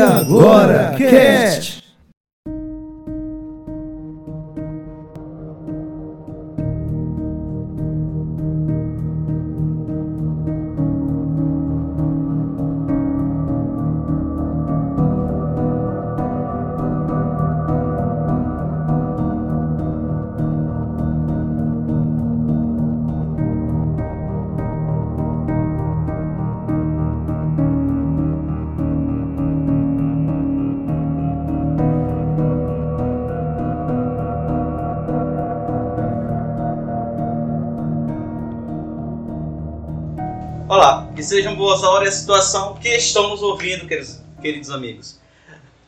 agora, Cast! Sejam boas a hora e a situação que estão nos ouvindo, queridos, queridos amigos.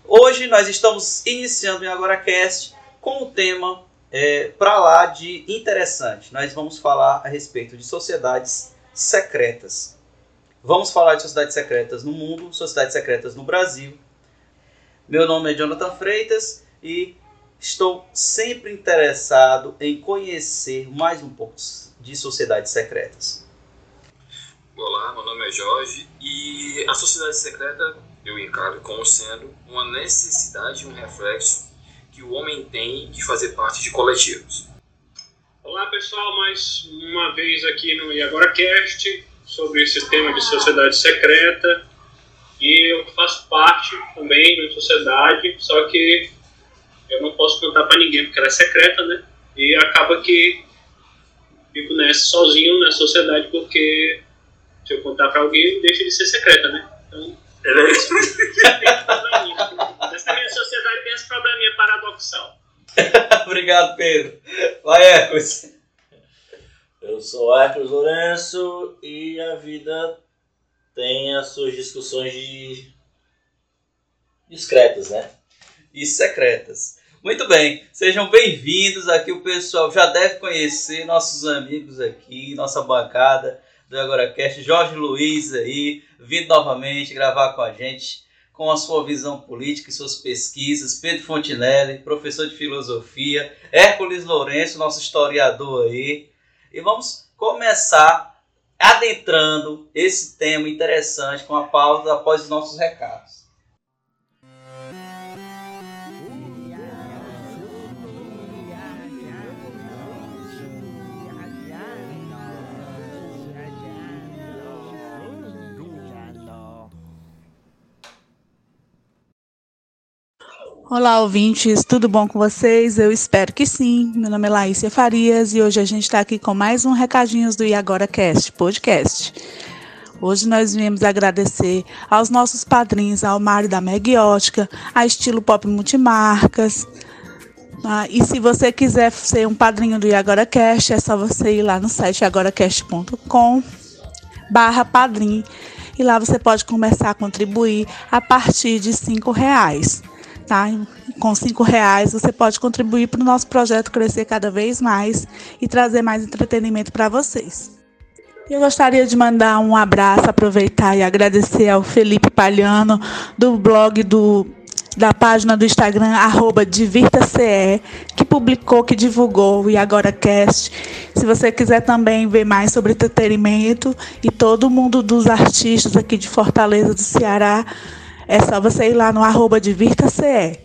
Hoje nós estamos iniciando o AgoraCast com um tema é, para lá de interessante. Nós vamos falar a respeito de sociedades secretas. Vamos falar de sociedades secretas no mundo, sociedades secretas no Brasil. Meu nome é Jonathan Freitas e estou sempre interessado em conhecer mais um pouco de sociedades secretas. Olá, meu nome é Jorge e a sociedade secreta eu encaro como sendo uma necessidade um reflexo que o homem tem de fazer parte de coletivos. Olá pessoal, mais uma vez aqui no E Agora Cast sobre esse tema de sociedade secreta e eu faço parte também de uma sociedade, só que eu não posso contar para ninguém porque ela é secreta, né? E acaba que fico nessa sozinho na sociedade porque se eu contar para alguém, deixa de ser secreta, né? Então, é isso. Essa minha sociedade tem esse probleminha paradoxal. Obrigado, Pedro. Vai, Hércules. Eu sou Hércules Lourenço e a vida tem as suas discussões de... discretas, né? E secretas. Muito bem, sejam bem-vindos. Aqui o pessoal já deve conhecer nossos amigos aqui, nossa bancada do AgoraCast, Jorge Luiz aí, vindo novamente gravar com a gente, com a sua visão política e suas pesquisas, Pedro Fontinelli, professor de filosofia, Hércules Lourenço, nosso historiador aí, e vamos começar adentrando esse tema interessante com a pausa após os nossos recados. Olá, ouvintes, tudo bom com vocês? Eu espero que sim. Meu nome é Laícia Farias e hoje a gente está aqui com mais um Recadinhos do E Agora Cast, podcast. Hoje nós viemos agradecer aos nossos padrinhos, ao Mário da Megiótica, a Estilo Pop Multimarcas. Ah, e se você quiser ser um padrinho do E Agora Cast, é só você ir lá no site agoracast.com barra padrinho e lá você pode começar a contribuir a partir de cinco reais. Tá? Com cinco reais você pode contribuir para o nosso projeto crescer cada vez mais e trazer mais entretenimento para vocês. Eu gostaria de mandar um abraço, aproveitar e agradecer ao Felipe Palhano do blog do da página do Instagram DivirtaCE, que publicou, que divulgou E Agora Cast. Se você quiser também ver mais sobre entretenimento e todo mundo dos artistas aqui de Fortaleza do Ceará, é só você ir lá no arroba DivirtaCE.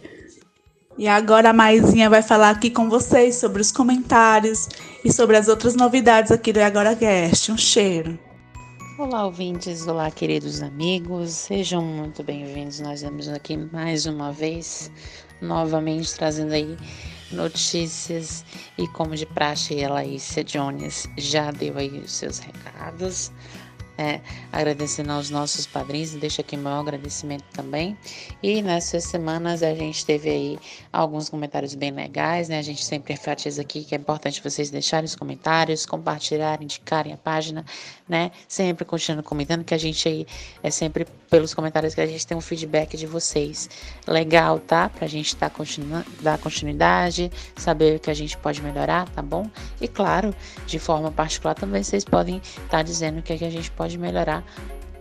E agora a Maisinha vai falar aqui com vocês sobre os comentários e sobre as outras novidades aqui do Agora Cast. Um cheiro. Olá, ouvintes, olá, queridos amigos, sejam muito bem-vindos. Nós estamos aqui mais uma vez, novamente trazendo aí notícias e, como de praxe, a Laícia Jones já deu aí os seus recados. É, agradecendo aos nossos padrinhos, deixa aqui meu agradecimento também. E nessas semanas a gente teve aí alguns comentários bem legais, né? A gente sempre enfatiza aqui que é importante vocês deixarem os comentários, compartilharem, indicarem a página, né? Sempre continuando comentando, que a gente aí é sempre pelos comentários que a gente tem um feedback de vocês. Legal, tá? Pra gente tá continuando, dar continuidade, saber o que a gente pode melhorar, tá bom? E claro, de forma particular também vocês podem estar tá dizendo o que, é que a gente pode melhorar,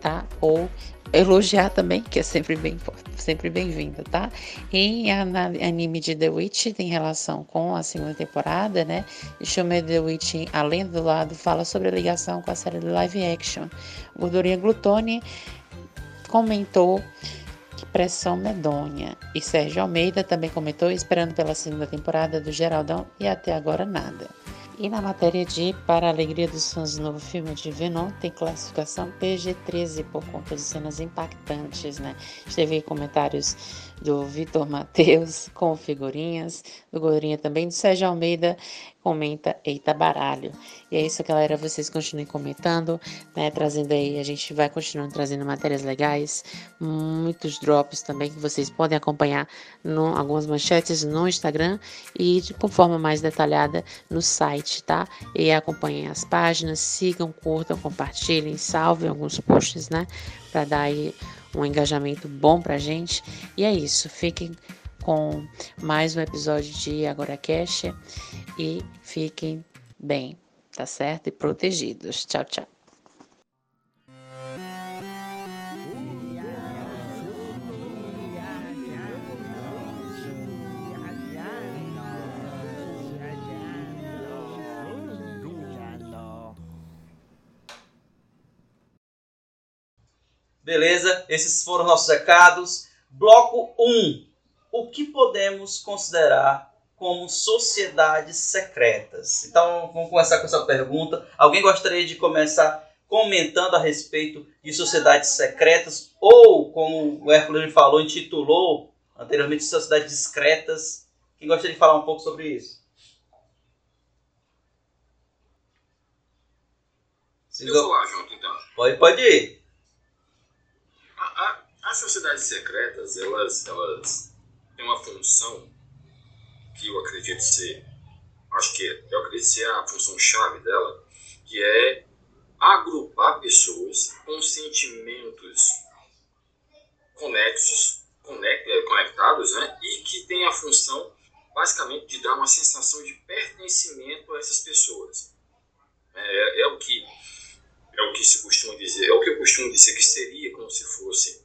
tá? Ou elogiar também, que é sempre bem sempre bem-vinda, tá? Em anime de The Witch tem relação com a segunda temporada, né? Shume The Witch, além do lado, fala sobre a ligação com a série de live action. Gordurinha Glutone comentou Que pressão medonha. E Sérgio Almeida também comentou esperando pela segunda temporada do Geraldão e até agora nada. E na matéria de Para a Alegria dos Fãs do novo filme de Venom, tem classificação PG-13 por conta de cenas impactantes, né? Teve comentários do Vitor Matheus com figurinhas, do Gorinha também, do Sérgio Almeida comenta Eita Baralho. E é isso, galera. Vocês continuem comentando, né? Trazendo aí, a gente vai continuando trazendo matérias legais, muitos drops também que vocês podem acompanhar no, algumas manchetes no Instagram e de, forma mais detalhada no site, tá? E acompanhem as páginas, sigam, curtam, compartilhem, salvem alguns posts, né? Para dar aí um engajamento bom pra gente. E é isso. Fiquem com mais um episódio de Agora Cash e fiquem bem, tá certo? E protegidos. Tchau, tchau. Beleza? Esses foram nossos recados. Bloco 1 o que podemos considerar como sociedades secretas? Então, vamos começar com essa pergunta. Alguém gostaria de começar comentando a respeito de sociedades secretas ou, como o Hércules falou, intitulou anteriormente sociedades discretas? Quem gostaria de falar um pouco sobre isso? Eu vou lá junto, então. Pode, pode ir. A, a, as sociedades secretas, elas, elas tem uma função que eu acredito ser, acho que é, eu acredito ser a função chave dela, que é agrupar pessoas com sentimentos conexos, é, conectados, né? E que tem a função basicamente de dar uma sensação de pertencimento a essas pessoas. É, é, o que é o que se costuma dizer, é o que eu costumo dizer que seria como se fosse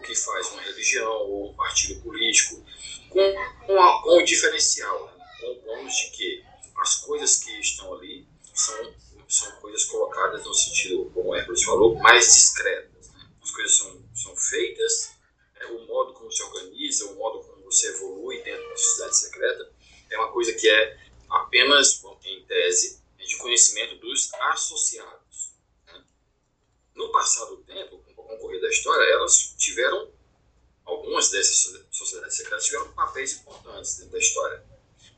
o que faz uma religião ou um partido político, com, com, a, com o diferencial, né? com o bônus de que as coisas que estão ali são, são coisas colocadas no sentido, como o Hércules falou, mais discretas. Né? As coisas são, são feitas, é, o modo como se organiza, o modo como você evolui dentro da sociedade secreta, é uma coisa que é apenas, em tese, de conhecimento dos associados. Né? No passado tempo, concorrer da história, elas tiveram, algumas dessas sociedades secretas tiveram papéis importantes dentro da história.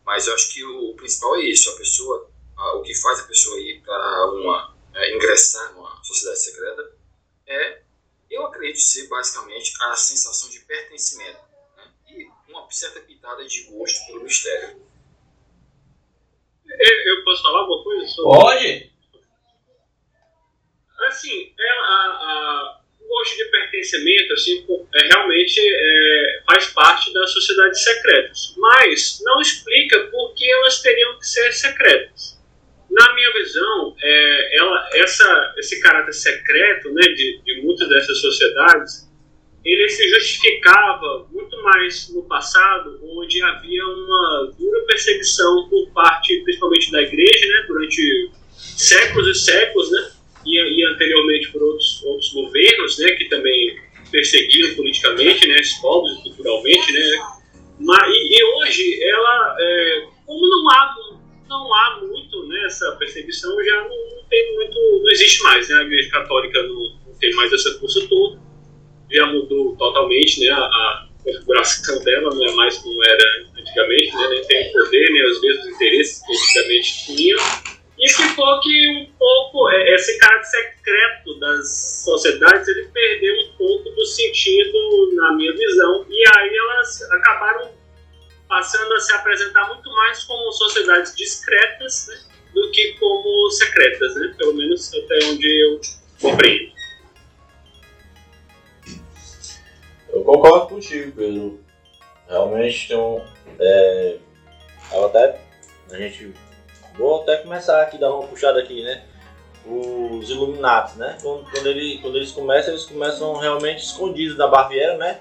Mas eu acho que o, principal é isso, a pessoa, a, o que faz a pessoa ir para uma, é, ingressar numa sociedade secreta é, eu acredito ser basicamente a sensação de pertencimento né? e uma certa pitada de gosto pelo mistério. Eu posso falar alguma coisa? Sobre... Pode! Assim, é a, a, gosto de pertencimento assim, é, realmente é, faz parte das sociedades secretas, mas não explica por que elas teriam que ser secretas. Na minha visão, é, ela, essa, esse caráter secreto né, de, de muitas dessas sociedades, ele se justificava muito mais no passado, onde havia uma dura perseguição por parte, principalmente da igreja, né, durante séculos e séculos, né, e, e anteriormente por outros, outros governos, né, que também perseguiram politicamente, né, esses povos culturalmente, né, mas, e, e hoje ela, é, como não há não há muito né, perseguição, já não, não, tem muito, não existe mais, né, a Igreja Católica não, não tem mais essa força toda, já mudou totalmente, né, a, a configuração dela não é mais como era antigamente, né, nem tem o poder, nem os mesmos interesses que antigamente tinha e ficou que um pouco, é, esse caráter secreto das sociedades, ele perdeu um pouco do sentido, na minha visão, e aí elas acabaram passando a se apresentar muito mais como sociedades discretas né, do que como secretas, né? pelo menos até onde eu compreendo. Eu concordo contigo, Pedro. Realmente tem um. É, até a gente Vou até começar aqui, dar uma puxada aqui, né? Os Illuminati, né? Quando, quando, ele, quando eles começam, eles começam realmente escondidos da Baviera, né?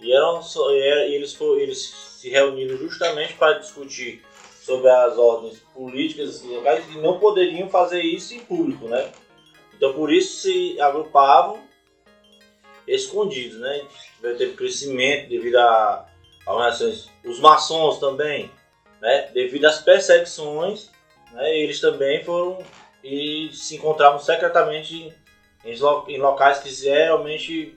E, eram, e eles, for, eles se reuniram justamente para discutir sobre as ordens políticas locais e não poderiam fazer isso em público, né? Então por isso se agrupavam escondidos, né? Teve crescimento devido a, a os maçons também, né? Devido às perseguições, né? Eles também foram e se encontravam secretamente em, em locais que geralmente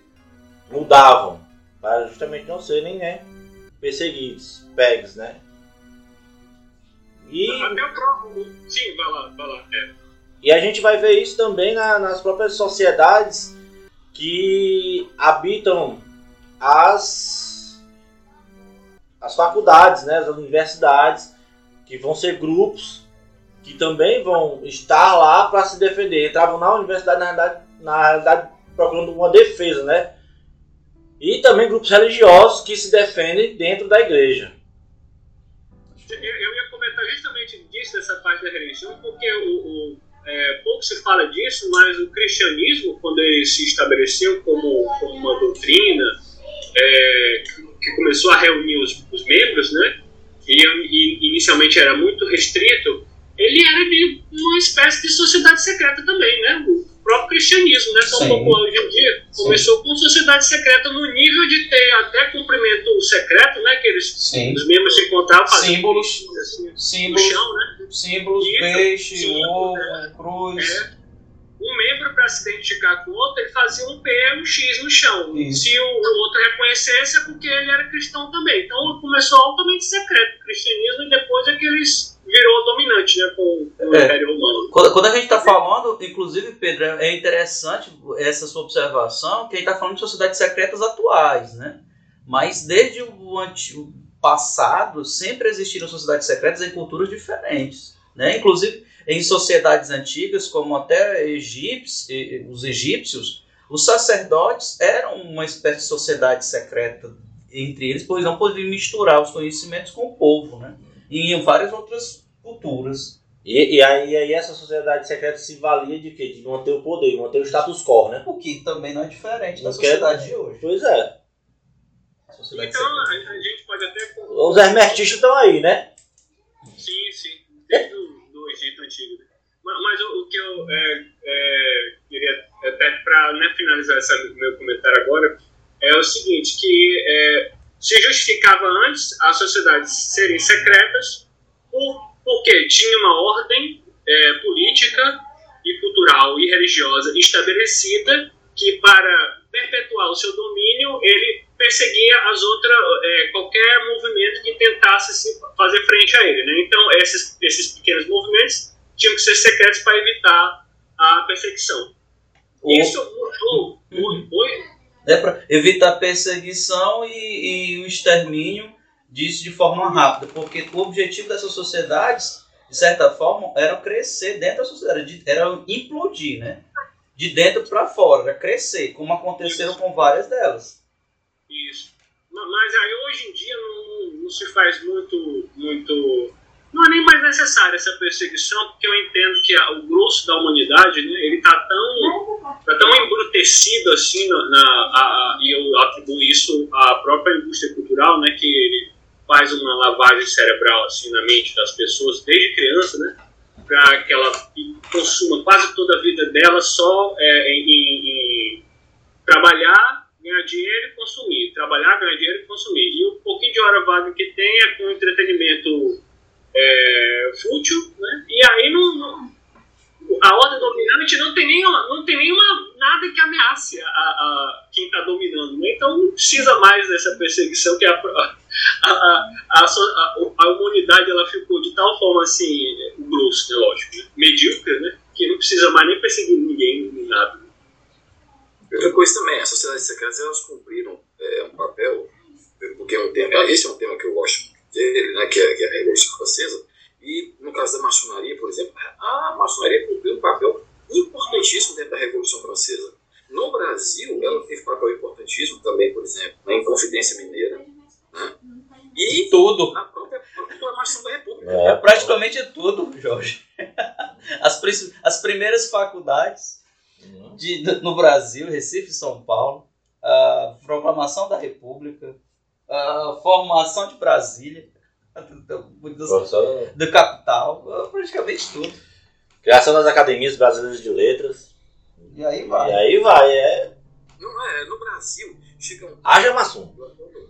mudavam para justamente não serem, né? Perseguidos, pegs, né? E... Até o próprio. Sim, vai lá, vai lá. É. E a gente vai ver isso também na, nas próprias sociedades que habitam as, as faculdades, né, as universidades, que vão ser grupos que também vão estar lá para se defender. Entravam na universidade, na realidade, na realidade, procurando uma defesa, né? E também grupos religiosos que se defendem dentro da igreja. Eu, eu ia comentar justamente disso, dessa parte da religião, porque o, o é, pouco se fala disso, mas o cristianismo, quando ele se estabeleceu como, como uma doutrina, é, que começou a reunir os, os membros, né? E, e, inicialmente era muito restrito, ele era de uma espécie de sociedade secreta também, né? O próprio cristianismo, né? Tão Sim. popular hoje em dia, Sim. começou com sociedade secreta no nível de ter até cumprimento secreto, né? Que eles, Sim. os membros se encontravam fazendo símbolos, assim, símbolos, no chão, né? Símbolos, Isso, peixe, ovo, cruz. É um membro para se identificar com o outro, ele fazia um P e um X no chão. Isso. Se o, outro reconhecesse, é porque ele era cristão também. Então começou altamente secreto o cristianismo e depois é que eles virou dominante né, com, com o é. Império Romano. Quando, quando a gente está falando, inclusive, Pedro, é interessante essa sua observação, que a gente está falando de sociedades secretas atuais, né? Mas desde o antigo passado, sempre existiram sociedades secretas em culturas diferentes. Né? Inclusive, em sociedades antigas, como até egípcios, os egípcios, os sacerdotes eram uma espécie de sociedade secreta entre eles, pois não podiam misturar os conhecimentos com o povo, né? E em várias outras culturas. E, e, aí, aí, essa sociedade secreta se valia de quê? De manter o poder, de manter o status quo, né? O que também não é diferente da sociedade de hoje. Pois é. então, a, a, gente pode até... Os hermetistas estão aí, né? Sim, sim. Desde o Antigo. Mas, mas o, o, que eu é, é, queria, até para né, finalizar esse meu comentário agora, é o seguinte, que é, se justificava antes as sociedades serem secretas por, porque tinha uma ordem é, política e cultural e religiosa estabelecida que para perpetuar o seu domínio ele perseguia as outras é, qualquer movimento que tentasse fazer frente a ele né? então esses, esses pequenos movimentos tinham que ser secretos para evitar a perseguição isso mudou muito é para evitar a perseguição e, e, o extermínio disso de forma rápida, porque o objetivo dessas sociedades, de certa forma, era crescer dentro da sociedade, era implodir, né? De dentro para fora, era crescer, como aconteceram Isso. com várias delas. Isso. Mas aí hoje em dia não, não se faz muito, muito não é nem mais necessária essa perseguição, porque eu entendo que a, o grosso da humanidade, né, ele está tão, tá tão embrutecido assim, na, na a, e eu atribuo isso à própria indústria cultural, né, que ele faz uma lavagem cerebral assim na mente das pessoas desde criança, né, para que ela consuma quase toda a vida dela só é, em, em, em trabalhar, ganhar dinheiro e consumir, trabalhar, ganhar dinheiro e consumir. E o pouquinho de hora vaga que tem é com entretenimento é, fútil, né? E aí não, não, a ordem dominante não tem nenhuma, não tem nenhuma nada que ameace a, a quem está dominando, né? Então não precisa mais dessa perseguição que a, a, a, humanidade ela ficou de tal forma assim, grosso, né? Lógico, né? medíocre, né? Que não precisa mais nem perseguir ninguém, nem nada. Outra coisa também, as sociedades secretas elas cumpriram é, um papel, porque é um tema, esse é um tema que eu gosto dele, né, que, é, que é a Revolução Francesa, e no caso da maçonaria, por exemplo, a maçonaria cumpriu um papel importantíssimo dentro da Revolução Francesa. No Brasil, ela teve papel importantíssimo também, por exemplo, na Inconfidência Mineira. Né? E tudo. a própria proclamação da República. É, praticamente tudo, Jorge. As, as primeiras faculdades de, no Brasil, Recife e São Paulo, a proclamação da República, a formação de Brasília, do, do, do capital, praticamente tudo. Criação das academias brasileiras de letras. E aí vai. E aí vai, é. Não é, no Brasil chega um. Haja maçom.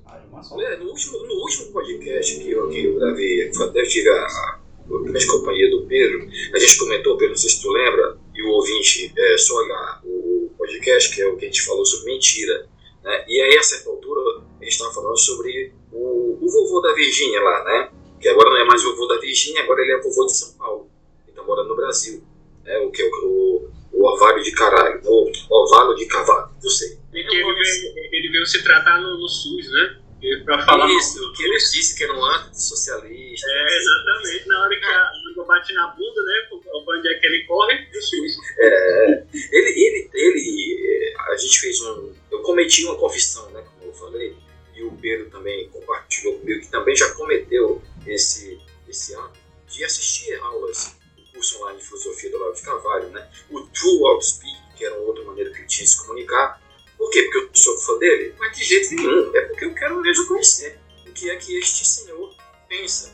Haja maçom. É, no, último, no último podcast que eu, que eu gravei, eu tive a, a, a companhia do Pedro, a gente comentou, Pedro, não sei se tu lembra, e o ouvinte é só olhar o podcast, que é o que a gente falou sobre mentira. Né? E aí, a certa altura, a gente estava falando sobre o, o vovô da Virgínia lá, né? Que agora não é mais o vovô da Virgínia, agora ele é o vovô de São Paulo. Ele está morando no Brasil. Né? O que é o, o orvalho de caralho, ou orvalho de cavalo, não sei. E que ele veio, ele veio se tratar no, no SUS, né? Para falar Isso, mal. que ele disse que era um antissocialista. É, exatamente. Na hora que a língua bate na bunda, né? Onde é que ele corre? SUS. É, ele, ele, ele, a gente fez um. Eu cometi uma confissão, né? Como eu falei, e o Pedro também compartilhou comigo que também já cometeu esse, esse ato de assistir aulas do curso online de filosofia do Olavo de Carvalho, né? O True Outspeak, que era uma outra maneira que ele tinha de se comunicar por quê? Porque eu sou fã dele? Mas de jeito nenhum. É porque eu quero mesmo conhecer o que é que este senhor pensa.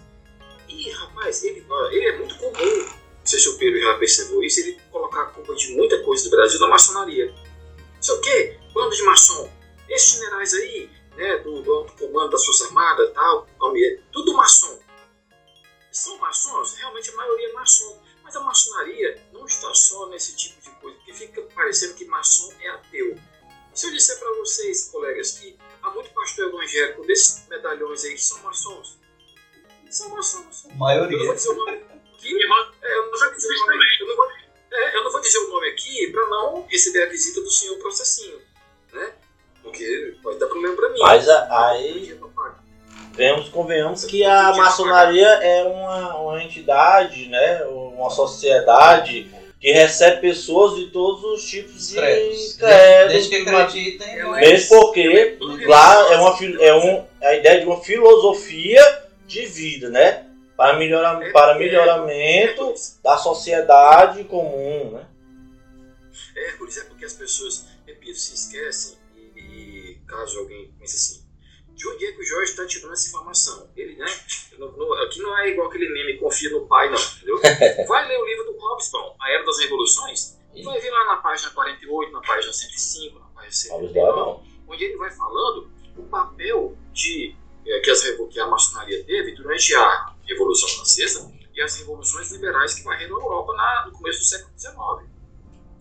E, rapaz, ele, ele é muito comum, não sei se o Pedro já percebeu isso, ele colocar a culpa de muita coisa do Brasil na maçonaria. Sei o quê? Bando de maçom. Esses generais aí, né, do, do alto comando das Forças Armadas e tal, tudo maçom. São maçons? Realmente a maioria é maçom. Mas a maçonaria não está só nesse tipo de coisa, porque fica parecendo que maçom é ateu. Se eu disser para vocês, colegas, que há muito pastor evangélico desses medalhões aí que são maçons, são maçons. Maioria. Eu não vou dizer o nome aqui. É, eu, não vou dizer o nome, eu, não vou, é, eu não vou dizer o nome aqui para não receber a visita do senhor processinho? Porque pode dar problema para mim. Mas aí. Vemos, convenhamos que a maçonaria é uma, uma entidade, né, uma sociedade que recebe pessoas de todos os tipos de credos. Desde que acreditem. Mesmo porque lá é, uma, é um, a ideia de uma filosofia de vida, né? Para, melhorar, para melhoramento da sociedade comum, né? É, por isso é porque as pessoas, repito, se esquecem caso alguém pense assim, de onde é que o Jorge está tirando essa informação? Ele, né? No, no, aqui não é igual aquele meme, confia no pai, não, entendeu? Vai ler o livro do Hobsbawm, A Era das Revoluções, e vai ver lá na página 48, na página 105, na página 109, onde ele vai falando o papel de, é, que, as, que a maçonaria teve durante a Revolução Francesa e as revoluções liberais que varreram a Europa na, no começo do século XIX.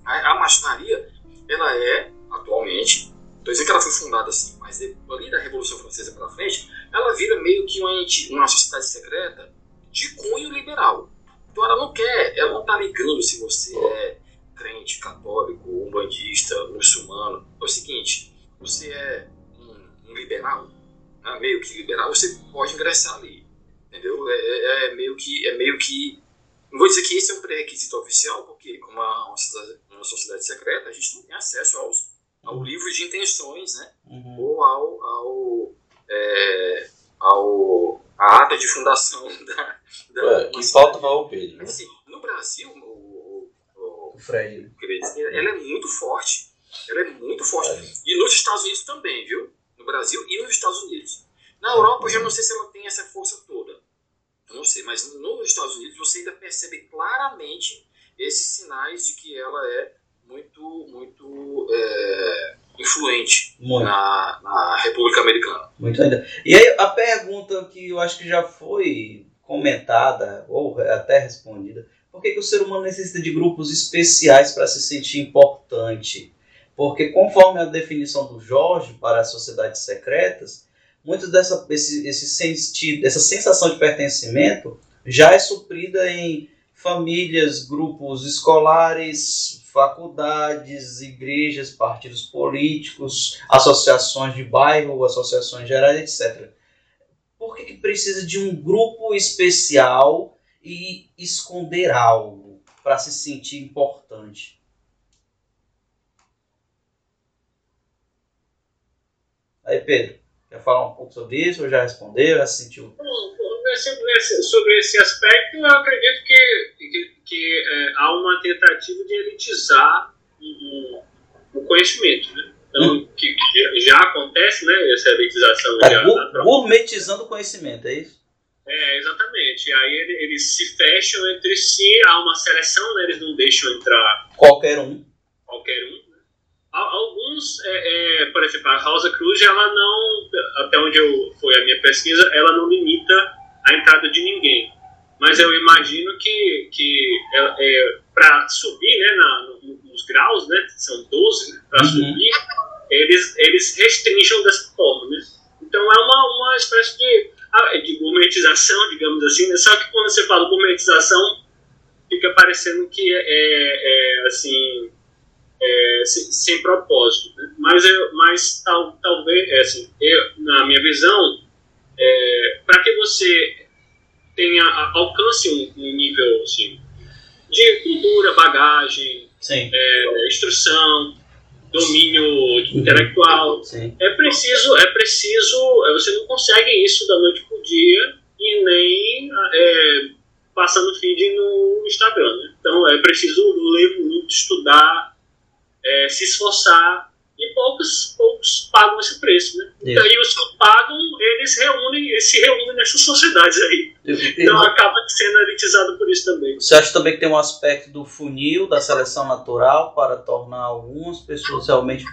A, a maçonaria, ela é, atualmente, Estou dizendo que ela foi fundada assim, mas ali da Revolução Francesa para frente, ela vira meio que uma, uma sociedade secreta de cunho liberal. Então ela não quer, ela não está ligando se você é crente, católico, umbandista, muçulmano. É o seguinte, você é um, um liberal, né, meio que liberal, você pode ingressar ali. Entendeu? É, é, é, meio que. É meio que não vou dizer que esse é um pré-requisito oficial, porque como uma, uma sociedade secreta, a gente não tem acesso aos ao livro de intenções, né? Uhum. Ou ao, ao, é, ao a ata de fundação da. da Ué, que falta para o Pedro. Né? Assim, no Brasil, o, o, o Fred, ela é muito forte. Ela é muito forte. É. E nos Estados Unidos também, viu? No Brasil e nos Estados Unidos. Na Europa, eu já não sei se ela tem essa força toda. Eu não sei, mas nos Estados Unidos você ainda percebe claramente esses sinais de que ela é muito, muito é, influente muito. Na, na República Americana. Muito ainda. E aí a pergunta que eu acho que já foi comentada ou até respondida, por que, que o ser humano necessita de grupos especiais para se sentir importante? Porque conforme a definição do Jorge para as sociedades secretas, muito dessa esse, esse sentido, essa sensação de pertencimento já é suprida em famílias, grupos escolares, faculdades, igrejas, partidos políticos, associações de bairro, associações gerais, etc. Por que, que precisa de um grupo especial e esconder algo para se sentir importante? Aí, Pedro, quer falar um pouco sobre isso? Ou já respondeu? Já se sentiu? Sobre esse aspecto, eu acredito que, que que é, há uma tentativa de elitizar o, o conhecimento, né? Então, hum. que, que, já acontece, né? Essa elitização é, já gourmetizando o conhecimento, é isso? É, exatamente. E aí eles se fecham entre si, há uma seleção, né? Eles não deixam entrar qualquer um. Qualquer um. Né? alguns, é, é, por exemplo, a Rosa Cruz, ela não, até onde eu foi a minha pesquisa, ela não limita a entrada de ninguém. Mas eu imagino que, que é, é para subir né, na, nos graus, né, são 12, né, para uhum. subir, eles, eles restringam dessa forma. Né? Então é uma, uma espécie de, ah, de gourmetização, digamos assim, né? só que quando você fala gourmetização, fica parecendo que é, é, é assim, é, sem, sem, propósito. Né? Mas, eu, mas tal, talvez, é assim, eu, na minha visão, é, para que você tenha, alcance um, um, nível assim, de cultura, bagagem, é, instrução, domínio intelectual, Sim. é preciso, é preciso, é, você não consegue isso da noite para o dia e nem é, passando feed no Instagram. Né? Então é preciso ler muito, estudar, é, se esforçar e poucos, poucos pagam esse preço, né? E aí os que pagam, eles reúnem, eles se reúnem nessas sociedades aí. Então acaba sendo elitizado por isso também. Você acha também que tem um aspecto do funil, da seleção natural, para tornar algumas pessoas realmente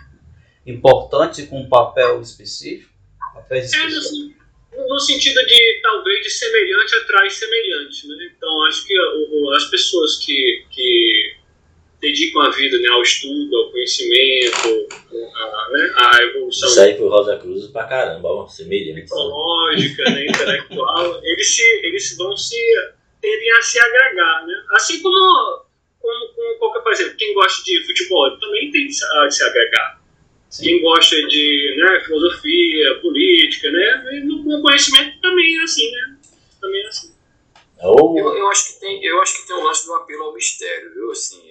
importantes e com um papel específico? Papéis específicos? É, assim, no sentido de talvez de semelhante atrai semelhante, né? Então acho que as pessoas que, que dedicam a vida né, ao estudo, ao conhecimento, a, né, à evolução. Isso aí foi Rosa Cruz pra caramba, semelhante. Psicológica, né, intelectual, eles, se, eles vão se tendem a se agregar, né? Assim como, como, como qualquer, por exemplo, quem gosta de futebol também tem a se agregar. Sim. Quem gosta de né, filosofia, política, né? No conhecimento também é assim, né? Também é assim. Eu, eu, acho que tem, eu acho que tem um lance do apelo ao mistério, viu? Assim.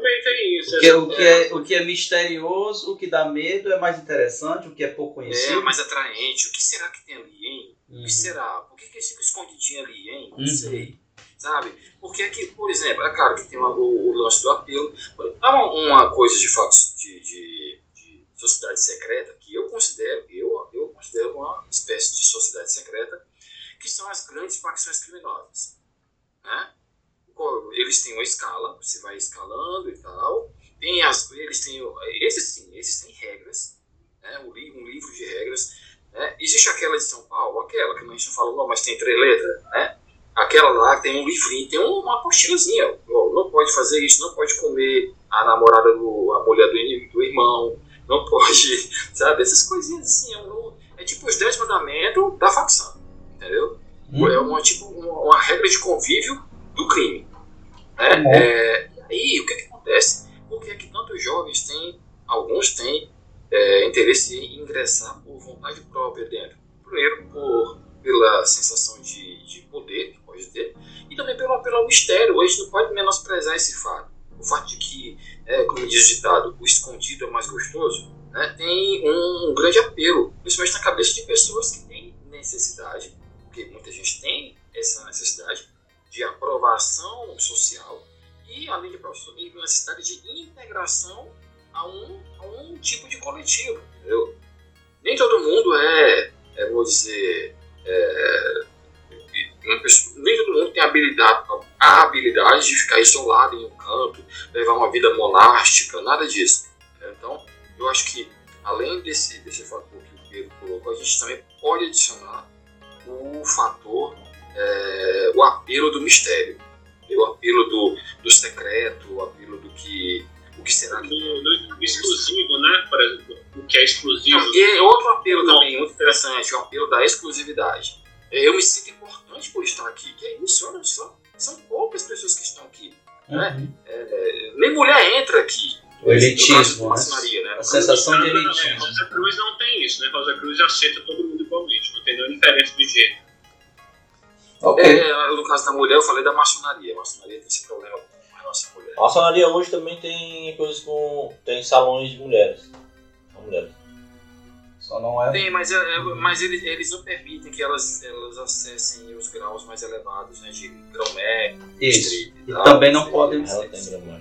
Também tem isso. Porque, o, que é, o que é misterioso, o que dá medo é mais interessante, o que é pouco conhecido. É mais atraente. O que será que tem ali, hein? Uhum. O que uhum. será? Por que, que fica escondidinho ali, hein? Não uhum. sei. Sabe? Porque aqui, por exemplo, é claro que tem uma, o, o, lance do apelo. Há uma, uma coisa de fatos de, de, de sociedade secreta que eu considero, eu, eu considero uma espécie de sociedade secreta que são as grandes facções criminosas. Né? Eles têm uma escala, você vai escalando e tal. Tem as, eles têm, esses sim, esses têm regras, né? um, livro, um livro de regras. Né? Existe aquela de São Paulo, aquela que a gente fala não, mas tem três letras, né? Aquela lá tem um livrinho, tem uma apostilazinha. Não pode fazer isso, não pode comer a namorada do, a mulher do, do irmão, não pode, sabe? Essas coisinhas assim. É, é tipo os dez mandamentos da facção entendeu? Hum. É uma, tipo, uma, uma, regra de convívio do crime. Né? Hum. É, aí, o que, que acontece? Por que é que tantos jovens têm, alguns têm, é, interesse em ingressar por vontade própria dentro? Primeiro, por, pela sensação de, de poder que pode ter, e também pelo, pelo mistério. A gente não pode menosprezar esse fato. O fato de que, é, como diz o ditado, o escondido é mais gostoso, né, tem um, um grande apelo, principalmente na cabeça de pessoas que têm necessidade porque muita gente tem essa necessidade de aprovação social e, além de aprovação, necessidade de integração a um, a um tipo de coletivo, entendeu? Nem todo mundo é, é vou dizer, é, pessoa, nem todo mundo tem a habilidade, a habilidade de ficar isolado em um canto, levar uma vida monástica, nada disso. Então, eu acho que, além desse, desse fator que o Pedro colocou, a gente também pode adicionar o fator, é, o apelo do mistério, o apelo do, do secreto, o apelo do que o que será que do, do exclusivo, né? Por exemplo, o que é exclusivo. Não, e é outro apelo Não. também muito interessante, o apelo da exclusividade. Eu me sinto importante por estar aqui. Que é isso, olha só. São poucas pessoas que estão aqui. Né? Uhum. É, nem mulher entra aqui. O elitismo, né? né? A sensação de elitismo. Rosa Cruz não tem isso, né? Rosa Cruz aceita todo mundo igualmente, não tem nenhuma diferença de gênero. Okay. É, no caso da mulher, eu falei da maçonaria. A maçonaria tem esse problema com relação à mulher. A maçonaria hoje também tem coisas com. tem salões de mulheres. São mulheres. Só não é. Tem, mas, é, é, mas eles, eles não permitem que elas, elas acessem os graus mais elevados, né? De grão-mé, Isso. E, também não podem.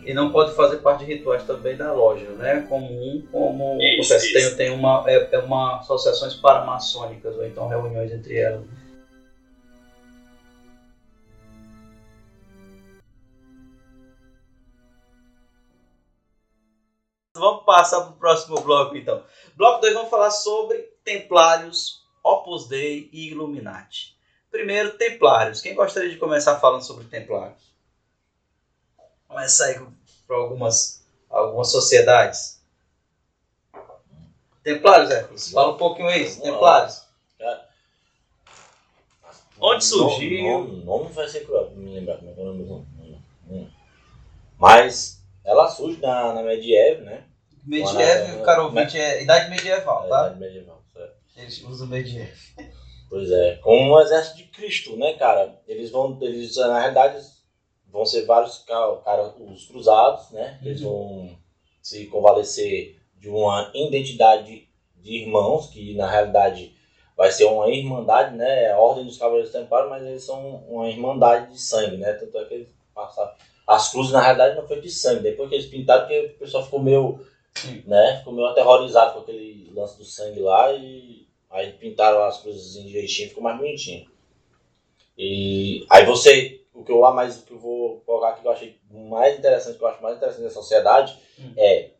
E não pode fazer parte de rituais também da loja, né? Comum, como isso, acontece. Tem, tem uma, é, é uma associações paramaçônicas, ou então reuniões entre elas. Vamos passar para o próximo bloco então. Bloco 2 vamos falar sobre Templários, Opus Dei e Illuminati. Primeiro, Templários. Quem gostaria de começar falando sobre Templários? Começa aí para algumas, algumas sociedades. Templários, é. Fala um pouquinho aí, Templários. Onde surgiu? O nome, nome vai ser cruel, me lembrar como é que é o nome do nome. Mas ela surge na, na medieval, né? Medieval, caro ouvinte, é idade medieval, É, tá? idade medieval, certo. Eles usam medieval. Pois é, como um exército de Cristo, né, cara? Eles vão, eles na realidade vão ser vários ca- cara, os cruzados, né? Eles vão se convalescer de uma identidade de irmãos, que na realidade vai ser uma irmandade, né? É a Ordem dos Cavaleiros Templários, mas eles são uma irmandade de sangue, né? Tanto é que eles passaram. As cruzes na realidade não foi de sangue, depois que eles pintaram, porque o pessoal ficou meio, Sim. né? Ficou meio aterrorizado com aquele lance do sangue lá e aí pintaram as em direitinho, ficou mais bonitinho. E aí você, o que eu a mais o que eu vou colocar aqui que eu achei mais interessante, que eu acho mais interessante da sociedade Hum. é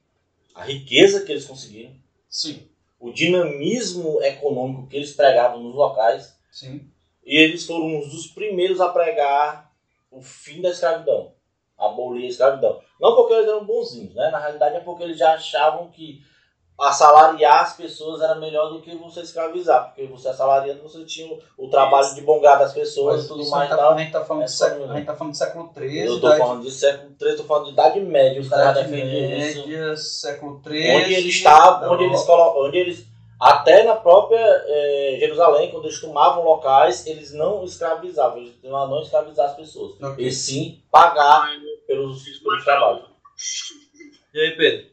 a riqueza que eles conseguiram, Sim, o dinamismo econômico que eles pregavam nos locais, sim. e eles foram um dos primeiros a pregar o fim da escravidão, abolir a escravidão. Não porque eles eram bonzinhos, né? Na realidade é porque eles já achavam que assalariar as pessoas era melhor do que você escravizar, porque você assalariando você tinha o, o trabalho de bom grado das pessoas e tudo isso mais. e tal. tá, a gente tá falando É de século, a gente tá falando de século XIII, Eu tô falando de século III, tô falando de Idade Média, os caras isso. Século XIII. Onde eles estavam, onde eles colocam, onde eles até na própria eh, Jerusalém, quando eles tomavam locais, eles não escravizavam, eles não escravizavam as pessoas. Ok. E sim pagar pelos, pelos trabalhos. E aí, Pedro?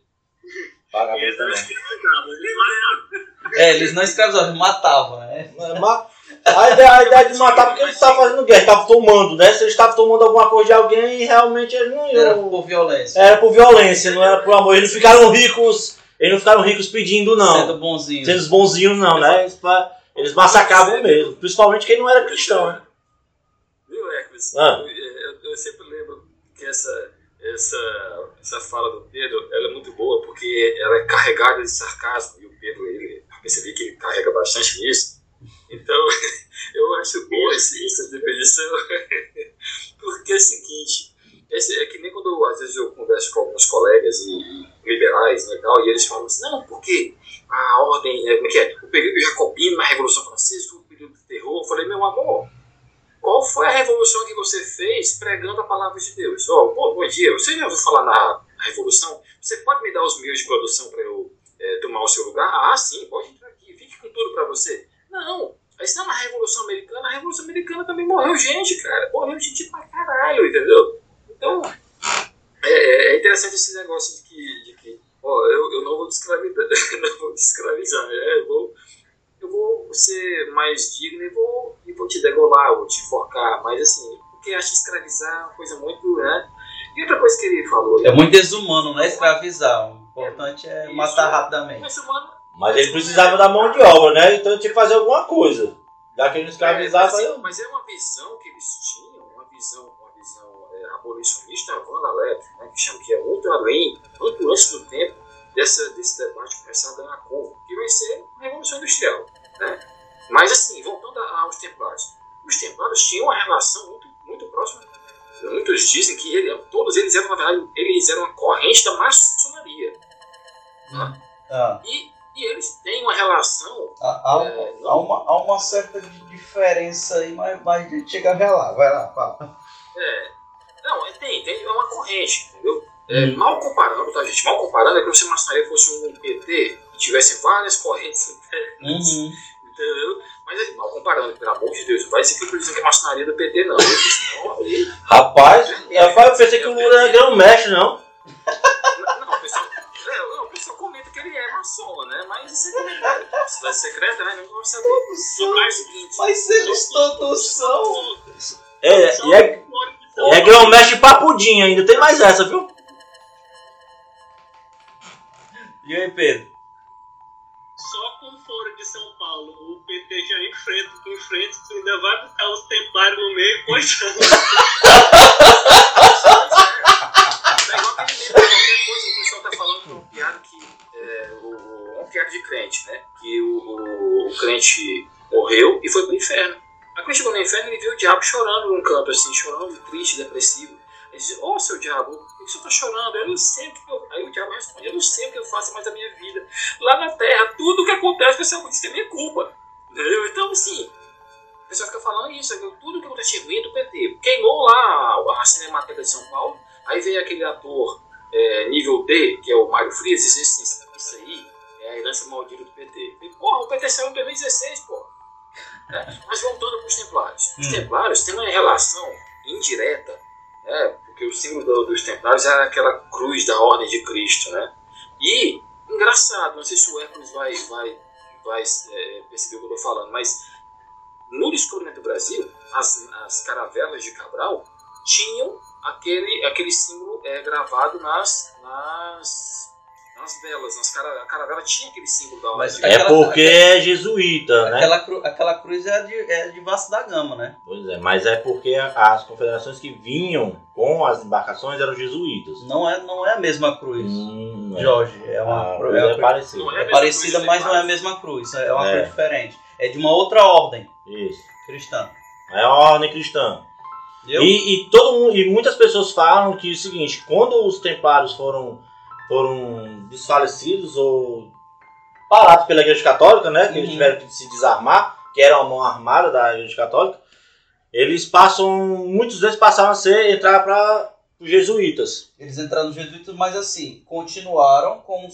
Pagar Eles não trabalhos. escravizavam, eles matavam. É, eles não escravizavam, eles matavam, né? A ideia, a ideia de matar porque eles estavam fazendo guerra, estavam tomando, né? Se eles estavam tomando alguma coisa de alguém, realmente eles não Era iam. por violência. Era por violência, não era por amor. Eles não ficaram ricos, eles não ficaram ricos pedindo, não. Sendo bonzinho. Sendo os bonzinhos, não, né? Eles, eles massacravam mesmo. Principalmente quem não era cristão, né? Viu, Hércules? Ah. Eu, eu- eu sempre essa, essa, essa fala do Pedro ela é muito boa porque ela é carregada de sarcasmo e o Pedro, ele, eu percebi que ele carrega bastante nisso. Então, eu acho boa essa definição porque é o seguinte, esse, é que nem quando às vezes eu converso com alguns colegas e, liberais né, e tal, e eles falam assim, não, porque a ordem, é, como é que é? O período jacobino na Revolução Francesa um período de terror. Eu falei, meu amor, qual foi a revolução que você fez pregando a palavra de Deus? Ó, bom, bom dia, você já ouviu falar na revolução? Você pode me dar os meios de produção para eu é, tomar o seu lugar? Ah, sim, pode entrar aqui, fique com tudo para você. Não, aí está na Revolução Americana, a Revolução Americana também morreu gente, cara. Morreu gente pra caralho, entendeu? Então, é, é- é interessante esse negócio de que, de que ó, eu, eu não vou te escravizar, não vou te escravizar, né? eu vou eu vou ser mais digno e vou, e vou te degolar, vou te enforcar, mas assim, porque acho escravizar é uma coisa muito, né? E outra coisa que ele falou, É muito desumano, né? Escravizar. O importante é Isso. matar rapidamente. mas humano, Mas ele precisava da mão de obra, né? Então ele tinha que fazer alguma coisa. Já que ele não é, escravizava, mas, eu... mas é uma visão que eles tinham, uma visão, uma visão é, abolicionista, Wanda Lev, né, que chama que é muito além, muito antes do tempo dessa, desse debate começar a ganhar corpo, que vai ser a Revolução Industrial. Né? Mas assim, voltando aos Templários, os Templários tinham uma relação muito, muito próxima. Muitos dizem que ele, todos eles eram, na verdade, eles eram uma corrente da maçonaria. Ah, E, e eles têm uma relação há, há, um- É, há uma, há uma certa di- diferença aí, mas, mas a gente chega já lá. Vai lá, fala. É. Não, é, tem, tem, é uma corrente, entendeu? É, Hum. Mal comparando, tá, gente? Mal comparando é como se a maçonaria fosse um PT e tivesse várias correntes internas, Uhum. entendeu? Mas é, mal comparando, pelo amor de Deus, não vai ser que eu que é maçonaria do PT, não. Senão, aí, Rapaz, rapaz, eu pensei que o Lula era grão-mestre, não. não, não, o pessoal, é, não, o pessoal comenta que ele é maçom, né? Mas isso é comentário. Cidade secreta, né? Não vamos saber. Mas eles todos são. É, e é, e é grão-mestre papudinho ainda, tem mais essa, viu? E aí, Pedro? Só com fora de São Paulo, o PT já enfrenta, tu enfrenta, tu ainda vai botar os templários no meio, coitado. É igual aquele meme, coisa o pessoal tá falando é uma piada, que era de crente, né? Que o, o, o crente morreu e foi pro inferno. Aí quando chegou no inferno, ele viu o diabo chorando num canto, assim, chorando, triste, depressivo. Ele disse, ô oh, seu diabo, por que você está chorando? Eu não sei o que eu... Aí o diabo responde, eu não sei o que eu faço mais da minha vida. Lá na terra, tudo o que acontece, o pessoal diz que é minha culpa. Entendeu? Então, assim, o pessoal fica falando isso, tudo que aconteceu ruim do PT. Queimou lá a Cinemateca de São Paulo, aí veio aquele ator é, nível D, que é o Mário Frias, e disse assim, isso aí é a herança maldita do PT. E, porra, o PT saiu em 2016, porra. É, mas voltando para os templários. Os hum. templários têm uma relação indireta, né, porque o símbolo do, dos templários era aquela cruz da ordem de Cristo. Né? E, engraçado, não sei se o Hércules vai, vai, vai é, perceber o que eu estou falando, mas no descobrimento do Brasil, as, as caravelas de Cabral tinham aquele, aquele símbolo é, gravado nas, nas, nas velas. Nas cara, a caravela tinha aquele símbolo da Mas É porque é jesuíta, né? Aquela, cru, aquela cruz é de, é de Vasco da Gama, né? Pois é, mas é porque as confederações que vinham com as embarcações eram jesuítas. Não é, não é a mesma cruz, hum, é. Jorge. É uma, ah, cruz, é, é parecida. É, é parecida, mas não é a mesma cruz. É uma é. cruz diferente. É de uma outra ordem. Isso. Cristã. É uma ordem cristã. E, e, todo mundo, e muitas pessoas falam que é o seguinte, quando os templários foram, foram desfalecidos ou parados pela Igreja Católica, né? Que uhum. eles tiveram que se desarmar, que era uma mão armada da Igreja Católica, eles passam, muitos deles passaram a ser, entrar para os jesuítas. Eles entraram nos jesuítas, mas assim, continuaram com,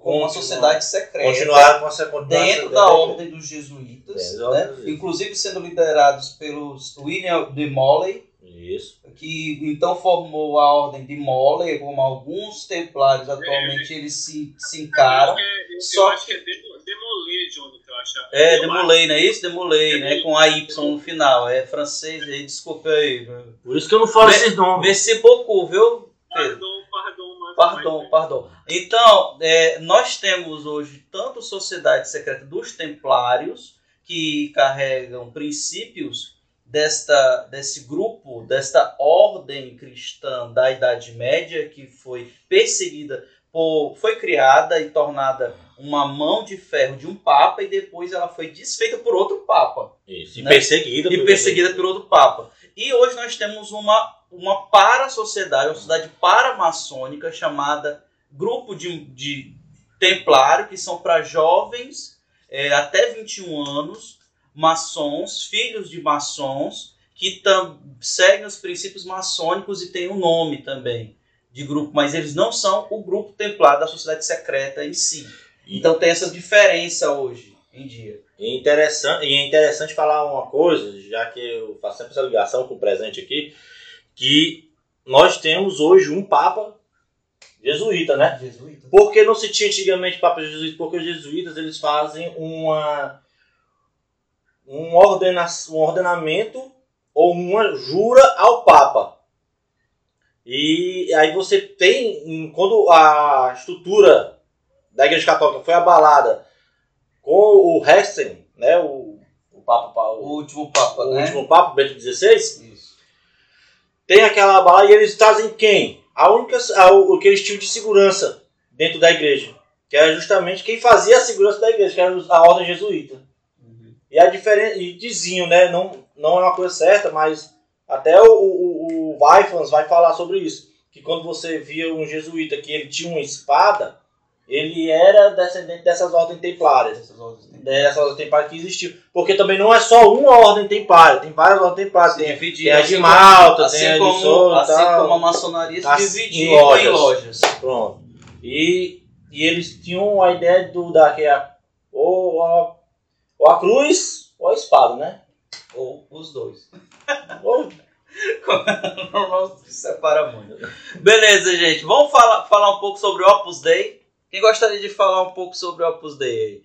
com uma sociedade secreta. Continuaram com a secretaria. Dentro da ordem dos jesuítas, né? inclusive sendo liderados pelos William de Molay, isso. Que então formou a ordem de Moller, como alguns templários atualmente eles se, se encaram. Eu acho que é, só acho que é Demolay, John, que eu acho. É, Demolay, não é isso? Demolay, né? Com a Y no final. É francês aí, desculpa aí. Por isso que eu não falo esses nomes. Merci beaucoup, viu? Pardon, pardon, pardon, pardon. Então, é, nós temos hoje tanto sociedade secreta dos templários, que carregam princípios desta, desse grupo, desta ordem cristã da Idade Média que foi perseguida por, foi criada e tornada uma mão de ferro de um papa e depois ela foi desfeita por outro papa. Isso, né? e perseguida, e perseguida por outro papa. E hoje nós temos uma, uma para-sociedade, uma sociedade paramaçônica chamada Grupo de, de Templário, que são para jovens é, até 21 anos, maçons, filhos de maçons, que tam, seguem os princípios maçônicos e têm um nome também de grupo, mas eles não são o grupo templar da sociedade secreta em si. Então tem essa diferença hoje em dia. E, interessante, e é interessante falar uma coisa, já que eu faço sempre essa ligação com o presente aqui, que nós temos hoje um Papa jesuíta, né? Jesuíta. Porque não se tinha antigamente Papa jesuíta? Porque os jesuítas eles fazem uma um, ordena um ordenamento ou uma jura ao Papa. E aí você tem, quando a estrutura da Igreja Católica foi abalada com o Hessen, né, o, o, Papa, o, último Papa, o né? último Papa, Bento XVI, Isso. tem aquela bala e eles trazem quem? A única, a, o, aquele estilo de segurança dentro da igreja, que era justamente quem fazia a segurança da igreja, que era a ordem jesuíta. E a diferença, e diziam, né, não, não é uma coisa certa, mas até o, o, o Weifans vai falar sobre isso, que quando você via um jesuíta que ele tinha uma espada, ele era descendente dessas ordens templárias. Dessas ordens templárias, dessas ordens templárias que existiam. Porque também não é só uma ordem templária, tem várias ordens templárias. Tem, tem a de Malta, assim tem a de Souza. Assim tal. como a maçonaria se assim, dividia em lojas. em lojas. Pronto. E, e eles tinham a ideia do, da, que a, ou a ou a cruz ou a espada, né? Ou os dois. ou... Normal se separa muito. Beleza, gente. Vamos falar, falar um pouco sobre o Opus Dei. Quem gostaria de falar um pouco sobre o Opus Dei?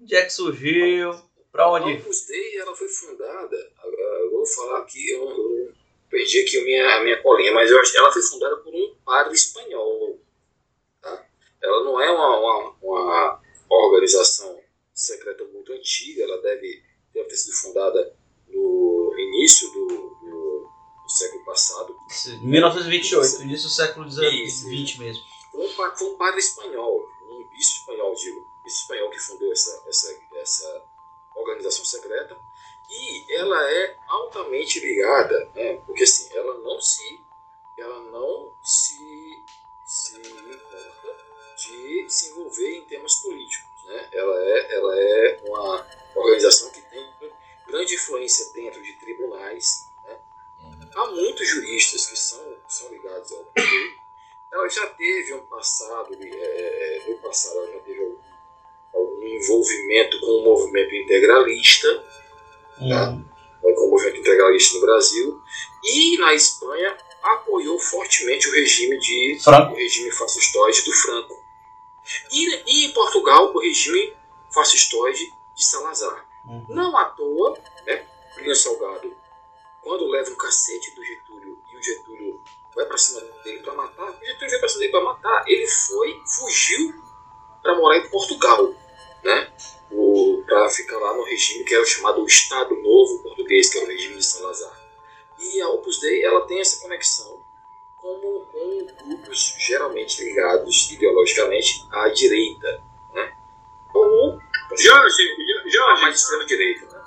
Onde é que surgiu? Para onde? A Opus Dei ela foi fundada. Eu vou falar aqui, eu, eu perdi aqui a minha, a minha colinha, mas eu acho ela foi fundada por um padre espanhol. Tá? Ela não é uma, uma, uma organização secreta muito antiga, ela deve, deve ter sido fundada no início do, do, do século passado. 1928, início do século XX mesmo. Foi um, foi um padre espanhol, um bispo espanhol, digo, bispo espanhol que fundou essa, essa, essa organização secreta, e ela é altamente ligada, né, porque assim, ela não se, ela não se, se de se envolver em temas políticos. Né? Ela, é, ela é uma organização que tem grande influência dentro de tribunais. Né? Há muitos juristas que são, são ligados ao poder. Ela já teve um passado, é, é, no passado, ela já teve algum, algum envolvimento com o movimento integralista, uhum. tá? com o movimento integralista no Brasil, e na Espanha apoiou fortemente o regime de Franco. o regime fascistoide do Franco. E, e em Portugal, o regime fascistoide de Salazar. Uhum. Não à toa, né, Plínio Salgado, quando leva um cacete do Getúlio e o Getúlio vai para cima dele para matar, o Getúlio vai para cima dele para matar, ele foi, fugiu para morar em Portugal, né? Para ficar lá no regime que era chamado Estado Novo Português, que era o regime de Salazar. E a Opus Dei ela tem essa conexão como com grupos geralmente ligados ideologicamente à direita, né? Ou Jorge, Jorge, mais extrema direita, né?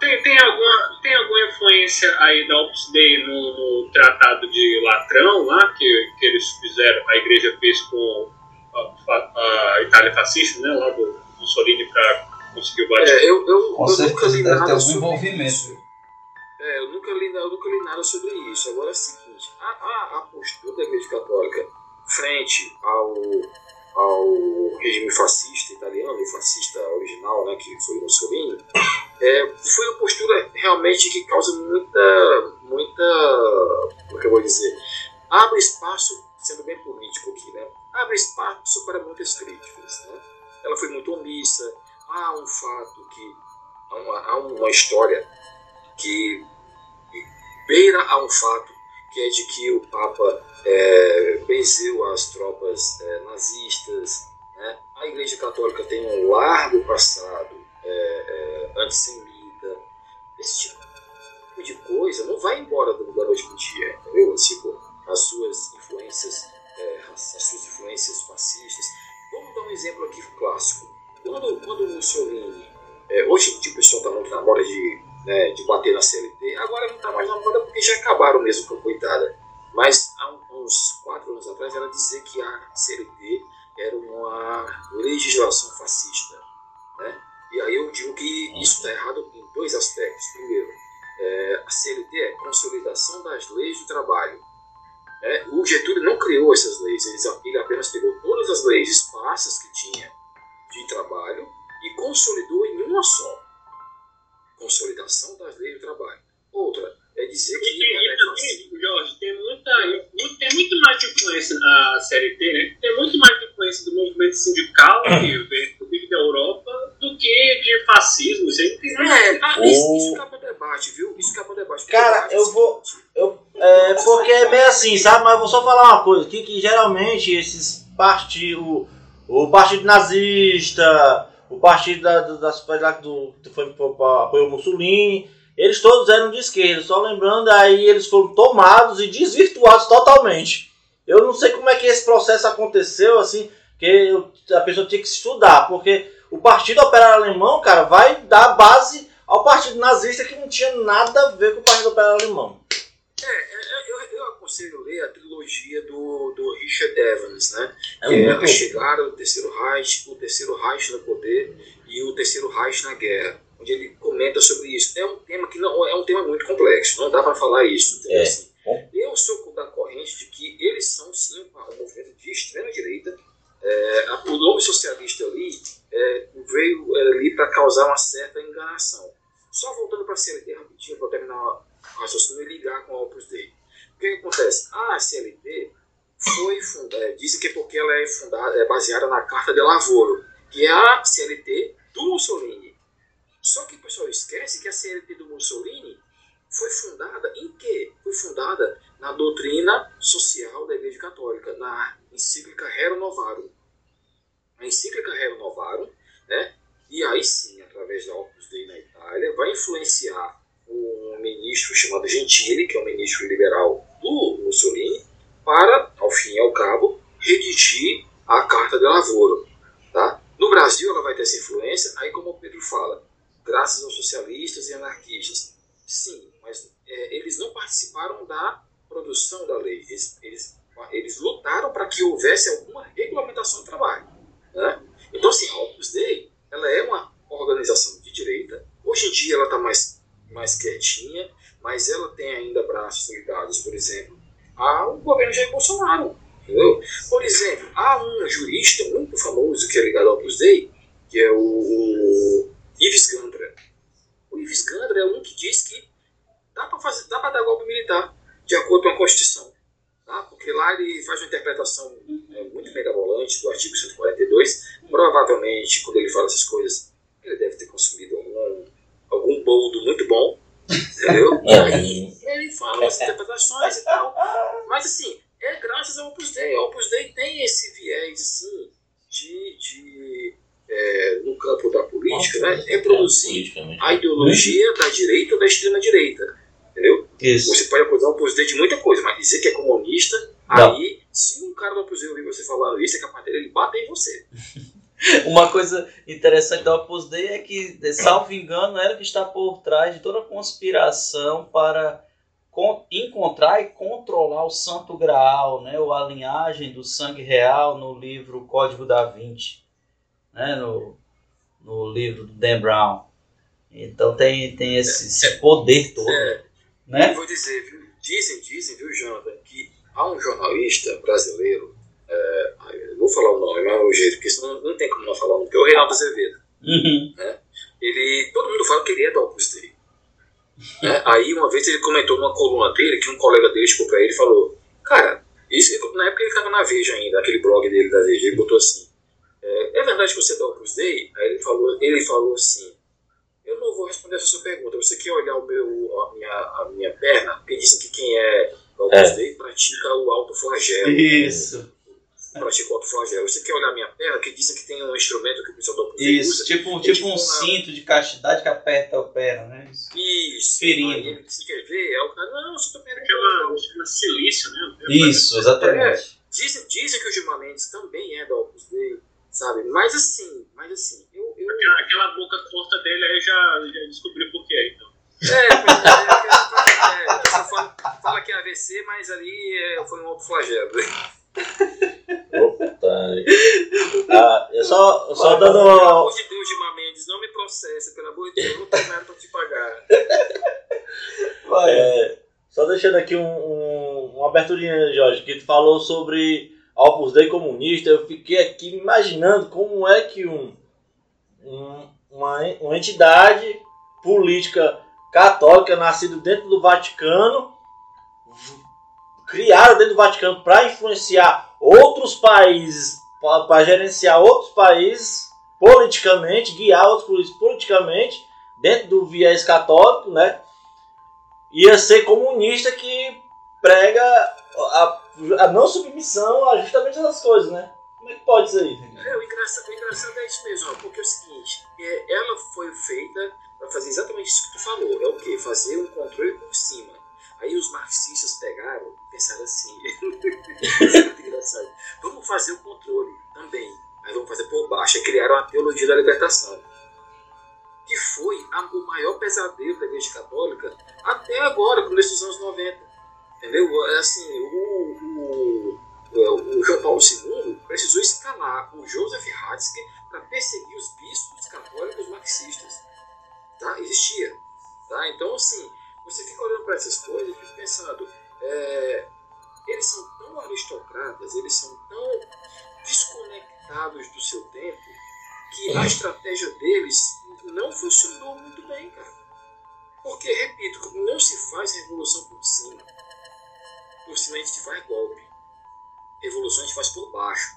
Tem, tem, alguma, tem alguma influência aí da Opus Dei no, no Tratado de Latrão lá que, que eles fizeram, a igreja fez com a, a, a Itália fascista, né, lá do Mussolini para conseguir o Vaticano? É, eu, eu, com eu certeza nunca li deve nada ter algum sobre envolvimento. isso. É, eu nunca, li, eu nunca li nada sobre isso. Agora seguinte, a, postura da Igreja Católica frente ao, ao regime fascista italiano, o fascista original, né, que foi Mussolini, é, foi uma postura realmente que causa muita, muita, como é que eu vou dizer, abre espaço, sendo bem político aqui, né, abre espaço para muitas críticas, né. Ela foi muito omissa, há um fato que, há uma, há uma história que beira a um fato que é de que o Papa é, as tropas é, nazistas. Né? A Igreja Católica tem um largo passado é, é antissemita. Esse tipo de coisa não vai embora da noite para o dia, entendeu? Tipo, as suas influências, é, as suas influências fascistas. Vamos dar um exemplo aqui clássico. Quando, quando o Mussolini, é, hoje em dia o pessoal está muito na moda de né, de bater na CLT. Agora não está mais na moda porque já acabaram mesmo com a coitada. Mas há uns quatro anos atrás ela dizia que a CLT era uma legislação fascista. Né? E aí eu digo que isso está errado em dois aspectos. Primeiro, é, a CLT é consolidação das leis do trabalho. É, o Getúlio não criou essas leis, ele apenas pegou todas as leis esparsas que tinha de trabalho e consolidou em uma só consolidação das leis do trabalho. Outra é dizer que. Tem, é Jorge, tem, muita, tem muito mais influência a CLT, né? Tem muito mais influência do movimento sindical vem da Europa do que de fascismo. Isso aí tem é, ah, isso, isso acaba debate, viu? Isso acaba debate. Cara, debate, eu vou. Eu, é, porque é bem assim, sabe? Mas eu vou só falar uma coisa aqui: que geralmente esses partidos. O partido nazista, o partido da, da, da do, que foi apoiou Mussolini, eles todos eram de esquerda, só lembrando, aí eles foram tomados e desvirtuados totalmente. Eu não sei como é que esse processo aconteceu, assim, que a pessoa tinha que estudar, porque o Partido Operário Alemão, cara, vai dar base ao Partido Nazista que não tinha nada a ver com o Partido Operário Alemão. É, é aconselho ler a trilogia do, do Richard Evans, né? É que é a chegada do terceiro Reich, o terceiro Reich no poder e o terceiro Reich na guerra, onde ele comenta sobre isso. É um tema que não é um tema muito complexo, não dá para falar isso. É. Assim. Eu sou da corrente de que eles são sim um movimento de extrema direita. É, o nome socialista ali é, veio ali para causar uma certa enganação. Só voltando para a CLT rapidinho para terminar o raciocínio e ligar com a Opus Dei. O que, acontece? A CLT foi é, dizem que é porque ela é, fundada, é baseada na Carta de Lavoro, que é a CLT do Mussolini. Só que o pessoal esquece que a CLT do Mussolini foi fundada em quê? Foi fundada na doutrina social da Igreja Católica, na encíclica Rerum Novarum. A encíclica Rerum Novarum, né? E aí sim, através da Opus Dei na Itália, vai influenciar um ministro chamado Gentili, que é um ministro liberal do Mussolini, para, ao fim e ao cabo, redigir a Carta de Lavoro. Tá? no Brasil ela vai ter essa influência, aí como o Pedro fala, graças aos socialistas e anarquistas. Sim, mas é, eles não participaram da produção da lei. Eles, eles, eles lutaram para que houvesse alguma regulamentação do trabalho. Né? Então, assim, a Opus Dei ela é uma organização de direita. Hoje em dia ela está mais, mais quietinha, mas ela tem ainda braços ligados, por exemplo, ao governo Jair Bolsonaro. Entendeu? Por exemplo, há um jurista muito famoso que é ligado ao Opus Dei, que é o, Ives Gandra. O Ives Gandra é um que diz que dá para dar golpe militar de acordo com a Constituição. Tá? Porque lá ele faz uma interpretação é, muito mirabolante do artigo 142. Provavelmente, quando ele fala essas coisas, ele deve ter consumido algum, algum boldo muito bom. Entendeu? e aí ele fala as interpretações e tal. Mas assim, é graças ao Opus Dei. O Opus Dei tem esse viés assim, de, de é, no campo da política, né, reproduzir a ideologia da direita ou da extrema direita. Entendeu? Isso. Você pode acusar o Opus Dei de muita coisa, mas dizer que é comunista, Não. aí, se um cara do Opus Dei ouvir você falando isso, é capaz dele ele bater em você. Uma coisa interessante da Opus Dei é que, salvo engano, ela que está por trás de toda a conspiração para con- encontrar e controlar o Santo Graal, né, ou a linhagem do sangue real no livro Código da Vinci, né, no, no livro do Dan Brown. Então tem, tem esse, esse poder todo, É, né? Eu vou dizer, viu? Dizem, dizem, viu, Jonathan, que há um jornalista brasileiro, é, vou falar o nome, mas é o jeito, porque senão não tem como não falar o nome, que é o Reinaldo Azevedo. Uhum. Ele, todo mundo fala que ele é da Opus Dei. Né? Aí uma vez ele comentou numa coluna dele que um colega dele chegou pra ele e falou: Cara, isso, na época ele estava na Veja ainda, aquele blog dele da Veja, ele botou assim: É, é verdade que você é da Opus Dei? Aí ele falou, ele falou assim: Eu não vou responder essa sua pergunta. Você quer olhar o meu, a, minha, a minha perna? Porque dizem que quem é da Opus É. Dei pratica o autoflagelo. Isso, Pratica o autoflagelo. Você quer olhar a minha perna? Que dizem que tem um instrumento que o pessoal Dei isso. usa. Tipo, É tipo tipo um uma- cinto de castidade que aperta o pé, né? Isso. Isso. Ferindo. Aí disse, quer ver? Aí o cara, não, você tá perdendo. Aquela, chama silício, né? Isso, exatamente. Dizem, dizem que o Gilmar Mendes também é da Opus Dei, sabe? Mas assim, mas assim, eu. eu Aquela, aquela boca torta dele aí já, já descobri por quê, então. é, pois é, é, é, a pessoa fala, fala que é AVC, mas ali é, foi um autoflagelo. Opa, ah, eu só, só Pelo dando. amor de Deus, Gilmar Mendes, não me processa, pelo amor de Deus, eu não tenho nada pra te pagar. É, só deixando aqui um, um- uma aberturinha, Jorge, que tu falou sobre Opus Dei comunista. Eu fiquei aqui imaginando como é que um, um- uma, uma entidade política católica nascida dentro do Vaticano criaram dentro do Vaticano para influenciar outros países, para gerenciar outros países politicamente, guiar outros países politicamente dentro do viés católico, né? ia ser comunista que prega a, a não submissão a justamente essas coisas, né? Como é que pode ser isso? É, o engraçado, o engraçado é isso mesmo, ó, porque é o seguinte, é, ela foi feita para fazer exatamente isso que tu falou, é o quê? Fazer um controle por cima. Aí os marxistas pegaram e pensaram assim, é vamos fazer o controle também, mas vamos fazer por baixo, e criaram a teologia da libertação, que foi a- o maior pesadelo da Igreja Católica até agora, começo dos anos 90. Entendeu? É Assim, o, o, o, o João Paulo II precisou escalar o Joseph Ratzinger para perseguir os bispos católicos marxistas. Tá? Existia. Tá? Então, assim, você fica olhando para essas coisas e fica pensando, é, eles são tão aristocratas, eles são tão desconectados do seu tempo, que a estratégia deles não funcionou muito bem, cara. Porque, repito, não se faz revolução por cima. Por cima a gente faz golpe. Revolução a gente faz por baixo.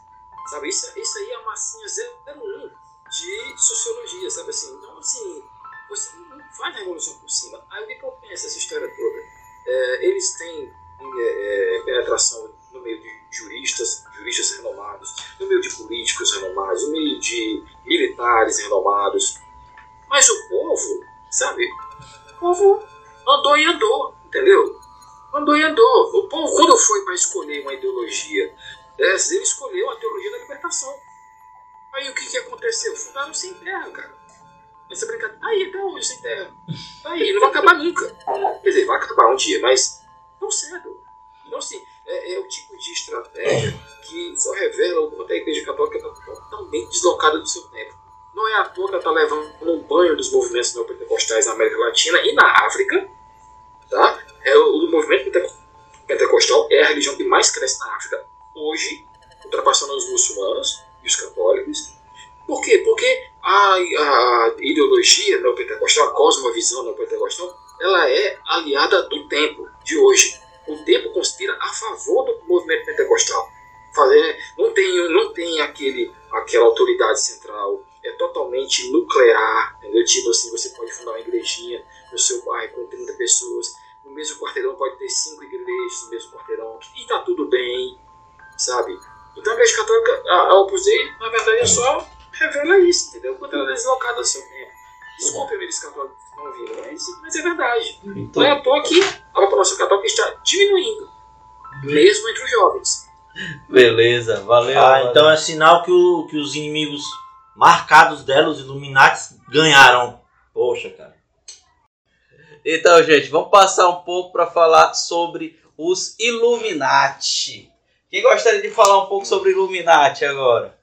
Sabe? Isso, isso aí é a massinha 01 de sociologia, sabe assim? Então, assim, você não faz revolução por cima. Aí o que, eu penso essa história toda? É, eles têm é, é, penetração no meio de juristas, juristas renomados, no meio de políticos renomados, no meio de militares renomados. Mas o povo, sabe? O povo andou e andou, entendeu? Andou e andou. O povo, quando foi para escolher uma ideologia dessas, ele escolheu a teologia da libertação. Aí o que, que aconteceu? Fundaram sem terra, cara. Essa brincadeira. Tá aí, até hoje, sem terra. Tá aí, não vai acabar nunca. Quer dizer, vai acabar um dia, mas não cedo. Então, assim, é, é o tipo de estratégia que só revela o quanto a Igreja Católica está totalmente deslocada do seu tempo. Não é à toa que ela está levando um banho dos movimentos neopentecostais na América Latina e na África. Tá? É, o, o movimento pentecostal é a religião que mais cresce na África hoje, ultrapassando os muçulmanos e os católicos. Por quê? Porque a, a ideologia neopentecostal, a cosmovisão neopentecostal, ela é aliada do tempo de hoje. O tempo conspira a favor do movimento pentecostal. Fazer, não tem, não tem aquele, aquela autoridade central, é totalmente nuclear, entendeu? Tipo assim, você pode fundar uma igrejinha no seu bairro com 30 pessoas, no mesmo quarteirão pode ter cinco igrejas no mesmo quarteirão, e tá tudo bem, sabe? Então a Igreja Católica, a, a Opus Dei, na verdade, é só revela isso, entendeu? Quando ela é deslocada do seu tempo. Desculpe, eles católicos que estão ouvindo, mas, mas é verdade. Então, não é à toa que a população católica está diminuindo, mesmo entre os jovens. Beleza, valeu. Ah, valeu. então é sinal que, o, que os inimigos marcados dela, os Illuminati, ganharam. Poxa, cara. Então, gente, vamos passar um pouco para falar sobre os Illuminati. Quem gostaria de falar um pouco sobre Illuminati agora?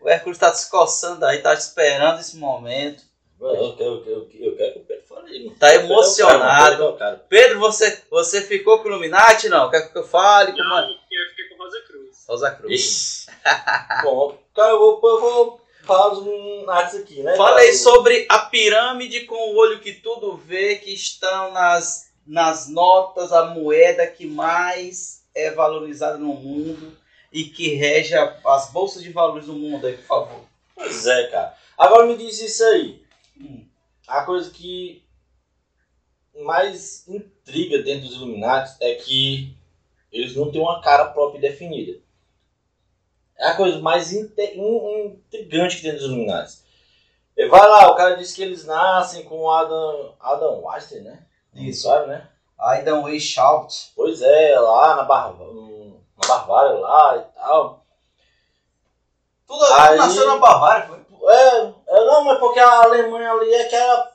O Hércules está se coçando aí, está esperando esse momento. Eu quero, eu, eu quero que o Pedro fale. Tá Pedro é emocionado. cara, Pedro é o cara. Pedro, você, você ficou com o Illuminati? Não? Quer que eu fale? Como Não, é? porque eu fiquei com Rosa Cruz. Rosa Cruz. Bom, cara, eu vou, eu vou falar dos Illuminati aqui, né? Fala aí sobre a pirâmide com o olho que tudo vê, que estão nas, nas notas, a moeda que mais é valorizada no mundo e que rege as bolsas de valores do mundo aí, por favor. Pois é, cara. Agora me diz isso aí. Hum. A coisa que mais intriga dentro dos Illuminati é que eles não têm uma cara própria definida. É a coisa mais intrigante que tem dos Illuminati. E Vai lá, o cara disse que eles nascem com Adam, Adam Weinstein, né? Isso. Sabe, né? Aidan Way Shout. Pois é, lá na, Bar... na Barvária lá e tal. Tudo, Aí- tudo nasceu na Bavária, foi? É, é, não, mas porque a Alemanha ali é que era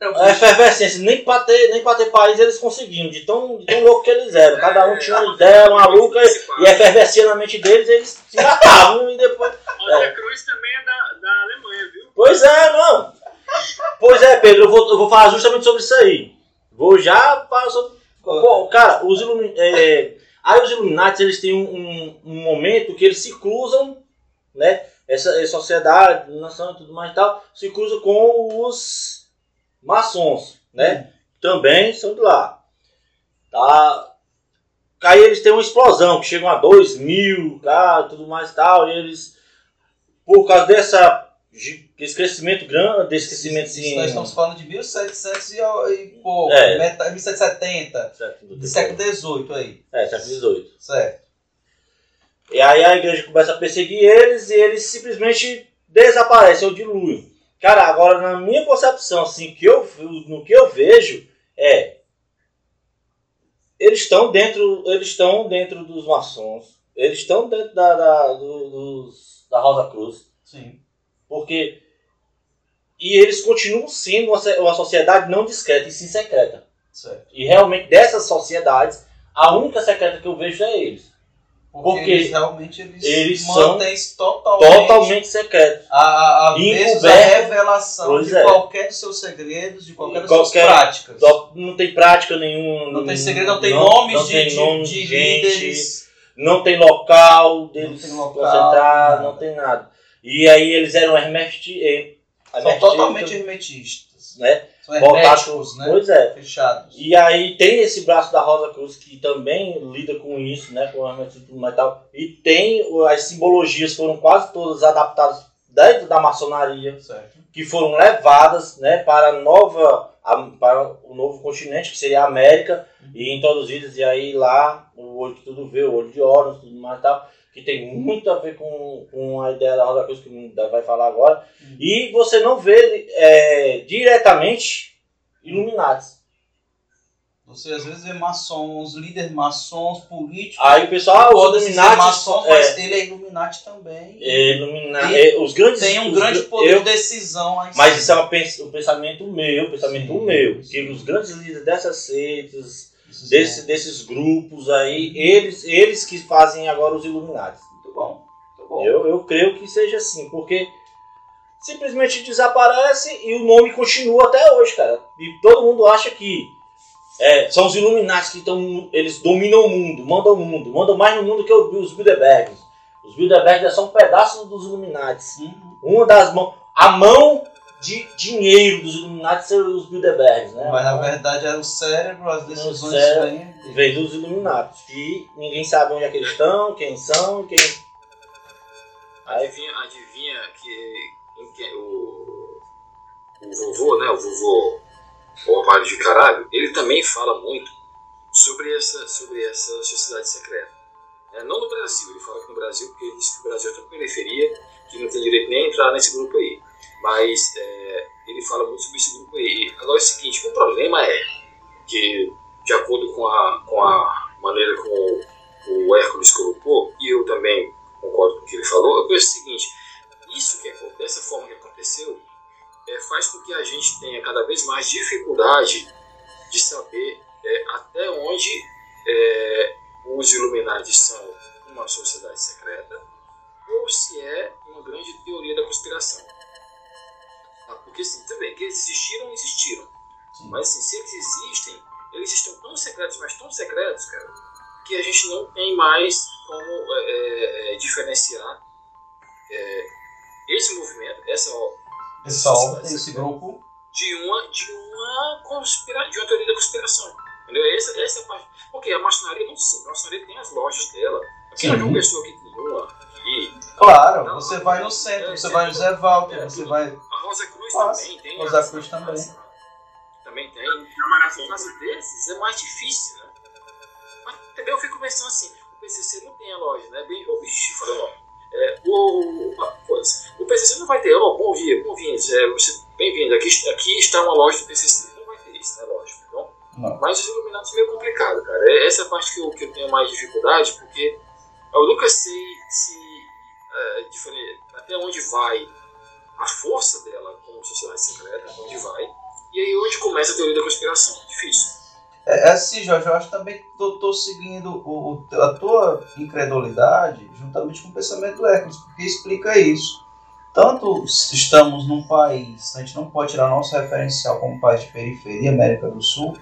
É efervescência, nem pra ter, nem pra ter país eles conseguiam, de tão, de tão louco que eles eram. Cada um tinha uma ideia maluca e efervescia na mente deles, eles se matavam e depois. Rosa Cruz também é da, da Alemanha, viu? Pois é, não. Pois é, Pedro, eu vou, eu vou falar justamente sobre isso aí. Vou já falar sobre. Pô, cara, os Illuminati. É, aí os Illuminati eles têm um, um, um momento que eles se cruzam, né? Essa, sociedade, nação e tudo mais e tal, se cruza com os maçons, né? Também são de lá. Tá? Aí eles têm uma explosão, que chegam a 2 mil, cara, tudo mais e tal, e eles, por causa dessa, crescimento grande, desse crescimento assim, Nós estamos falando de 1700 e, e pouco, É. meta- 1770, Certo, do século XVIII aí, É, século XVIII. certo? E aí a igreja começa a perseguir eles e eles simplesmente desaparecem ou diluem. Cara, agora na minha concepção, assim, que eu, no que eu vejo é eles estão dentro, eles estão dentro dos maçons, eles estão dentro da, da, do- dos, da Rosa Cruz, Sim. porque e eles continuam sendo uma, uma sociedade não discreta e sim secreta. Certo. E realmente dessas sociedades, a única secreta que eu vejo é eles. Porque, Porque eles realmente eles, eles são mantêm-se totalmente, Totalmente secretos. a, a, a vezes a Encoberto. revelação Pois de é. qualquer dos seus segredos, de qualquer das Qualquer- suas práticas. Não tem prática nenhuma. Não tem segredo, não tem não- nomes não de, tem de, nome de gente, líderes. Não tem local deles se local, concentrar, nada. não tem nada. E aí eles eram hermeti, eh, São totalmente hermetistas. né? São herméticos, né? Pois é. Fechados. E aí tem esse braço da Rosa Cruz que também lida com isso, né? Com o hermetismo e tudo mais e tal. E tem as simbologias foram quase todas adaptadas dentro da maçonaria. Certo. que foram levadas né, para, a nova, a- para o novo continente, que seria a América, e introduzidas, e aí lá, o olho que tudo vê, o olho de Horus, tudo mais e tal, que tem muito a ver com, com a ideia da Rosa Cruz, que o vai falar agora, e você não vê é, diretamente Illuminati. Você às vezes vê maçons, líderes maçons, políticos. Aí o pessoal, os pode ser Illuminati, maçom, é, mas ele é Illuminati também. é, Illumina- E é, os grandes, Tem um os grande gr- poder eu- de decisão aí. Mas isso é um pensamento meu, um pensamento Sim, meu. sim. Que os grandes líderes dessas seitas, desse, desses grupos aí, eles, eles que fazem agora os Illuminati. Muito bom. Muito bom. Eu, eu creio que seja assim, porque simplesmente desaparece e o nome continua até hoje, cara. E todo mundo acha que é, são os Illuminati que estão. Eles dominam o mundo, mandam o mundo, mandam mais no mundo que os Bilderbergs. Os Bilderbergs é só um pedaço dos Illuminati. Uhum. Uma das mãos. A mão de dinheiro dos Illuminati são os Bilderbergs, né? Mas na verdade era o cérebro, as decisões cérebro. vêm. Vem dos Illuminati. E ninguém sabe onde é que eles estão, quem são, quem. Aí Adivinha, adivinha que, que o, o vovô, né? O vovô Romário de Caralho, ele também fala muito sobre essa, sobre essa sociedade secreta. É, não no Brasil, ele fala que no Brasil, porque ele diz que o Brasil é tão periferia que não tem direito nem a entrar nesse grupo aí. Mas é, ele fala muito sobre esse grupo aí. Agora é o seguinte, o problema é que, de acordo com a, com a maneira como o Hércules colocou, e eu também concordo com o que ele falou, penso o seguinte, isso que é, dessa forma que aconteceu, é, faz com que a gente tenha cada vez mais dificuldade de saber é, até onde é, os Illuminati são uma sociedade secreta ou se é uma grande teoria da conspiração. Ah, Porque assim, também, que eles existiram, existiram. Mas assim, se eles existem, eles estão tão secretos, mas tão secretos, cara, que a gente não tem mais como é, é, é, diferenciar é, esse movimento, essa Pessoal, esse grupo. de uma de uma conspira, de uma teoria da conspiração. Entendeu? Essa, essa é a parte. Porque a maçonaria é muito simples. A maçonaria tem as lojas dela. Aqui Sim. é uma pessoa que tem uma aqui. Claro, Não, você não, vai no é, centro, você é, vai no Zé Walter, é, você vai. A Rosa Cruz Faz. também tem. Rosa as- Cruz também. Também tem. Na maratona. No caso desses é mais difícil, né? Mas também eu fico pensando assim, o PCC não tem a loja, né? Bem, oh, bicho, falei não. É, o, o, PCC não vai ter, ó, bom dia, bom-vindos, é, você- bem-vindo, aqui, aqui está uma loja do PCC. Não vai ter isso, né? Lógico. Então, Não. mas os iluminados é meio complicado, cara. É essa parte que eu, que eu tenho mais dificuldade, porque eu nunca sei se é, até onde vai a força dela como sociedade secreta, onde vai, e aí onde começa a teoria da conspiração. Difícil. É, é assim, Jorge, eu acho também que tô seguindo o, o- a tua incredulidade juntamente com o pensamento do Hércules, porque explica isso. Tanto estamos num país, a gente não pode tirar nosso referencial como país de periferia, América do Sul,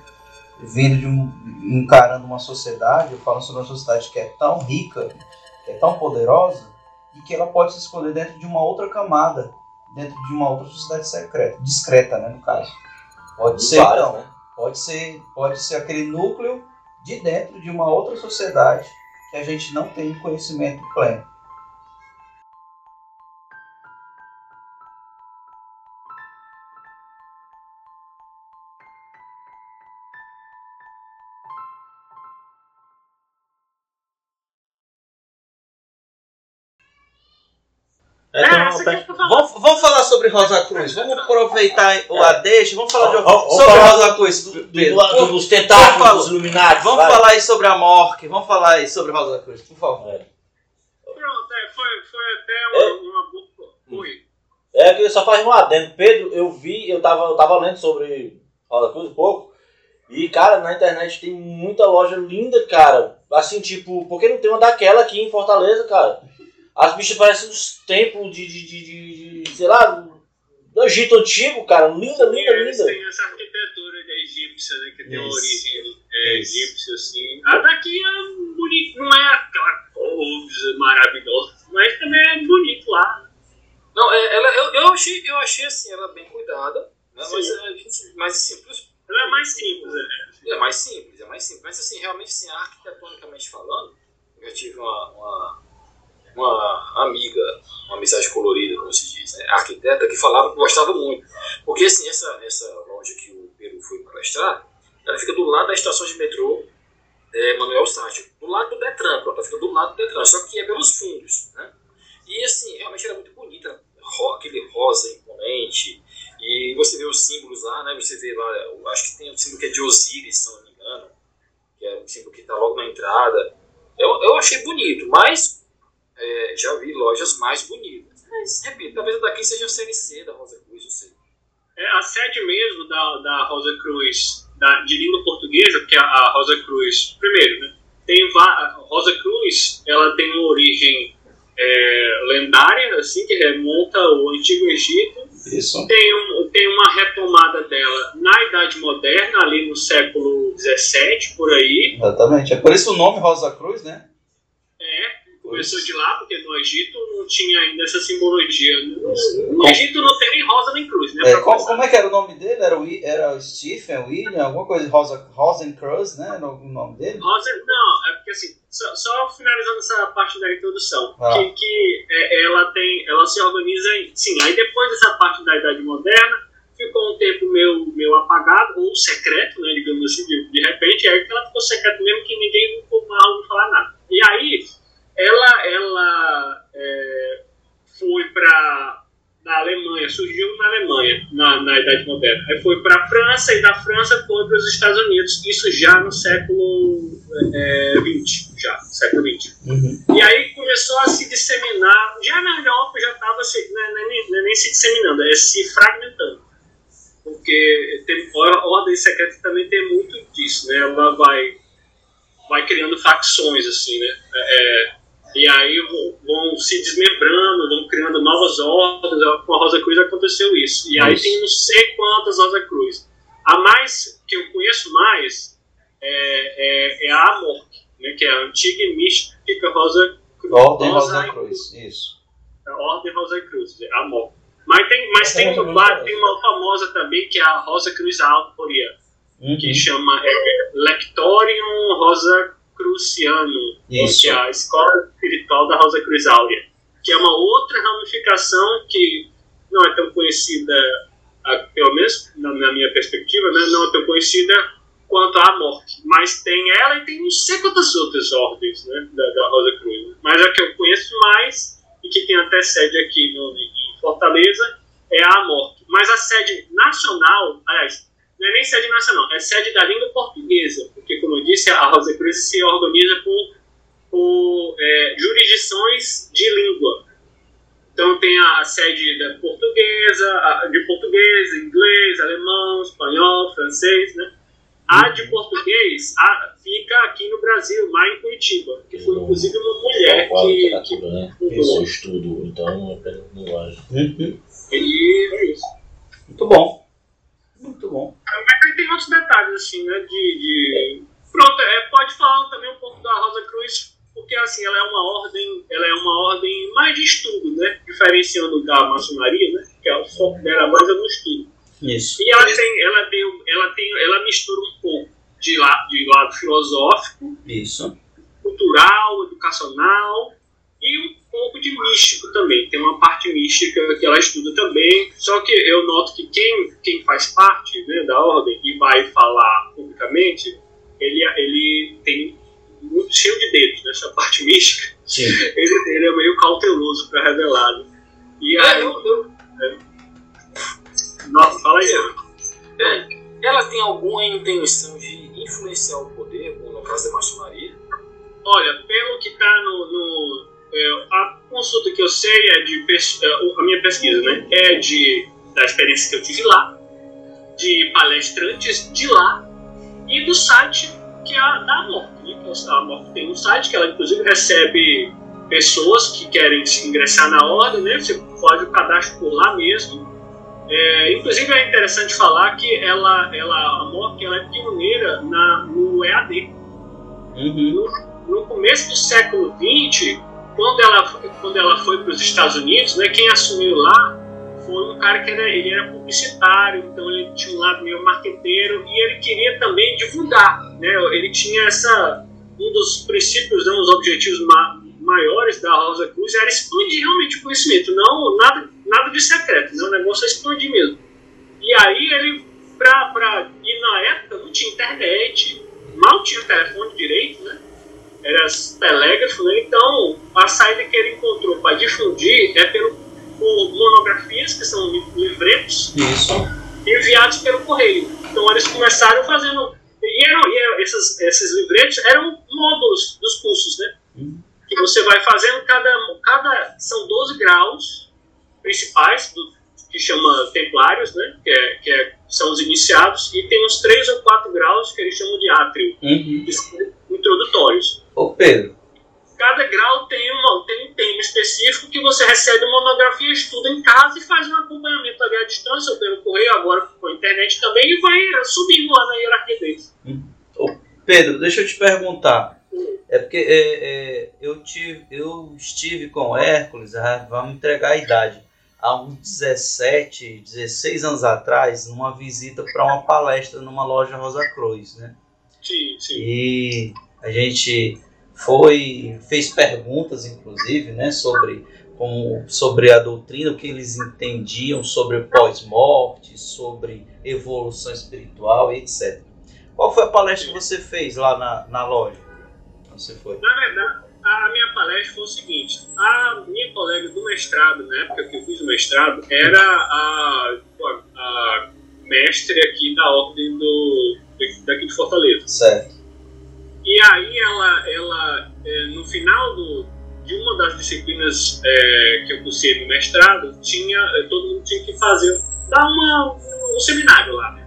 vindo de um, encarando uma sociedade, eu falo sobre uma sociedade que é tão rica, que é tão poderosa, e que ela pode se esconder dentro de uma outra camada, dentro de uma outra sociedade secreta, discreta, né, no caso. Pode ser, várias, então, né? Pode ser, pode ser aquele núcleo de dentro de uma outra sociedade que a gente não tem conhecimento pleno. É, falando. Vamos, vamos falar sobre Rosa Cruz. Vamos aproveitar o a deixa. Vamos falar de, Vamos- sobre Rosa Cruz. do- do- dos tentáculos dos Illuminati. Vamos vai. falar aí sobre a Mork. Vamos falar aí sobre Rosa Cruz, por favor. Pronto, é, foi, foi até uma, uma boa. É que só faz um adendo. Pedro, eu vi, eu tava, eu tava lendo sobre Rosa Cruz um pouco. E, cara, na internet tem muita loja linda, cara. Assim, tipo, por que não tem uma daquela aqui em Fortaleza, cara? As bichas parecem uns templos de, de, de, de- de, sei lá, do Egito Antigo, cara. Linda, linda, Eles linda. têm essa arquitetura de egípcia, né? Que tem uma origem é, egípcia, assim. A daqui é bonito, não é aquela coisa maravilhosa, mas também é bonito lá. Não, é, ela, eu, eu, achei, eu achei assim, ela bem cuidada, né? Mas, a gente, mas pros- Ela é mais simples, né? é mais simples, é mais simples. Mas assim, realmente, assim, arquitetonicamente falando, eu já tive uma, uma, uma amiga, uma mensagem colorida, como se diz, né, arquiteta, que falava que gostava muito. Porque assim, essa, essa loja que o Peru foi palestrar, ela fica do lado da estação de metrô é, Manuel Sátio, do lado do Detran, pronto, ela fica do lado do Detran, só que é pelos fundos. Né? E assim, realmente era é muito bonita, ro aquele rosa imponente, e você vê os símbolos lá, né? Você vê lá, acho que tem um símbolo que é de Osíris, se não me engano, que é um símbolo que está logo na entrada. Eu, eu achei bonito, mas já vi lojas mais bonitas. Mas, repito, talvez a daqui seja a série C da Rosa Cruz, não sei. É, a sede mesmo da, da Rosa Cruz, da, de língua portuguesa, porque a, a Rosa Cruz, primeiro, né, tem a Rosa Cruz, ela tem uma origem é, lendária, assim, que remonta ao Antigo Egito. Isso. Tem, um, tem uma retomada dela na Idade Moderna, ali no século XVII, por aí. Exatamente. É por isso o nome Rosa Cruz, né? É, começou de lá, porque no Egito não tinha ainda essa simbologia. No, no Egito não tem nem rosa nem cruz, né? É, como, como é que era o nome dele? Era, o, era o Stephen, William, alguma coisa, Rosa, Rosencruz, né? No, o nome dele? Rosa, não, é porque assim, só, só finalizando essa parte da introdução, Ah. que, que é, ela tem, ela se organiza em, sim, aí depois dessa parte da Idade Moderna, ficou um tempo meio, meio apagado, ou secreto, né, digamos assim, de, de repente, é que ela ficou secreta mesmo que ninguém ouviu falar nada. E aí, ela, ela é, foi para na Alemanha, surgiu na Alemanha, na, na Idade Moderna. Aí foi para a França e da França foi para os Estados Unidos, isso já no século é, 20, já, século 20. Uhum. E aí começou a se disseminar, já na Europa já estava se, não, é- não é nem, não é nem se disseminando, é se fragmentando. Porque tem, a ordem secreta também tem muito disso, né? Ela vai, vai criando facções, assim, né? É, e aí vão, se desmembrando, vão criando novas ordens. Com a Rosa Cruz aconteceu isso. E aí Isso. tem não sei quantas Rosa Cruz. A mais, que eu conheço mais, é, é, é a Amor, né? que é a antiga e mística Rosa Cruz. Ordem Rosa Rosa Cruz, isso. a Ordem Rosa Cruz, a Amor. Mas tem, mas tem, Rosa uma, Cruz, tem uma famosa também, que é a Rosa Cruz Áurea, Uhum. que chama é, Lectorium Rosa Cruciano, que é a escola espiritual da Rosa Cruz Áurea, que é uma outra ramificação que não é tão conhecida, pelo menos na, minha perspectiva, né, não é tão conhecida quanto a morte, mas tem ela e tem não sei quantas outras ordens né, da, da Rosa Cruz. Mas a que eu conheço mais e que tem até sede aqui no, em Fortaleza é a morte. Mas a sede nacional, aliás, não é nem sede nacional, é sede da língua portuguesa, porque, como eu disse, a Rosa Cruz se organiza por, por é, jurisdições de língua. Então tem a, a sede da portuguesa, a- de português, inglês, alemão, espanhol, francês, né? A de português a- fica aqui no Brasil, lá em Curitiba, que foi inclusive uma mulher Qual a que, que literatura, né? Esse é o estudo, então, apenas linguagem. Uhum. e é isso. Muito bom. Muito bom. Aí tem outros detalhes, assim, né? De, de... Pronto, é, pode falar também um pouco da Rosa Cruz, porque assim, ela é uma ordem, ela é uma ordem mais de estudo, né? Diferenciando da maçonaria, né? Que é o foco dela mais é no estudo. Isso. E ela tem, ela tem, ela tem, ela mistura um pouco de lado, de lado filosófico, Isso. cultural, educacional e um pouco de místico também. Tem uma parte mística que ela estuda também. Só que eu noto que quem, quem faz parte né, da ordem e vai falar publicamente, ele, ele tem muito cheio de dedos nessa parte mística. Sim. Ele, ele é meio cauteloso para revelar. né? E É, aí, eu- eu- nossa, fala aí. é, ela tem alguma intenção de influenciar o poder, como no caso da maçonaria? Olha, pelo que está no, no, é, a consulta que eu sei é de pes- é, a minha pesquisa, né? É de da experiência que eu tive lá, de palestrantes de lá e do site que é a da Amor. Né? A Amor tem um site que ela inclusive recebe pessoas que querem se ingressar na ordem, né? Você pode o cadastro por lá mesmo. É, inclusive é interessante falar que ela, ela a que ela é pioneira na, no EAD Uhum. no começo do século XX, quando ela, quando ela foi para os Estados Unidos, né, quem assumiu lá foi um cara que era, ele era publicitário, então ele tinha um lado meio marqueteiro e ele queria também divulgar. Né, ele tinha essa. Um dos princípios, né, um dos objetivos ma maiores da Rosa Cruz era expandir realmente o conhecimento, não nada, nada de secreto, né, o negócio é expandir mesmo. E aí ele, pra, pra, e na época não tinha internet, mal tinha telefone direito, né? Era telégrafo, né? Então a saída que ele encontrou para difundir é pelo, monografias, que são li- livretos, Isso. enviados pelo correio. Então eles começaram fazendo. E, eram, e eram- esses, esses livretos eram módulos dos cursos, né? que você vai fazendo cada, cada são 12 graus principais do, que chama templários, né? Que, é, que é, são os iniciados e tem uns três ou quatro graus que eles chamam de átrio, Uhum. que são introdutórios. Ô Pedro, Cada grau tem, uma, tem um tema específico que você recebe uma monografia, estuda em casa e faz um acompanhamento ali à distância, ou pelo correio, agora com a internet também, e vai subindo lá na hierarquia deles. Pedro, deixa eu te perguntar. É porque é, é, eu, tive, eu estive com o Hércules, ah, vamos entregar a idade, há uns 17, 16 anos atrás, numa visita para uma palestra numa loja Rosa Cruz, né? Sim, sim. E a gente foi, fez perguntas, inclusive, né, sobre, como, sobre a doutrina, o que eles entendiam sobre pós-morte, sobre evolução espiritual etc. Qual foi a palestra que você fez lá na, na loja? Você foi? Na verdade, a minha palestra foi o seguinte: a minha colega do mestrado, na época que eu fiz o mestrado, era a, a mestre aqui da ordem do, daqui de Fortaleza. Certo. E aí ela, ela é, no final do, de uma das disciplinas é, que eu cursei no mestrado, tinha, é, todo mundo tinha que fazer, dar uma, um seminário lá. né?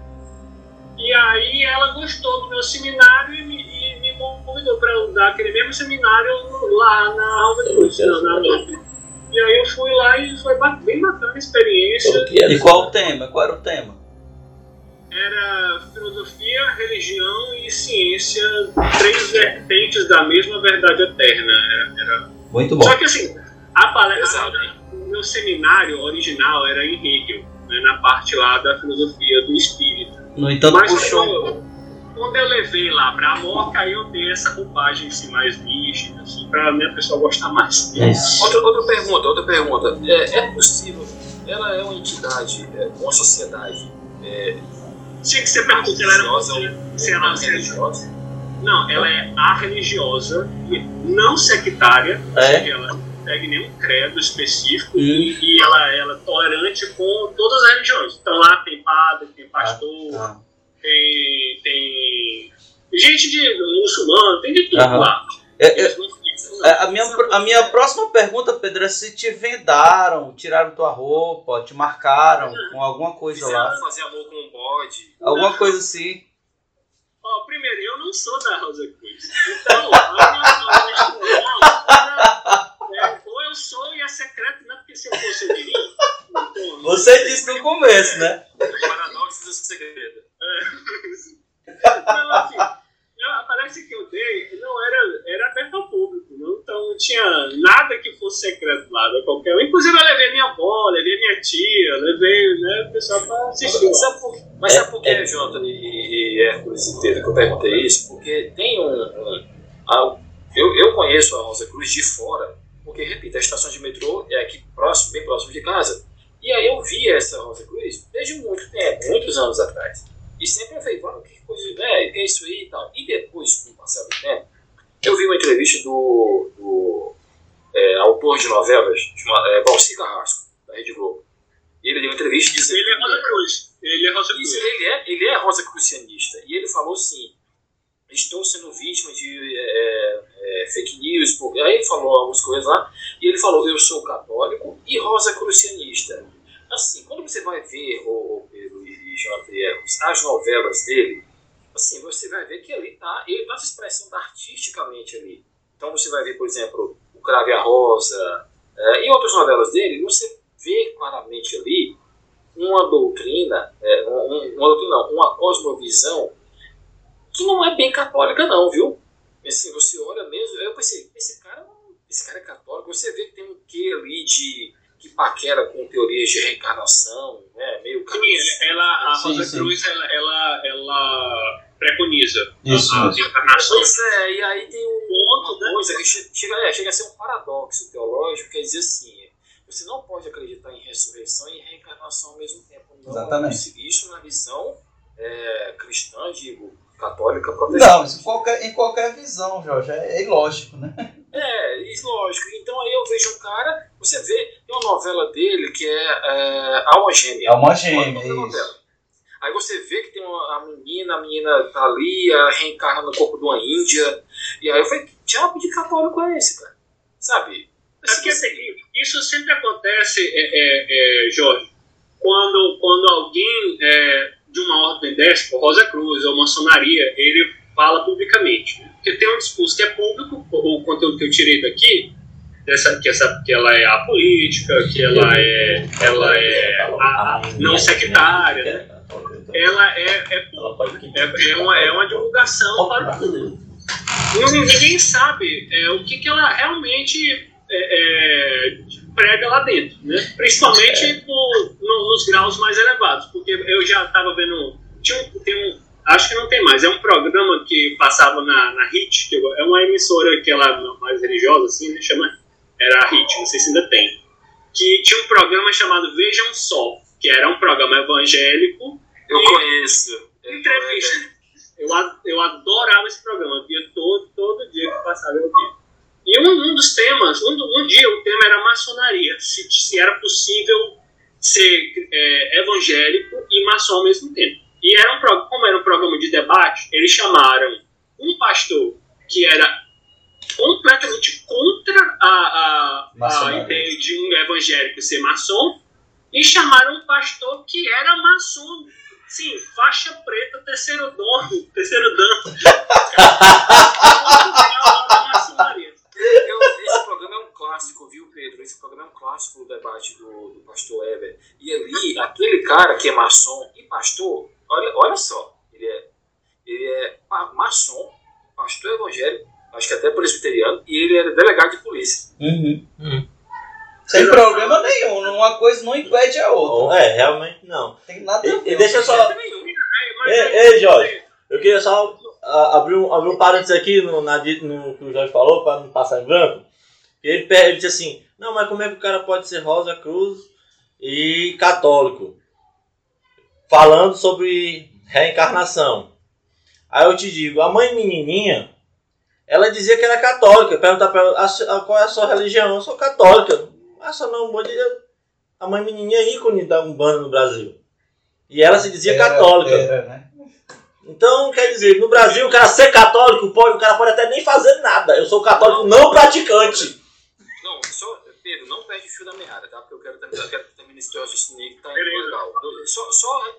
E aí ela gostou do meu seminário e me, e me convidou para dar aquele mesmo seminário lá na Alva Cruz, na, na UF. E aí eu fui lá e foi bem bacana a experiência. E qual o tema? Qual era o tema? Era filosofia, religião e ciência, três vertentes da mesma verdade eterna. Era, era Muito bom. Só que assim, a palestra, Exato. o meu seminário original era em Hegel, né, na parte lá da filosofia do espírito. No entanto, Mas puxou. quando, quando eu levei lá pra Amorca, aí eu dei essa roupagem assim, mais nítida, assim, pra né, o pessoal gostar mais. Isso. Outra, outra pergunta, outra pergunta. É, é possível, ela é uma entidade, é, uma sociedade é, Tinha que ser pergunta, ela era se não religiosa? Não, ela é a religiosa, e não sectária, ou É? seja, ela não segue nenhum credo específico e, e ela, ela é tolerante com todas as religiões. Então lá tem padre, tem pastor, Ah, tem, tem gente de muçulmano, tem de tudo Aham. lá. é, é, É, a, minha, a minha próxima pergunta, Pedro, é se te vendaram, tiraram tua roupa, te marcaram com alguma coisa lá. Fazer amor com um bode. Alguma coisa assim. Ó, primeiro, eu não sou da Rosa Cruz. Então, a minha palestra, é, ou eu sou e é secreto, não é porque se eu fosse eu diria. Então, Você disse no começo, né? Paradoxo do segredo. Não, assim, a palestra que eu dei não era, era aberta ao público, então não tinha nada que fosse secreto lá, da qualquer um. Inclusive eu levei minha avó, levei minha tia, levei né, o pessoal para assistir. lá. Sabe por, mas sabe por que, Jota e, e Hércules Pedro, que eu perguntei isso? Porque tem um. um- ah, eu, eu conheço a Rosa Cruz de fora, porque, repito, a estação de metrô é aqui próximo, bem próximo de casa. E aí eu vi essa Rosa Cruz desde muito tempo, muitos anos atrás. E sempre eu falei, que coisa, né? Que é isso aí e tal. E depois, com o passar do tempo, eu vi uma entrevista do, do é, autor de novelas, chama, é, Valci Carrasco, da Rede Globo. E ele deu uma entrevista dizendo Ele é Rosa Cruz. Ele é Rosa isso, Cruz. ele é, ele é rosa crucianista. E ele falou assim: estou sendo vítima de é, é, fake news. Porque... Aí ele falou algumas coisas lá. E ele falou: eu sou católico e rosa crucianista. Assim, quando você vai ver o, o Pedro e Jonathan Erros, as novelas dele, assim, você vai ver que ali tá, ele está se expressando artisticamente ali. Então você vai ver, por exemplo, o Crave a Rosa é, e outras novelas dele, você vê claramente ali uma doutrina, é, um- uma doutrina não, uma cosmovisão que não é bem católica não, viu? Assim, você olha mesmo, eu pensei, esse cara, não- esse cara é católico, você vê que tem um quê ali de que paquera com teorias de reencarnação, né, meio Sim, ela, a Sim, Rosa sim. Cruz, ela, ela, ela preconiza Isso, as isso. encarnações. Pois é, e aí tem um Ponto, uma né? coisa que che- chega, é, chega a ser um paradoxo teológico, quer dizer assim, você não pode acreditar em ressurreição e reencarnação ao mesmo tempo. Não Exatamente. Isso, isso na visão é, cristã, digo, católica, protestante. Não, isso em qualquer, em qualquer visão, Jorge, é, é ilógico, né? É, isso lógico. Então aí eu vejo um cara, você vê, tem uma novela dele que é, é Alma Gêmea. É Olha gêmea, isso. Aí você vê que tem uma, a menina, a menina tá ali, ela reencarna no corpo de uma índia. E aí eu falei, que diabo de católico é esse, cara? Sabe? É porque assim, isso sempre acontece, é, é, é, Jorge, quando, quando alguém é, de uma ordem dessa, Rosa Cruz ou maçonaria, ele fala publicamente. Porque tem um discurso que é público, o conteúdo que eu tirei daqui, dessa, que, essa, que ela é apolítica, que ela é, ela é a, não sectária, né? ela é, é, é, é, uma, é uma divulgação para o mundo. Ninguém sabe é, o que, que ela realmente é, é, prega lá dentro, né? principalmente por, no, nos graus mais elevados, porque eu já estava vendo. Tinha um, tem um, acho que não tem mais, é um programa que passava na, na HIT, que é uma emissora que ela mais religiosa, assim, né? Chama, era a HIT, não sei se ainda tem. Que tinha um programa chamado Vejam Só, que era um programa evangélico. Eu conheço. Entrevista. Eu, eu adorava esse programa, via todo, todo dia que passava eu via. E um, um dos temas, um, um, dia o tema era maçonaria, se, se era possível ser é, evangélico e maçom ao mesmo tempo. E era um, como era um programa de debate, eles chamaram um pastor que era completamente contra a, a, a ideia de um evangélico ser maçom e chamaram um pastor que era maçom. Sim, faixa preta, terceiro dono, terceiro dano. Eu, esse programa é um clássico, viu, Pedro? Esse programa é um clássico do debate do, do pastor Ever. E ali, aquele cara que é maçom e pastor, olha, olha só, ele é, ele é maçom, pastor evangélico, acho que até presbiteriano, e ele é delegado de polícia. Uhum. Uhum. Sem problema nenhum, uma coisa não impede a outra. É, realmente não. Tem nada a ver. E, deixa só. Ei, ei, Jorge, eu queria só abrir um, abrir um parênteses aqui no, na, no que o Jorge falou, para não passar em branco. Ele, ele disse assim: Não, mas como é que o cara pode ser Rosa Cruz e católico? Falando sobre reencarnação. Aí eu te digo: a mãe menininha, ela dizia que era católica. Perguntar para ela qual é a sua religião. Eu sou católica. Ah, só não, a mãe menininha é ícone da Umbanda no Brasil. E ela se dizia era, católica. Era, né? Então, quer dizer, no Brasil, o cara ser católico, pode, o cara pode até nem fazer nada. Eu sou católico não praticante. Não, só, Pedro, não perde o fio da meada, tá? Porque eu quero terminar, eu quero terminar esse raciocínio que tá legal. Só, só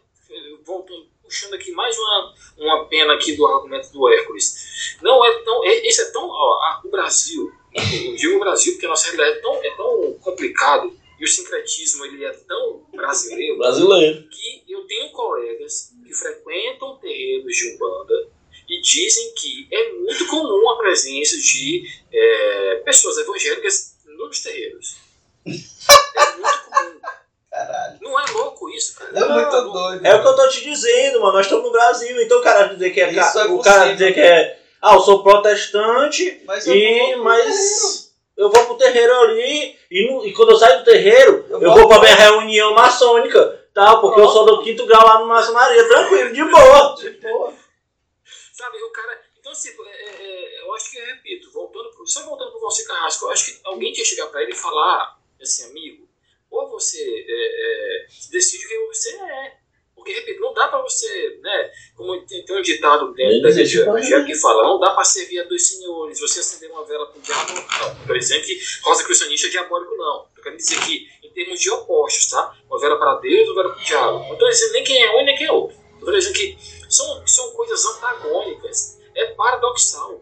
voltando, puxando aqui mais uma, uma pena aqui do argumento do Hércules. Não é tão. É, esse é tão. Ó, o Brasil, eu digo o Brasil porque a nossa realidade é tão, é tão complicado e o sincretismo ele é tão brasileiro, brasileiro que eu tenho colegas que frequentam terreiros de Umbanda e dizem que é muito comum a presença de é, pessoas evangélicas nos terreiros. É muito comum. Caralho. Não é louco isso, cara. É não, muito não, doido. É o que eu tô te dizendo, mano. Nós estamos no Brasil, então o cara dizer que é, ca... é o cara dizer que é ah, eu sou protestante mas e mas eu vou pro terreiro ali e, no, e quando eu saio do terreiro, eu, eu vou, pra minha reunião maçônica, tá? Porque eu sou do quinto grau lá no maçonaria, tranquilo, de boa. De boa. Sabe, o cara. Então, assim, é, é, eu acho que, eu repito, voltando pro, só voltando pro Valci Carrasco, eu acho que alguém tinha que chegar pra ele e falar, assim, amigo, ou você é, é decide quem você é. Porque, repito, não dá para você, né? Como tem, tem um ditado dentro da igreja evangélica que fala: não dá para servir a dois senhores. Você acender uma vela para o diabo, não. Por exemplo, que rosa cristianista é diabólico, não. Eu quero dizer que, em termos de opostos, tá? Uma vela para Deus, uma vela para o diabo. Não estou dizendo nem quem é um nem quem é outro. Dizendo que são, são coisas antagônicas. É paradoxal.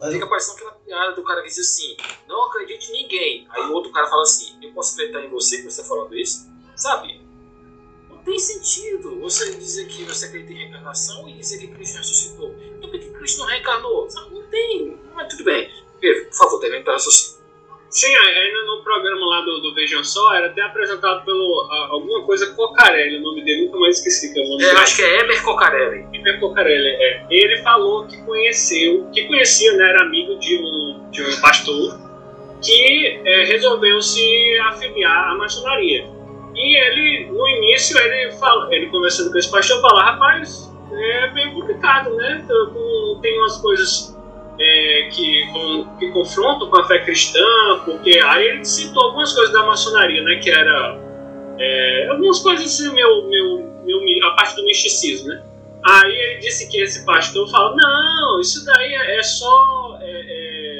Mas... Fica parecendo aquela piada do cara que diz assim: não acredite em ninguém. Aí o outro cara fala assim: eu posso acreditar em você que você está falando isso? Sabe? tem sentido você dizer que você acredita em reencarnação e dizer que Cristo ressuscitou. Então por que Cristo não reencarnou? Não tem. Mas tudo bem. Pedro, por favor, termine para raciocínio. Sim, ainda no programa lá do, do Vejam Só, era até apresentado pelo a, alguma coisa Cocarelli, o nome dele, nunca mais esqueci. Que é, o nome é acho que é Eber Cocarelli. Eber Cocarelli, é. Ele falou que conheceu, que conhecia, né, era amigo de um, de um pastor que é, resolveu se afiliar à maçonaria. E ele, no início, ele, fala, ele conversando com esse pastor, fala, rapaz, é bem complicado, né? Tem umas coisas é, que, com, que confrontam com a fé cristã, porque aí ele citou algumas coisas da maçonaria, né? Que era é, algumas coisas assim, meu, meu, meu, a parte do misticismo, né? Aí ele disse que esse pastor fala, não, isso daí é, é só é, é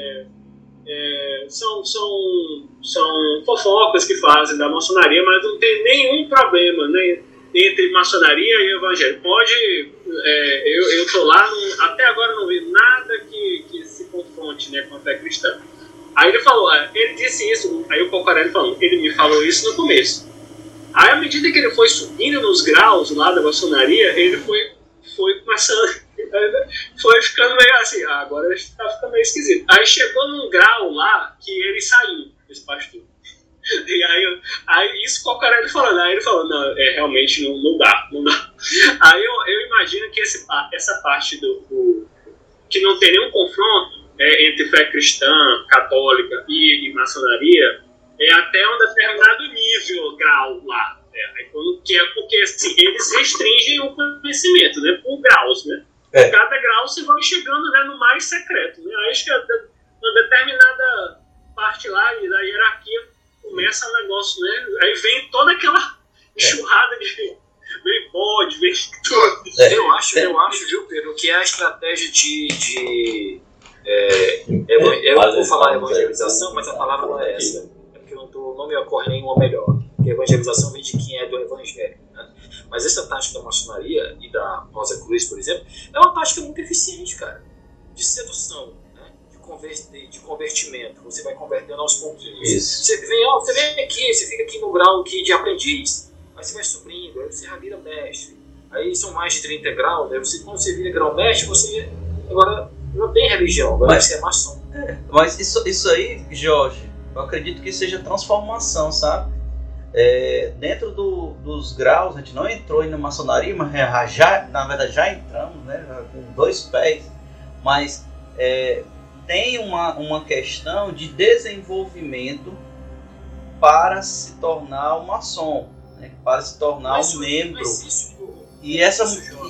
é, são, são, são fofocas que fazem da maçonaria, mas não tem nenhum problema né, entre maçonaria e evangelho. Pode, é, eu, eu tô lá, não, até agora não vi nada que, que se confronte né, com a fé cristã. Aí ele falou, é, ele disse isso, aí o Pocarelli falou, ele me falou isso no começo. Aí, à medida que ele foi subindo nos graus lá da maçonaria, ele foi, foi começando, foi ficando meio assim, ah, agora está ficando meio esquisito. Aí chegou num grau lá que ele saiu, esse pastor. E aí, aí isso o ele falando, aí ele falou, não, é, realmente não, não dá, não dá. Aí eu, eu imagino que esse, essa parte do, do que não tem nenhum confronto é, entre fé cristã, católica e, e maçonaria, é até um determinado nível, grau lá. É, que é porque assim, eles restringem o conhecimento né, por graus. Né? É. Cada grau você vai chegando né, no mais secreto. Né? Aí acho que uma determinada parte lá da hierarquia começa o negócio, né? Aí vem toda aquela é. enxurrada de vem tudo. É. Eu acho, eu acho, viu, Pedro, que é a estratégia de, de é, eu vou falar evangelização, mas a palavra não é essa não, tô, não me ocorre nenhuma melhor. Porque evangelização vem de quem é do evangelho. Né? Mas essa tática da maçonaria e da Rosa Cruz, por exemplo, é uma tática muito eficiente, cara, de sedução. Né? De, converter, de convertimento, você vai convertendo aos pouquinhos. Isso. Você, vem, ó, você vem aqui, você fica aqui no grau aqui de aprendiz, aí você vai subindo, aí você já vira mestre, aí são mais de 30 graus, aí você, quando você vira grau mestre, você agora não tem religião, agora mas, você é maçom. É, mas isso, isso aí, Jorge, eu acredito que seja transformação, sabe? É, dentro do, dos graus, a gente não entrou na maçonaria, mas já, na verdade já entramos, né? Com dois pés, mas é, tem uma, uma questão de desenvolvimento para se tornar um maçom, né? para se tornar mas, um membro. E essa,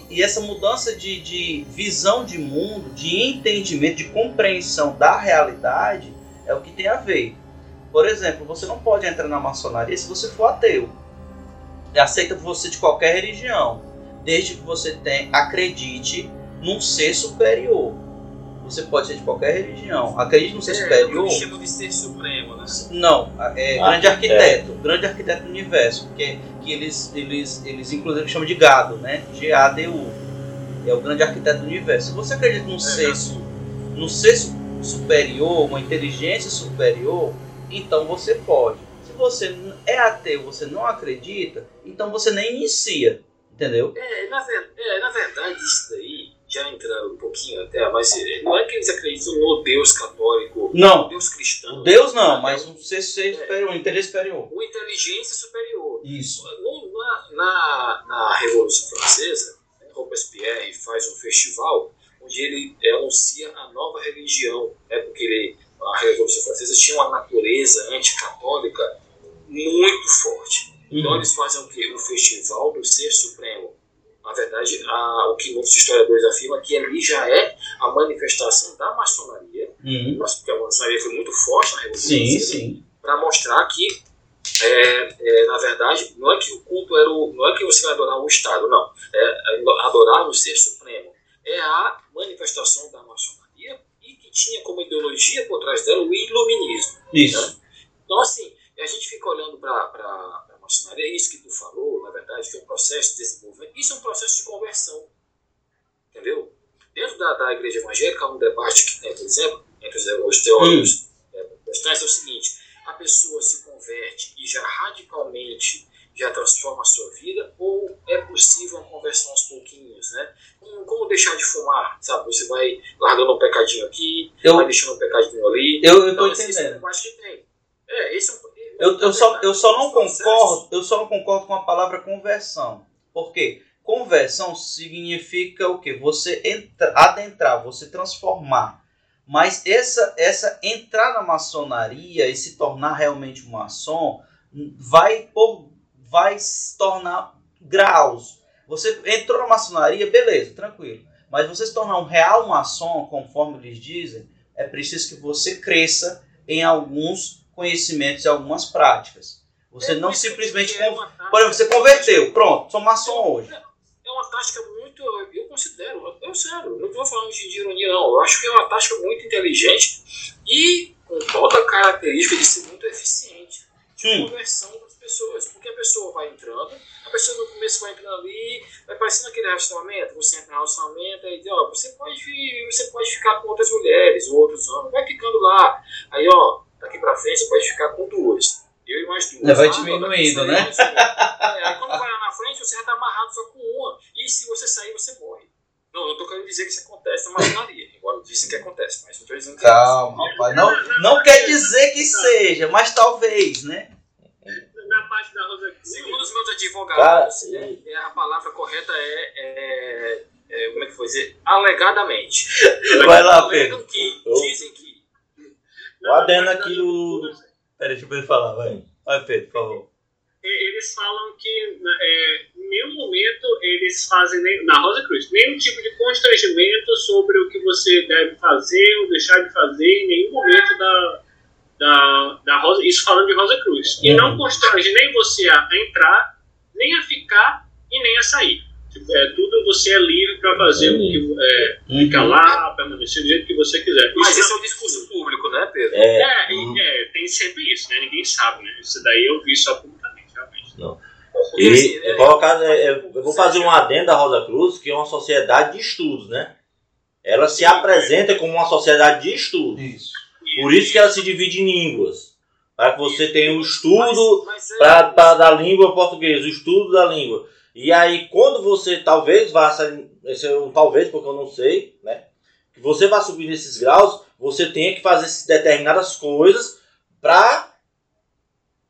e essa mudança de, de visão de mundo, de entendimento, de compreensão da realidade é o que tem a ver. Por exemplo, você não pode entrar na maçonaria se você for ateu. Aceita você de qualquer religião, desde que você tem, acredite num ser superior. Você pode ser de qualquer religião. Acredite num ser é, superior. Eu chamo de ser supremo, né? Não, é ah, grande arquiteto, é. grande arquiteto do universo, porque que eles, eles, eles inclusive chamam de gado, né? G-A-D-U. É o grande arquiteto do universo. Se você acredita num é, ser, num ser superior, uma inteligência superior, então você pode. Se você é ateu, você não acredita, então você nem inicia, entendeu? É, na, é, na verdade, isso daí, já entrando um pouquinho até, mas não é que eles acreditam no Deus católico, não. no Deus cristão. Deus não, mas um ser, ser é, superior, um inteligência superior. Uma inteligência superior. Isso. Na, na, na Revolução Francesa, Robespierre faz um festival onde ele anuncia a nova religião, né, porque ele a Revolução Francesa tinha uma natureza anticatólica muito forte. Então uhum. eles fazem o quê? O Festival do Ser Supremo. Na verdade, a, o que muitos historiadores afirmam é que ali já é a manifestação da maçonaria, uhum. porque a maçonaria foi muito forte na Revolução para mostrar que, é, é, na verdade, não é que o culto era o, não é que você vai adorar o Estado, não. É adorar o Ser Supremo. É a manifestação da maçonaria tinha como ideologia por trás dela o iluminismo. Isso. Né? Então, assim, a gente fica olhando para é isso que tu falou, na verdade, que é um processo de desenvolvimento, isso é um processo de conversão. Entendeu? Dentro da, da igreja evangélica, um debate que tem, por exemplo, entre os teólogos é, protestantes é o seguinte: a pessoa se converte e já radicalmente já transforma a sua vida, ou é possível uma conversão aos pouquinhos, né? Como, como deixar de fumar, sabe? Você vai largando um pecadinho aqui, eu, vai deixando um pecadinho ali. Eu, eu então, entendendo. Eu acho que tem. É, esse é um, eu, eu, só, eu só não concordo, eu só não concordo com a palavra conversão. Por quê? Conversão significa o quê? Você entra, adentrar, você transformar. Mas essa, essa entrar na maçonaria e se tornar realmente um maçom vai por vai se tornar graus. Você entrou na maçonaria, beleza, tranquilo. Mas você se tornar um real maçom, conforme eles dizem, é preciso que você cresça em alguns conhecimentos e algumas práticas. Você é não simplesmente. É Por exemplo, você converteu, pronto, sou maçom hoje. É uma tática muito. Eu considero, eu sério, não estou falando de, ironia, não. Eu acho que é uma tática muito inteligente e com toda a característica de ser muito eficiente de Hum. conversão das pessoas. Porque a pessoa vai entrando, a pessoa no começo vai entrando ali, vai parecendo aquele relacionamento, você entra no relacionamento diz, ó, você pode vir, você pode ficar com outras mulheres, ou outros homens, vai ficando lá. Aí, ó, daqui pra frente você pode ficar com duas. Eu e mais duas. É, vai Ah, diminuindo, né? é, aí quando vai lá na frente, você já tá amarrado só com uma. E se você sair, você morre. Não, não tô querendo dizer que isso acontece na maçonaria. Embora dizem que acontece, mas não tô dizendo que Calma, rapaz. Não, não quer dizer que seja, mas talvez, né? Na parte da Rosa Segundo os meus advogados, é, é, a palavra correta é, é, é, Como é que foi dizer? Alegadamente. Vai lá, Pedro. que, dizem que. O adendo aqui do. do- Pera, deixa eu falar, vai. Vai, Pedro, por favor. E- eles falam que é, em nenhum momento eles fazem, nem, na Rosa Cruz, nenhum tipo de constrangimento sobre o que você deve fazer ou deixar de fazer em nenhum momento da, da, da Rosa, isso falando de Rosa Cruz. E não constrange nem você a entrar, nem a ficar e nem a sair. É, tudo você é livre para fazer o que é, ficar lá, permanecer do jeito que você quiser. Mas Isso esse é o discurso público, né, Pedro? É, é, é, tem sempre isso, né? Ninguém sabe, né? Isso daí eu vi só publicamente, realmente. Assim, E, eu, colocar, é, é, eu vou fazer um adendo da Rosa Cruz, que é uma sociedade de estudos, né? Ela se apresenta como uma sociedade de estudos. Isso. Por isso que ela se divide em línguas. Para que você tenha o estudo mas, mas é- pra, pra, da língua portuguesa, o estudo da língua. E aí, quando você talvez vá, esse é um talvez, porque eu não sei, né? Que você vai subir nesses graus, você tenha que fazer determinadas coisas para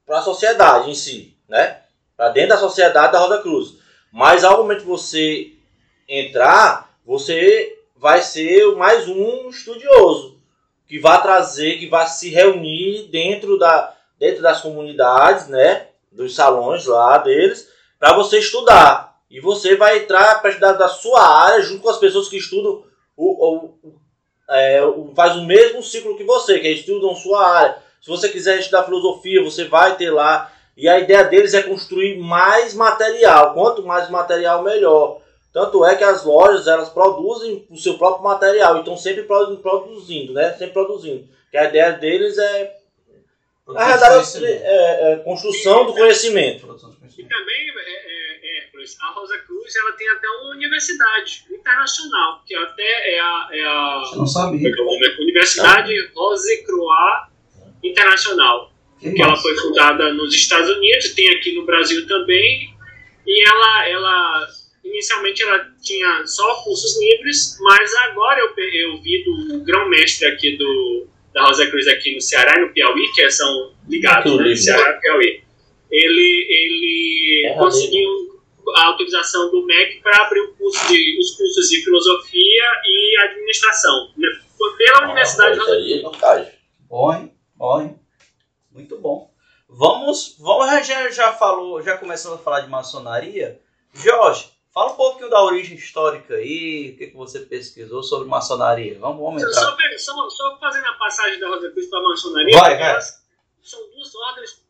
a sociedade em si, né? Para dentro da sociedade da Roda Cruz. Mas ao momento que você entrar, você vai ser mais um estudioso que vai trazer, que vai se reunir dentro, da, dentro das comunidades, né? Dos salões lá deles, para você estudar. E você vai entrar para estudar da sua área junto com as pessoas que estudam o, o, é, o- faz o mesmo ciclo que você, que estudam sua área. Se você quiser estudar filosofia, você vai ter lá. E a ideia deles é construir mais material. Quanto mais material, melhor. Tanto é que as lojas elas produzem o seu próprio material. Então sempre produ- produzindo, né? Sempre produzindo. Que a ideia deles é, na verdade, é, é, é construção do conhecimento. E também, é, é, Hércules, a Rosa Cruz ela tem até uma universidade internacional, que até é a, é a Você não sabia. Universidade Rose Croix Internacional, que ela foi fundada nos Estados Unidos, tem aqui no Brasil também, e ela, ela inicialmente ela tinha só cursos livres, mas agora eu, eu vi do grão-mestre aqui do, da Rosa Cruz aqui no Ceará e no Piauí, que são ligados, Tudo né. Ceará e Piauí, ele, ele É, conseguiu a autorização do MEC para abrir o curso de, os cursos de filosofia e administração, né, pela Universidade Ah, aí é vantagem. Bom, hein? Bom, hein? Muito bom. Vamos, vamos já- já, falou, já começamos a falar de maçonaria. Jorge, fala um pouquinho da origem histórica aí, o que, que você pesquisou sobre maçonaria. Vamos, vamos Só, entrar. só, só, só fazendo a passagem da Rosa Cruz para a maçonaria, Vai, vai. são duas ordens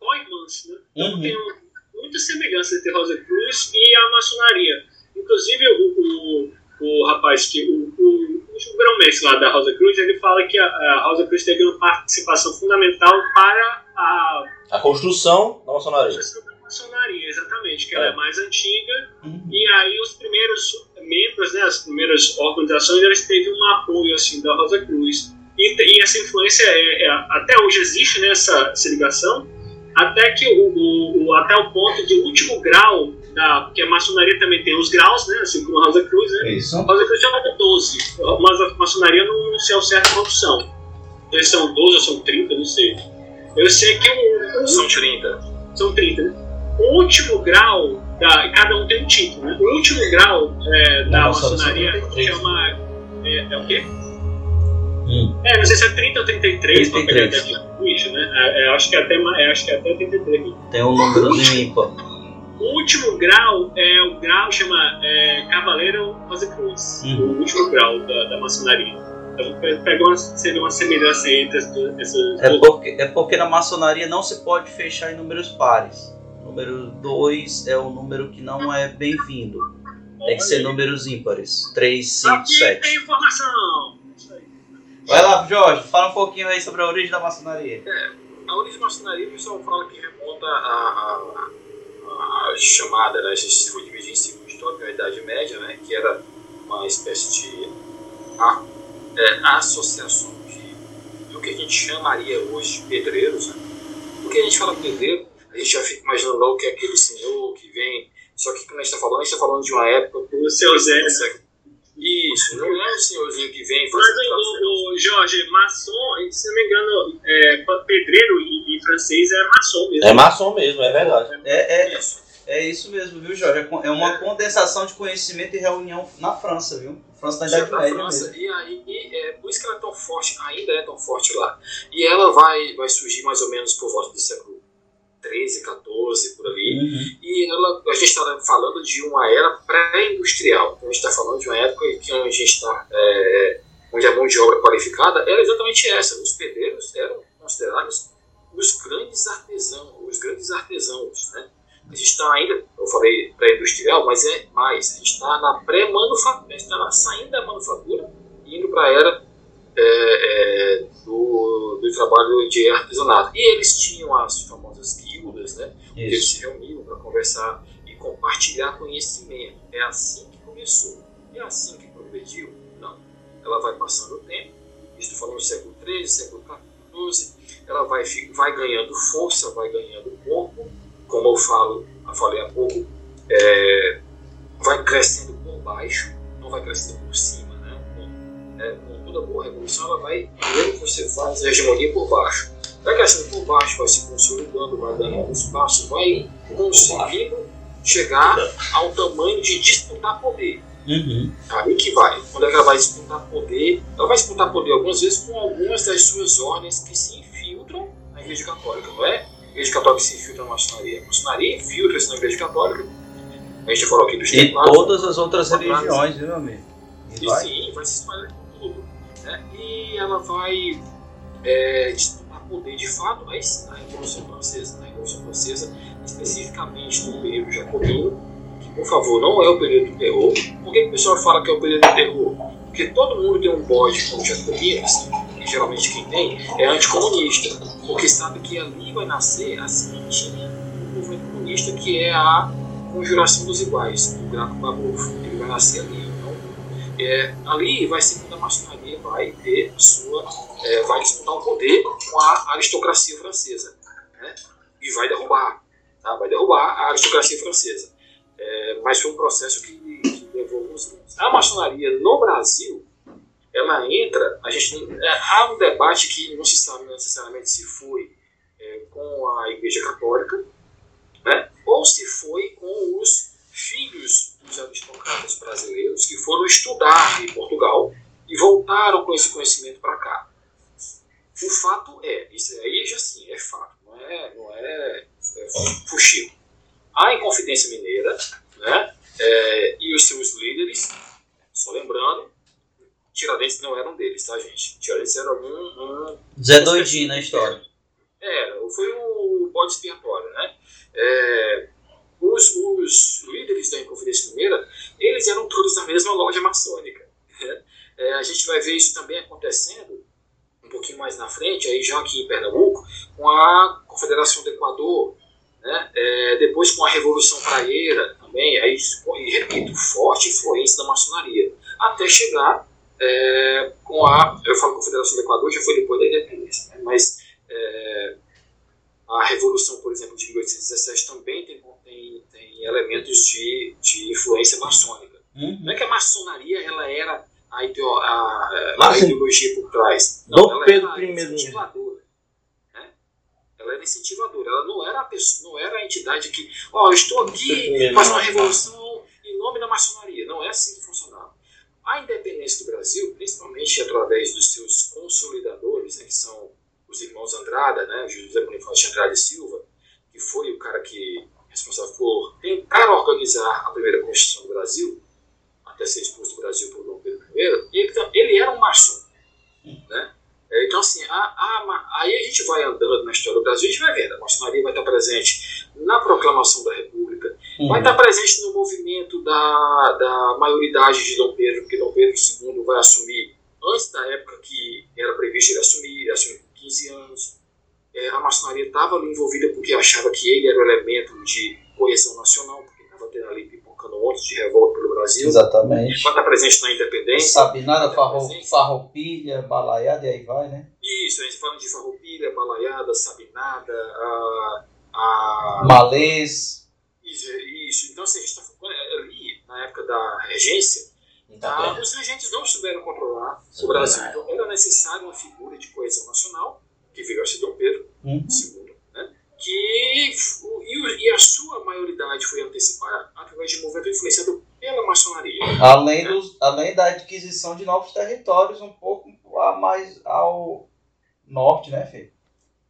co-irmãs, né? Então Uhum. tem um- muita semelhança entre Rosa Cruz e a maçonaria. Inclusive, o, o, o rapaz que. O, o, o grão-mestre lá da Rosa Cruz, ele fala que a, a Rosa Cruz teve uma participação fundamental para a A construção da maçonaria. construção da maçonaria, exatamente, que ela é mais antiga Uhum. e aí os primeiros membros, né, as primeiras organizações, eles teve um apoio assim da Rosa Cruz. E, e essa influência é, é- até hoje existe né, essa, essa ligação, até que o, o- o- até o ponto de último grau da porque a maçonaria também tem os graus, né, assim como a Rosa Cruz, né? Isso. A Rosa Cruz de 12, mas a maçonaria não, não sei ao certo quantos são. Eles são 12 ou são 30, não sei. Eu sei que o, o- São 30. são 30, né? O último grau, da, cada um tem um título, né? O último grau é, da maçonaria são 33. chama. É, é o quê? Hum. É, não sei se é 30 ou 33, pra pegar 33. até aqui, bicho, né? É, é, acho que até, ma- é, acho que até 33. Tem um númerozinho ímpar. O último grau é o grau chama é, Cavaleiro Rosa Cruz, Uhum. o último grau da, da maçonaria. Então pe- pegou uma, seria uma semelhança entre essas É porque, é porque na maçonaria não se pode fechar em números pares. Número 2 é o número que não é bem-vindo. Tem que ser números ímpares. 3, 5, Aqui tem 7. informação! Isso aí. Vai lá, Jorge, fala um pouquinho aí sobre a origem da maçonaria. É, a origem da maçonaria, o pessoal fala que remonta a, a, a chamada, né, a gente foi dividir em segundo histórico, a Idade Média, né, que era uma espécie de a, é, associação de, do que a gente chamaria hoje de pedreiros. Né? Porque a gente fala pedreiro, a gente já fica imaginando logo que é aquele senhor que vem. Só que quando a gente está falando, a gente está falando de uma época. O seu Zé. Isso, não é o senhorzinho que vem. Mas o, o, Jorge, maçom, se não me engano, é, pedreiro em, em, francês é maçom mesmo. É maçom mesmo, é verdade. É, é, isso. é isso mesmo, viu, Jorge? É uma é. condensação de conhecimento e reunião na França, viu? França da Idade Média França, E aí, é, por isso que ela é tão forte, ainda é tão forte lá. E ela vai, vai surgir mais ou menos por volta do século 13, 14, por ali. Uhum. E ela, a gente está falando de uma era pré-industrial. Então a gente está falando de uma época em que a gente está. É, onde a mão de obra qualificada era exatamente essa. Os pedreiros eram considerados os grandes artesãos, os grandes artesãos, né? A gente está ainda, eu falei pré-industrial, mas é mais. A gente está na pré-manufatura, a gente está saindo da manufatura e indo para a era é, é, do, do trabalho de artesanato. E eles tinham as famosas guildas, né? Eles se reuniam para conversar e compartilhar conhecimento. É assim que começou. É assim que progrediu? Não. Ela vai passando o tempo, estou falando do século XIII, século XIV, ela vai, vai ganhando força, vai ganhando corpo, como eu falo, eu falei há pouco, é, vai crescendo por baixo, não vai crescendo por cima, né? Com, é, toda boa revolução, ela vai, primeiro que você faz a hegemonia por baixo, vai crescendo por baixo, vai se consolidando, vai ganhando espaço, vai conseguindo chegar ao tamanho de disputar poder. Uhum. Aí que vai. Quando ela vai disputar poder, ela vai disputar poder algumas vezes com algumas das suas ordens que se infiltram na Igreja Católica, não é? A Igreja Católica se infiltra na maçonaria. A maçonaria infiltra-se na Igreja Católica. A gente falou aqui dos E todas as outras religiões, viu, amigo? E, e sim, vai se espalhar por tudo. Né? E ela vai é, disputar poder de fato sim, na Revolução Francesa. Na Revolução Francesa, especificamente no período jacobino, que, por favor, não é o período do terror. Por que, que o pessoal fala que é o período do terror? Porque todo mundo tem um bode com os jacobinos, e geralmente quem tem é anticomunista, porque sabe que ali vai nascer a do movimento comunista, que é a conjuração dos iguais, do Graco Babov. Ele vai nascer ali. É, ali vai ser quando a maçonaria vai ter sua. É, vai disputar o poder com a aristocracia francesa. Né? E vai derrubar. Tá? Vai derrubar a aristocracia francesa. É, mas foi um processo que, que levou alguns anos. A maçonaria no Brasil, ela entra, a gente, é, há um debate que não se sabe necessariamente se foi é, com a Igreja Católica, né, ou se foi com os filhos dos aristocratas brasileiros que foram estudar em Portugal e voltaram com esse conhecimento para cá. O fato é, isso aí já sim, é fato, não é, não é, é fuxico. A Inconfidência Mineira né, é, e os seus líderes, só lembrando, Tiradentes não eram deles, tá, gente? Tiradentes era um. um Zé Doidinho na história. É, foi o bode expiatório, né? É, os, os líderes da Inconfidência Mineira, eles eram todos da mesma loja maçônica. Né? É, a gente vai ver isso também acontecendo um pouquinho mais na frente, aí já aqui em Pernambuco, com a Confederação do Equador, né? É, depois com a Revolução Praieira também, aí, e repito, forte influência da maçonaria, até chegar é, com a, eu falo Confederação do Equador, já foi depois da independência, né? mas é, a Revolução, por exemplo, de 1817 também tem, tem, tem elementos de, de influência maçônica. Uhum. Não é que a maçonaria ela era a, ideo, a, a ideologia por trás. Não, ela Pedro era incentivadora ela era incentivadora, ela não era a pessoa, não era a entidade que, ó, oh, estou aqui fazendo uma revolução em nome da maçonaria. Não é assim que funcionava. A independência do Brasil, principalmente através dos seus consolidadores, né, que são os irmãos Andrada, né, José Bonifácio de Andrade Silva, que foi o cara que responsável por tentar organizar a primeira Constituição do Brasil, até ser expulso do Brasil por Dom Pedro I, ele, ele era um maçom. Né? É, então, assim, a, a, aí a gente vai andando na história do Brasil, a gente vai vendo, a maçonaria vai estar presente na proclamação da República, uhum. vai estar presente no movimento da, da maioridade de Dom Pedro, porque Dom Pedro II vai assumir antes da época que era previsto ele assumir, ele assumiu com 15 anos. É, a maçonaria estava ali envolvida porque achava que ele era o elemento de coesão nacional, porque estava tendo ali pipocando um monte de revolta pelo Brasil. Exatamente. Enquanto está presente na independência. Sabe nada, tá farro, farroupilha, balaiada e aí vai, né? Isso, a gente falando de farroupilha, balaiada, sabinada, a, a Malês. Isso, isso. Então, assim, a gente está ali na época da regência, tá? os regentes não souberam controlar o Brasil. Então, era necessário uma figura de coesão nacional, que veio a ser Dom Pedro Uhum. Né? que, e, e a sua maioridade foi antecipada através de movimento influenciado pela maçonaria. Além, dos, além da adquisição de novos territórios, um pouco a mais ao norte, né, Fê?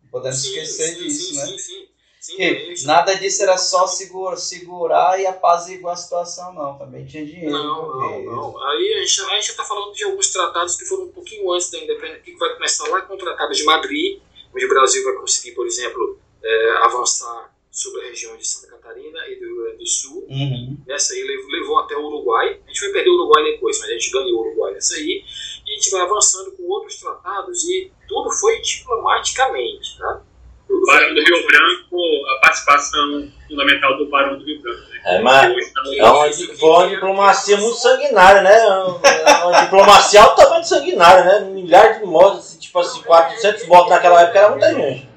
Não podemos Sim, esquecer sim, disso, sim, né? Sim, sim, sim. Que eles- nada disso era só segura, segurar e apaziguar a situação, não. Também tinha dinheiro. Não, não, envolvido. não. Aí a gente, a gente está falando de alguns tratados que foram um pouquinho antes da independência, que vai começar lá com o Tratado de Madrid, onde o Brasil vai conseguir, por exemplo, eh, avançar sobre a região de Santa Catarina e do Rio Grande do Sul. Uhum. Nessa aí levou, levou até o Uruguai. A gente vai perder o Uruguai depois, mas a gente ganhou o Uruguai nessa aí. E a gente vai avançando com outros tratados e tudo foi diplomaticamente, tá? Foi Barão do Rio Branco, a participação fundamental do Barão do Rio Branco. Né? É, mas tá é uma, foi uma diplomacia muito sanguinária, né? É Uma diplomacia altamente sanguinária, né? Milhares de mortos, assim, tipo assim, 400 mortos naquela época era muita gente.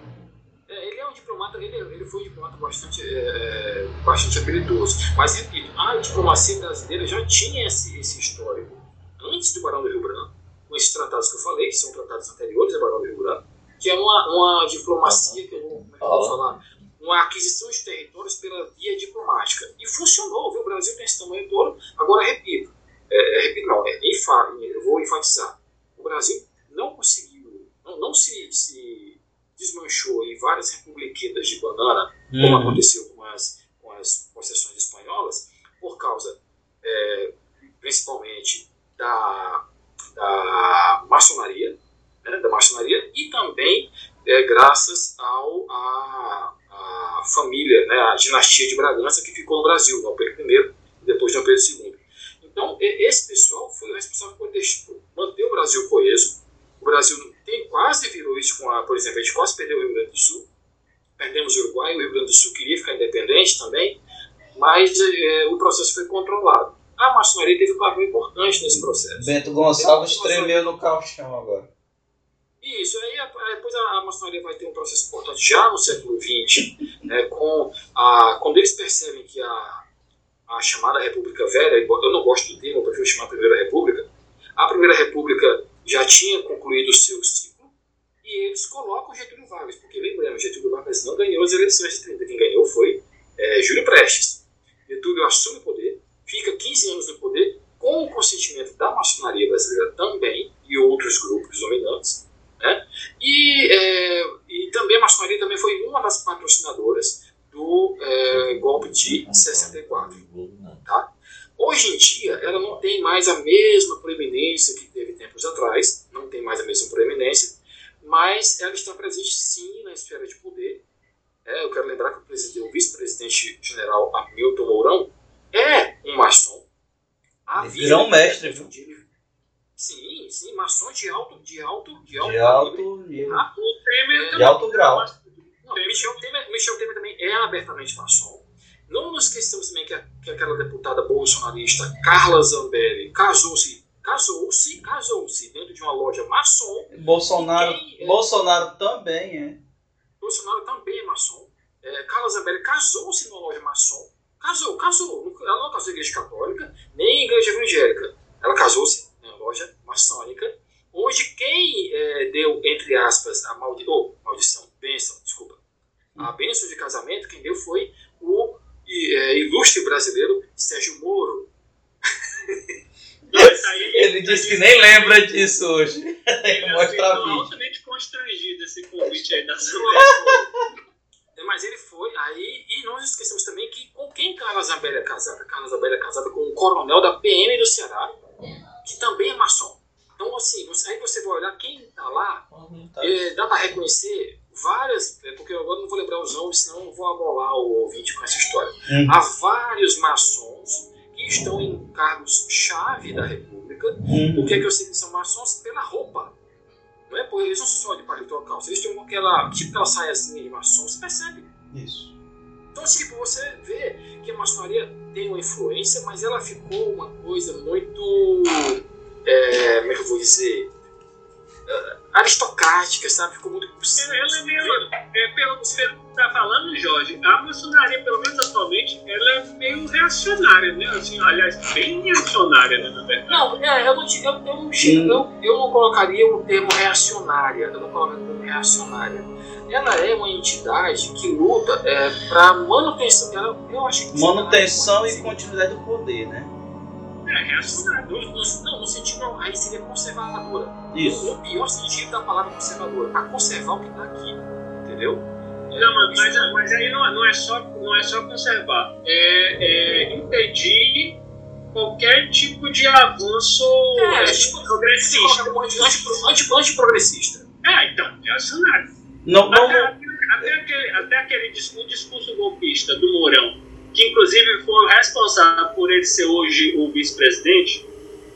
É, ele é um diplomata, ele, ele foi um diplomata bastante, é, bastante habilidoso. Mas, repito, a diplomacia brasileira já tinha esse, esse histórico antes do Barão do Rio Branco, com esses tratados que eu falei, que são tratados anteriores ao Barão do Rio Branco, que é uma, uma diplomacia, que eu vou, é eu vou falar, uma aquisição de territórios pela via diplomática. E funcionou, viu? O Brasil tem esse tamanho todo. Agora, repito, é, é, repito não, é, eu vou enfatizar, o Brasil não conseguiu, não, não se, se desmanchou em várias republiquetas de banana, como aconteceu com as, com as concessões espanholas, por causa, é, principalmente, da, da maçonaria, né, da maçonaria, e também é, graças ao, a, a família, né, a dinastia de Bragança que ficou no Brasil, Dom Pedro I e depois Dom Pedro II. Então, esse pessoal foi o responsável por manter o Brasil coeso. O Brasil tem, quase virou isso com a, por exemplo, a gente quase perdeu o Rio Grande do Sul, perdemos o Uruguai, o Rio Grande do Sul queria ficar independente também, mas eh, o processo foi controlado. A maçonaria teve um papel importante nesse processo. Bento Gonçalves tremeu no calchão agora. Isso, aí depois a, a maçonaria vai ter um processo importante já no século XX, né, com a, quando eles percebem que a, a chamada República Velha, eu não gosto do termo, eu prefiro chamar Primeira República, a Primeira República já tinha concluído o seu ciclo e eles colocam Getúlio Vargas, porque lembramos, Getúlio Vargas não ganhou as eleições de 30, quem ganhou foi é, Júlio Prestes. Getúlio assume o poder, fica 15 anos no poder, com o consentimento da maçonaria brasileira também e outros grupos dominantes, né? E, é, e também a maçonaria também foi uma das patrocinadoras do é, golpe de 64. Tá? Hoje em dia, ela não tem mais a mesma proeminência que teve tempos atrás, não tem mais a mesma proeminência, mas ela está presente sim na esfera de poder. É, eu quero lembrar que o, o vice-presidente general Hamilton Mourão é um maçom. Havia- Grão-mestre, viu? de- Sim, sim, maçom de alto, de alto, de alto, De alto nível. Tá? O Temer De alto grau. Não, Michel Temer, Michel Temer também é abertamente maçom. Não nos esqueçamos que, a- que aquela deputada bolsonarista Carla Zambelli casou-se, casou-se, casou-se dentro de uma loja maçom. Bolsonaro, quem é- Bolsonaro também é. Bolsonaro também é maçom. É, Carla Zambelli casou-se numa loja maçom. Casou, casou. Ela não casou em igreja católica, nem em igreja evangélica. Ela casou-se numa loja maçônica, onde quem é, deu, entre aspas, a maldi oh, maldição, bênção, desculpa, a bênção de casamento, quem deu foi o é, ilustre brasileiro Sérgio Moro. Aí- Ele disse que nem lembra disso hoje. Ele Mostra a vídeo. altamente constrangido esse convite aí da Zambelli. É, Mas ele foi, aí, e nós esquecemos também que com quem Carla Zambelli é casada? Carla Zambelli é casada com um coronel da PM do Ceará, que também é maçom. Então, assim, você- aí você vai olhar quem está lá, é, dá para reconhecer várias, é, porque eu agora não vou lembrar os nomes, senão vou amolar o ouvinte com essa história. Uhum. Há vários maçons que estão em cargos-chave da República. Uhum. Por que, que eu sei que são maçons? Pela roupa. Não é porque eles não são só de paletó calça, eles têm aquela, tipo aquela saiazinha de maçom, você percebe? Isso. Então, tipo, você vê que a maçonaria tem uma influência, mas ela ficou uma coisa muito. É, como é que eu vou dizer? Aristocrática, sabe? Ficou muito Ela, ela é meio. É, pelo que você está falando, Jorge, a maçonaria, pelo menos atualmente, ela é meio reacionária, né? Assim, aliás, bem reacionária, né, na verdade. Não, é, eu, não, eu, eu, não chego- eu, eu não colocaria o termo reacionária. Eu não colocaria o termo reacionária. Ela é uma entidade que luta é, para manutenção dela. Eu acho que Manutenção e continuidade do poder, né? É reacionária. Não, no sentido não, aí seria conservadora. Isso. No pior sentido da palavra conservadora, para conservar o que está aqui. Entendeu? É, Não, mas, mas, mas aí não, não, é só, não é só conservar, é, é impedir qualquer tipo de avanço É, tipo, progressista. como anti- anti- anti- antiprogressista. É, então, reacionário. Não, não, Até, até aquele, até aquele discurso, discurso golpista do Mourão, que inclusive foi o responsável por ele ser hoje o vice-presidente,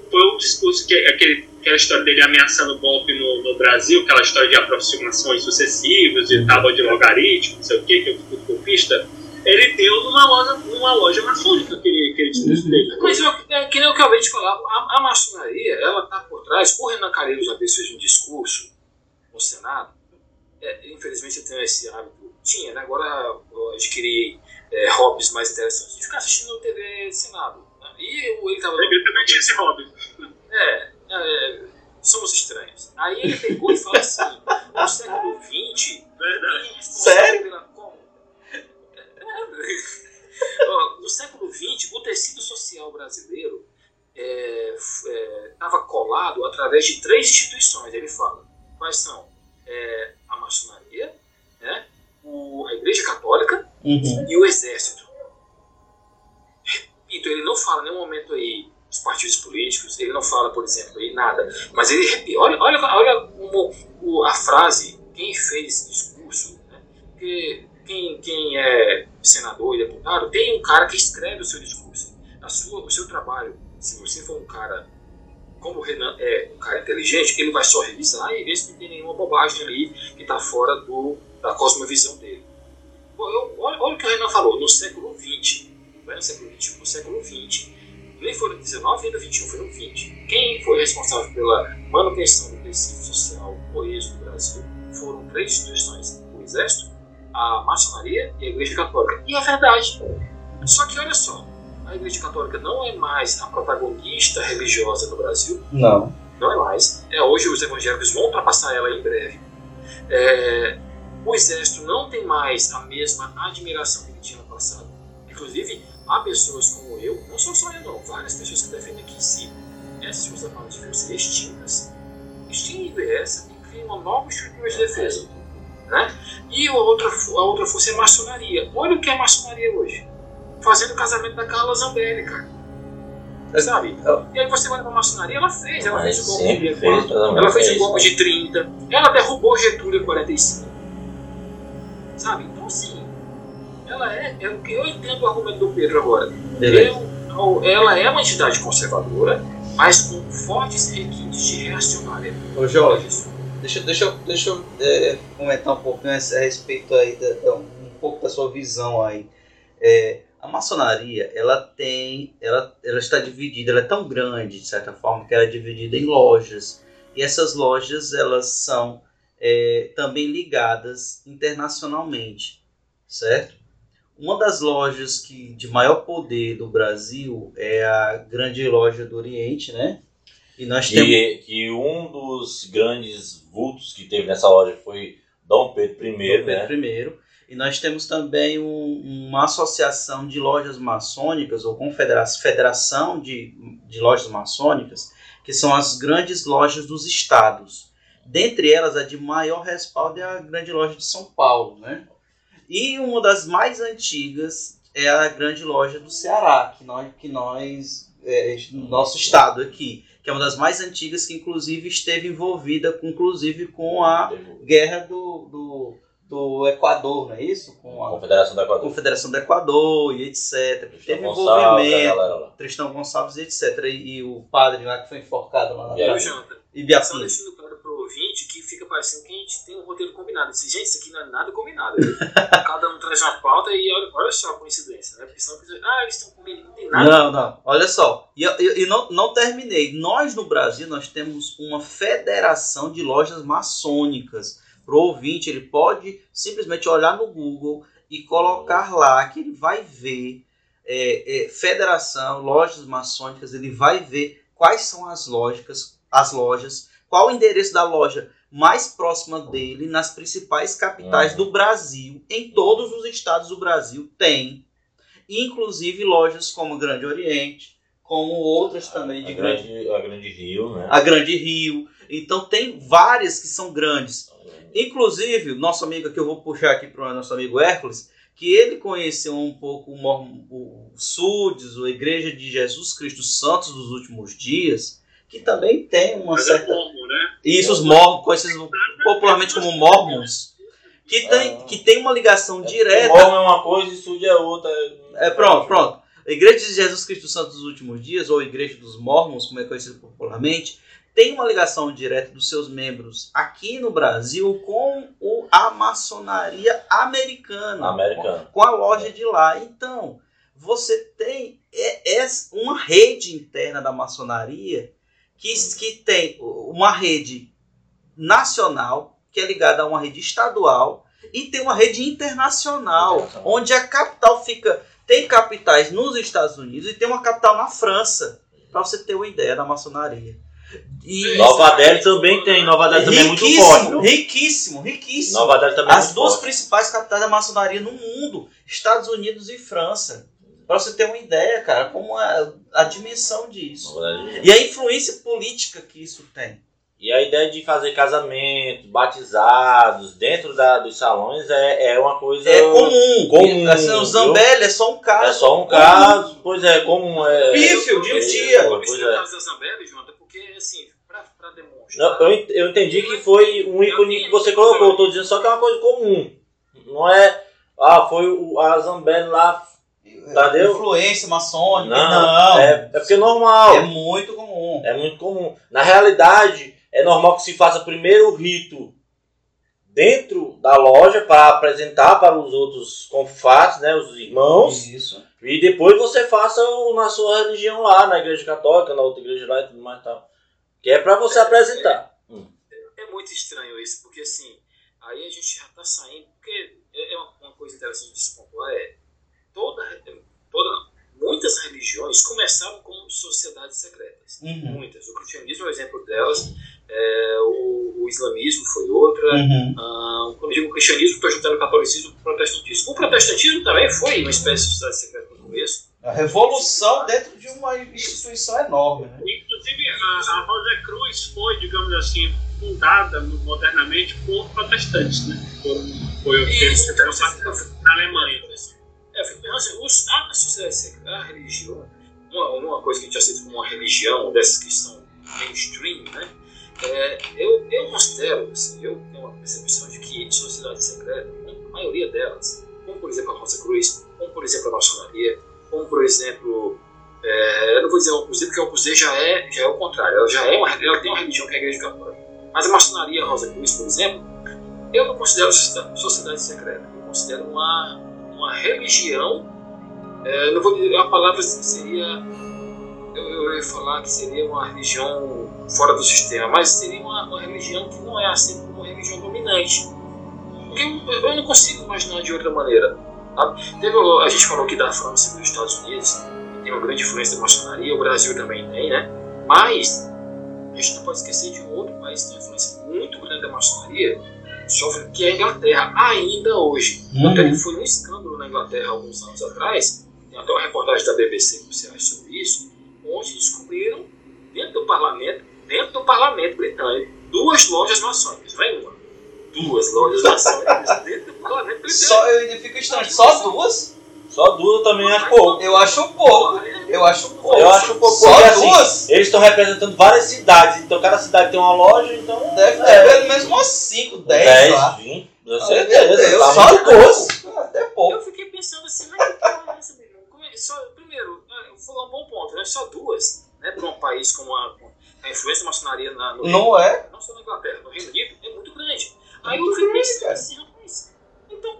foi o discurso que aquele, aquela história dele ameaçando o golpe no, no Brasil, aquela história de aproximações sucessivas e tábua de logaritmo, não sei o que, que é o golpista, ele deu numa loja, numa loja maçônica aquele, aquele discurso dele. Mas eu, é, que nem eu acabei de falar, a, a maçonaria, ela está por trás. O Renan uma vez fez um discurso no Senado. É, infelizmente eu tenho esse hábito. Tinha, né? Agora eu adquiri é, hobbies mais interessantes de ficar assistindo TV Senado. Né? E eu- ele estava. Ele também tinha esse hobby. É, é, somos estranhos. Aí ele pegou e falou assim: no século XX, Verdade. Sério? Pela, como? É, Ó, no século XX, o tecido social brasileiro estava colado através de três instituições. Ele fala: quais são? É, a maçonaria, né? o, a Igreja Católica Uhum. e o Exército. Repito, ele não fala em nenhum momento aí dos partidos políticos, ele não fala, por exemplo, aí nada, mas ele olha, olha, olha como o- a frase, quem fez esse discurso, né? porque quem, quem é senador e deputado tem um cara que escreve o seu discurso, a sua, o seu trabalho, se você for um cara como o Renan é um cara inteligente, ele vai só revisar e ver se não tem nenhuma bobagem ali que está fora do, da cosmovisão dele. Olha, olha o que o Renan falou, no século XX, não é no século XXI, no século XX, nem foi no 19 nem no 21, foi no 20. Quem foi responsável pela manutenção do tecido social coeso do Brasil foram três instituições: o Exército, a Maçonaria e a Igreja Católica. E é verdade. Só que olha só, a Igreja Católica não é mais a protagonista religiosa no Brasil, Não. não é mais. É, hoje os evangélicos vão ultrapassar ela em breve. É, o exército não tem mais a mesma admiração que ele tinha no passado. Inclusive, há pessoas como eu, não sou só eu não, várias pessoas que defendem que se essas forças armadas deviam ser extintas, extingue essa e cria uma nova estrutura de defesa. Né? E a outra, a outra força é a maçonaria. Olha o que é a maçonaria hoje. Fazendo o casamento da Carla Zambelli, cara. Sabe? E aí você vai pra maçonaria, ela fez, ela Mas fez o golpe de fez, 4, pelo ela menos fez o fez, golpe de 30, ela derrubou Getúlio em 45. Sabe? Então assim, ela é, é o que eu entendo o argumento do Pedro agora. Eu- ela é uma entidade conservadora, mas com fortes requintes de reacionária. Ô Jorge, deixa, deixa, eu- deixa eu é, comentar um pouquinho a respeito aí, da- um pouco da sua visão aí. É, a maçonaria, ela tem, ela, ela está dividida, ela é tão grande, de certa forma, que ela é dividida em lojas. E essas lojas, elas são é, também ligadas internacionalmente, certo? Uma das lojas que, de maior poder do Brasil é a Grande Loja do Oriente, né? E nós temos... Que, que um dos grandes vultos que teve nessa loja foi Dom Pedro I, Dom né? Pedro I. E nós temos também um- uma associação de lojas maçônicas, ou confederação federação de, de lojas maçônicas, que são as grandes lojas dos estados. Dentre elas, a de maior respaldo é a grande loja de São Paulo. Né? E uma das mais antigas é a grande loja do Ceará, que nós, que nós é, no nosso estado aqui, que é uma das mais antigas, que inclusive esteve envolvida, com- inclusive com a guerra do, do, do Equador, não é isso? Com a Confederação da Equador. Confederação do Equador e etc. Que teve Gonçalves, envolvimento. Tristão Gonçalves e etc. E, e o padre lá que foi enforcado lá na E? Só Ibiapina. deixando claro pro ouvinte que fica parecendo que a gente tem um roteiro combinado. Disse, gente, isso aqui não é nada combinado. Cada um traz uma pauta e olha, olha só a coincidência, né? Porque senão, ah, eles estão combinando, não tem nada. Não, não. Olha só. E, e- e não, não terminei. Nós no Brasil nós temos uma federação de lojas maçônicas. Pro ouvinte, ele pode simplesmente olhar no Google e colocar lá que ele vai ver é, é, federação, lojas maçônicas, ele vai ver quais são as lógicas, as lojas, qual o endereço da loja mais próxima dele nas principais capitais Uhum. do Brasil. Em todos os estados do Brasil tem inclusive lojas como Grande Oriente, como outras também de A grande, grande, a grande Rio, né? a Grande Rio. Então tem várias que são grandes. Inclusive, o nosso amigo que eu vou puxar aqui para o nosso amigo Hércules, que ele conheceu um pouco o, o SUDES, a Igreja de Jesus Cristo Santos dos Últimos Dias, que também tem uma Mas é certa mormon, né? isso, os mormons, conhecidos popularmente como mormons, que tem, que tem uma ligação direta Mormon é uma coisa e Sud é outra. é, pronto, pronto. A Igreja de Jesus Cristo Santo dos Últimos Dias, ou Igreja dos Mormons, como é conhecido popularmente, tem uma ligação direta dos seus membros aqui no Brasil com o, a maçonaria americana. Americana. Com, com a loja de lá. Então, você tem é, é uma rede interna da maçonaria que, que tem uma rede nacional, que é ligada a uma rede estadual, e tem uma rede internacional, Internacional. onde a capital fica. Tem capitais nos Estados Unidos e tem uma capital na França, para você ter uma ideia da maçonaria. E Nova Delhi também tem. Nova Delhi também é muito forte. riquíssimo, viu? riquíssimo, riquíssimo. Nova Delhi também é As muito duas forte. principais capitais da maçonaria no mundo, Estados Unidos e França. Para você ter uma ideia, cara, como é a dimensão disso. E a influência política que isso tem. E a ideia de fazer casamento, batizados dentro da, dos salões é, é uma coisa. É comum. comum, Assim, o Zambelli é só um caso. É só um comum. caso, pois é, comum. É, Pífio, de um é, dia. Eu é. caso da Zambelli, Jonathan, porque, assim, pra, pra Não, demonstrar... eu, eu entendi que foi um ícone que você colocou, eu tô dizendo só que é uma coisa comum. Não é. Ah, foi o, a Zambelli lá. Entendeu? Influência maçônica. Não, Não. É, é porque é normal. É muito comum. É muito comum. Na realidade, é normal que se faça primeiro o rito dentro da loja para apresentar para os outros confrades, né, os irmãos, Isso. e depois você faça o, na sua religião lá, na igreja católica, na outra igreja lá e tudo mais e tal. Que é para você apresentar. É muito estranho isso, porque assim, aí a gente já tá saindo, porque é é uma, uma coisa interessante de se pontuar, é toda, toda não, muitas religiões começaram como sociedades secretas. Uhum. Muitas. O cristianismo é um exemplo delas, é, o, o islamismo foi outra. Uhum. Ah, quando eu digo cristianismo, estou juntando o catolicismo com o protestantismo. O protestantismo também foi uma espécie de sociedade secreta no começo. A revolução dentro de uma instituição enorme, né? Inclusive, a, a Rosa Cruz foi, digamos assim, fundada modernamente por protestantes, né? Foi o que eles então, na Alemanha. É, eu fico pensando assim, a a religião, uma, uma coisa que a gente aceita como uma religião, dessas que são mainstream, né? É, eu, eu considero, assim, eu tenho uma percepção de que sociedade secreta, a maioria delas, como por exemplo a Rosa Cruz, como por exemplo a maçonaria, como por exemplo, é, eu não vou dizer o Opus porque o Opus já é, já é o contrário, ela já é uma, ela tem uma religião que é a Igreja Católica. Mas a maçonaria, a Rosa Cruz, por exemplo, eu não considero sociedade secreta, eu considero uma, uma religião, é, não vou dizer, a palavra seria, eu, eu ia falar que seria uma religião fora do sistema, mas seria uma, uma religião que não é assim como uma religião dominante. Eu, eu não consigo imaginar de outra maneira. sabe? Teve, a gente falou aqui da França e dos Estados Unidos, que tem uma grande influência da maçonaria, o Brasil também tem, né? Mas a gente não pode esquecer de um outro país que tem uma influência muito grande da maçonaria, sofre, que é a Inglaterra, ainda hoje. Tanto é que foi um escândalo na Inglaterra alguns anos atrás, tem até uma reportagem da BBC que você acha sobre isso, onde descobriram dentro do parlamento, dentro do parlamento britânico, duas lojas maçônicas, não é uma, duas lojas maçônicas dentro do parlamento britânico. Só, eu ainda fico estranho. Só duas? Só duas eu também acho pouco. Eu acho pouco. Eu acho pouco. Eu acho pouco, Só porque, assim, duas? Eles estão representando várias cidades, então cada cidade tem uma loja, então. Deve ter é, pelo menos umas 5, 10 lá. 20. Com certeza. Eu tá só duas. Até pouco. Eu fiquei pensando assim, mas que porra é essa, é- só, primeiro, né, foi um bom ponto, né? Só duas, né? Para um país como a, a influência da maçonaria na, no Reino Não é? não só na Inglaterra, no Reino Unido, é muito grande. Aí Muito eu fui grande, pensando assim, rapaz, então,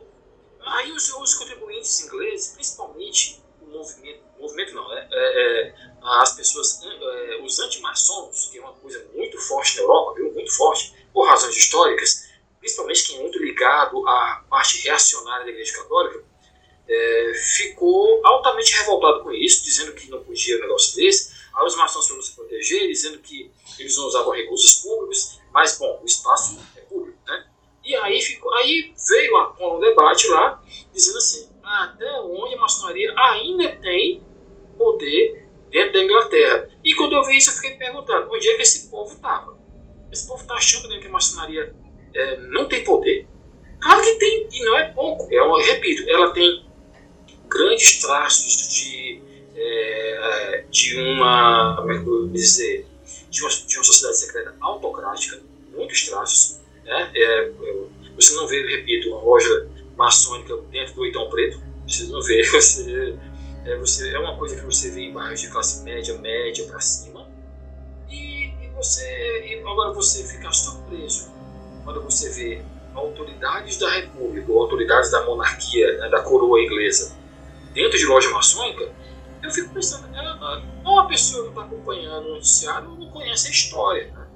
aí os, os contribuintes ingleses, principalmente o movimento, movimento não, né? É, é, as pessoas, é, os antimaçons, que é uma coisa muito forte na Europa, viu? Muito forte, por razões históricas, principalmente quem é muito ligado à parte reacionária da Igreja Católica, é, ficou altamente revoltado com isso, dizendo que não podia um negócio desse. Aí os maçons foram se proteger, dizendo que eles não usavam recursos públicos, mas, bom, o espaço é público, né? E aí, ficou, aí veio a, um debate lá, dizendo assim, até onde a maçonaria ainda tem poder dentro da Inglaterra. E quando eu vi isso, eu fiquei perguntando, onde é que esse povo estava? Esse povo está achando que a maçonaria é, não tem poder? Claro que tem, e não é pouco. Eu repito, ela tem grandes traços de, é, de uma, como é que eu vou dizer, de uma, de uma sociedade secreta autocrática, muitos traços. Né? É, eu- você não vê, repito, uma loja maçônica dentro do Oitão Preto, você não vê, você, é, você, é uma coisa que você vê em bairros de classe média, média para cima, e, e você, e agora você fica surpreso quando você vê autoridades da República, ou autoridades da monarquia, né, da coroa inglesa, dentro de loja maçônica, eu fico pensando, é, é, uma pessoa que está acompanhando o noticiário não conhece a história. Né?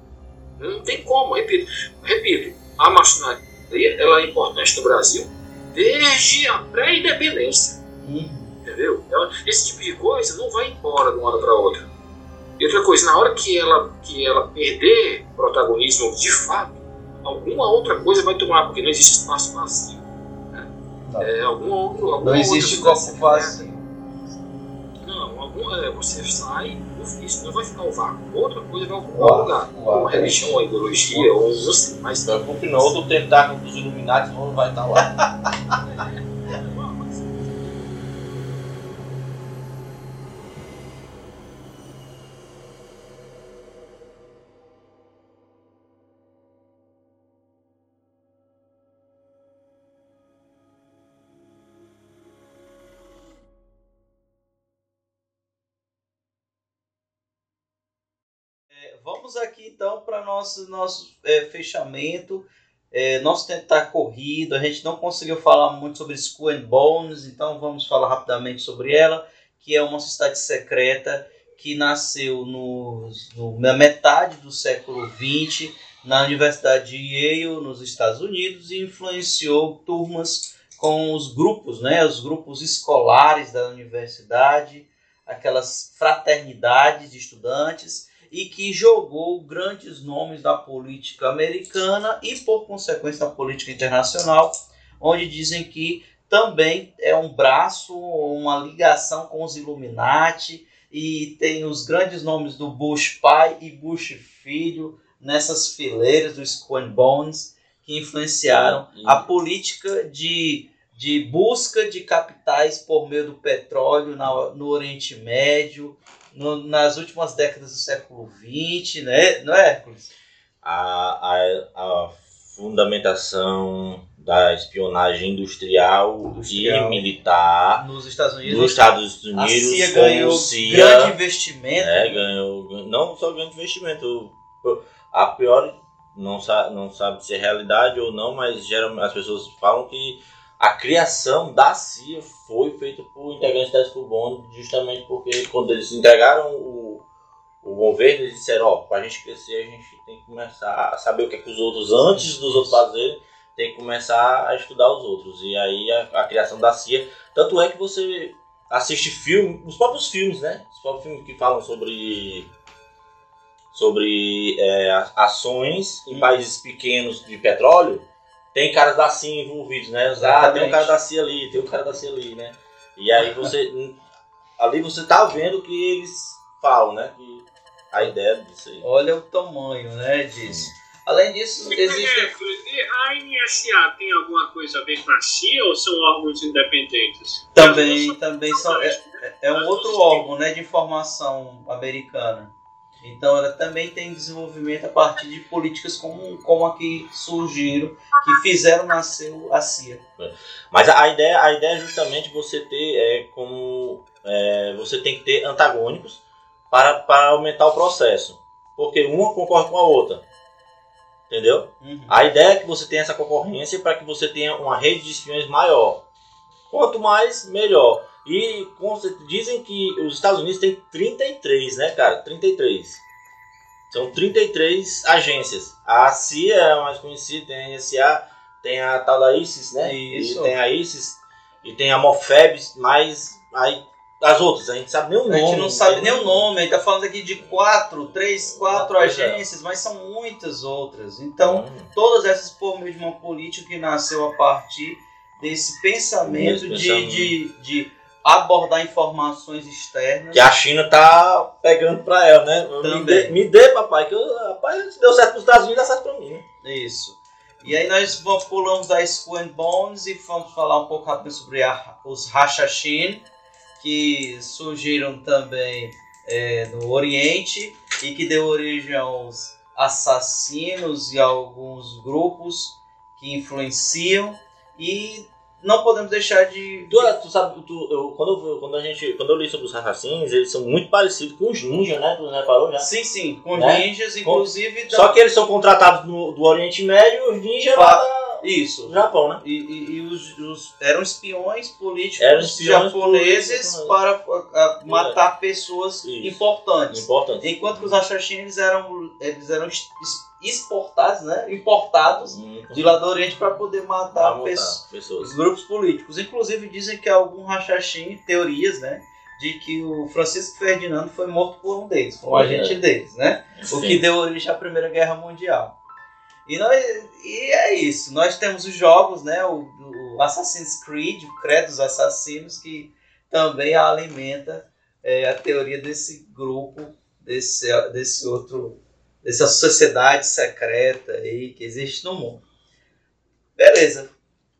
Não tem como, repito, repito, a maçonaria ela é importante no Brasil desde a pré-independência, Hum. Entendeu? Ela- esse tipo de coisa não vai embora de uma hora para outra. E outra coisa, na hora que ela, que ela perder protagonismo de fato, alguma outra coisa vai tomar, porque não existe espaço vazio. Né? Não. É, alguma outra, alguma Não existe outra copo vazio. Não, algum, é, você sai, isso não vai ficar o vácuo. Outra coisa vai ocupar o lugar. uau. Uma religião, uma ideologia, ou não sei, mas Se preocupe não, outro tentáculo dos Illuminati não vai estar lá. Vamos aqui então para nosso nosso é, fechamento. É, nosso tempo está corrido, a gente não conseguiu falar muito sobre Skull and Bones, então vamos falar rapidamente sobre ela, que é uma sociedade secreta que nasceu no, no- na metade do século XX na Universidade de Yale, nos Estados Unidos, e influenciou turmas com os grupos, né, os grupos escolares da universidade, aquelas fraternidades de estudantes, e que jogou grandes nomes da política americana e, por consequência, da política internacional, onde dizem que também é um braço, uma ligação com os Illuminati, e tem os grandes nomes do Bush pai e Bush filho nessas fileiras do Skull and Bones, que influenciaram a política de, de busca de capitais por meio do petróleo na- no Oriente Médio, no- nas últimas décadas do século XX, né? não é, Hércules? a, a, a fundamentação da espionagem industrial, Industrial. e militar Nos Estados Unidos, nos Estados a Unidos CIA com ganhou CIA, grande investimento. é, ganhou, não só grande investimento, a priori não, sa, não sabe se é realidade ou não, mas geralmente as pessoas falam que a criação da CIA foi feita por integrantes da Escubon, justamente porque quando eles entregaram o, o governo, eles disseram, ó, para a gente crescer, a gente tem que começar a saber o que, é que os outros, antes dos outros fazerem, tem que começar a estudar os outros. E aí a, a criação da CIA, tanto é que você assiste filme, os próprios filmes, né? Os próprios filmes que falam sobre sobre é, ações em Hum. países pequenos de petróleo, tem caras da CIA envolvidos, né? Ah, tem um cara da CIA ali, tem um cara da CIA ali, né? E aí você ali você tá vendo que eles falam, né? Que a ideia disso aí. Olha o tamanho né, disso. Além disso, existe. É, a NSA tem alguma coisa a ver com a CIA ou são órgãos independentes? Também, também são, é, é um outro órgão né, de informação americana. Então ela também tem desenvolvimento a partir de políticas como, como a que surgiram, que fizeram nascer a CIA. Mas a ideia, a ideia é justamente você ter é, como. é, você tem que ter antagônicos para, para aumentar o processo. Porque uma concorre com a outra. Entendeu? Uhum. A ideia é que você tenha essa concorrência para que você tenha uma rede de espiões maior. Quanto mais, melhor. E dizem que os Estados Unidos têm 33, né, cara? 33. São 33 agências. A CIA é a mais conhecida, tem a NSA, tem a tal da ISIS, né? Isso. E tem a ISIS e tem a Mofeb, mas aí as outras, a gente sabe nem o A nome. gente não sabe nem o nome, a gente tá falando aqui de quatro, três, quatro é. agências, mas são muitas outras. Então, Hum. todas essas meio de uma política que nasceu a partir desse pensamento, de, pensamento. de, de abordar informações externas. Que a China tá pegando pra ela, né? Me Também. dê, me dê, papai, que eu, rapaz, se deu certo pros Estados Unidos, dá certo pra mim, né? Isso. E aí nós vamos, pulamos da Skull and Bones e vamos falar um pouco rápido sobre a- os Hashashin, que surgiram também é, no Oriente e que deu origem aos assassinos e alguns grupos que influenciam e não podemos deixar de... Tu, tu sabe, tu, eu, quando, eu, quando, a gente, quando eu li sobre os assassinos, eles são muito parecidos com os ninjas, né? Tu reparou já? Sim, sim, com Né? ninjas, inclusive... da- Só que eles são contratados no, do Oriente Médio e os ninjas lá Isso. do Japão, né? E, e- e os, os- eram espiões políticos Eram espiões japoneses políticos, para a- a matar pessoas Isso. importantes. Importante. Enquanto que os Ashashin eles eram, eles eram es- es- exportados, né? importados Hum, de lá do Oriente para poder matar pes- pessoas. os grupos políticos. Inclusive dizem que algum Hashashin, teorias, né? De que o Francisco Ferdinando foi morto por um deles, por um agente deles, né? O Sim. que deu origem à Primeira Guerra Mundial. E, nós, e é isso. Nós temos os jogos, né? O, o Assassin's Creed, o Credo dos Assassinos, que também alimenta é, a teoria desse grupo, desse, desse outro, dessa sociedade secreta aí que existe no mundo. Beleza.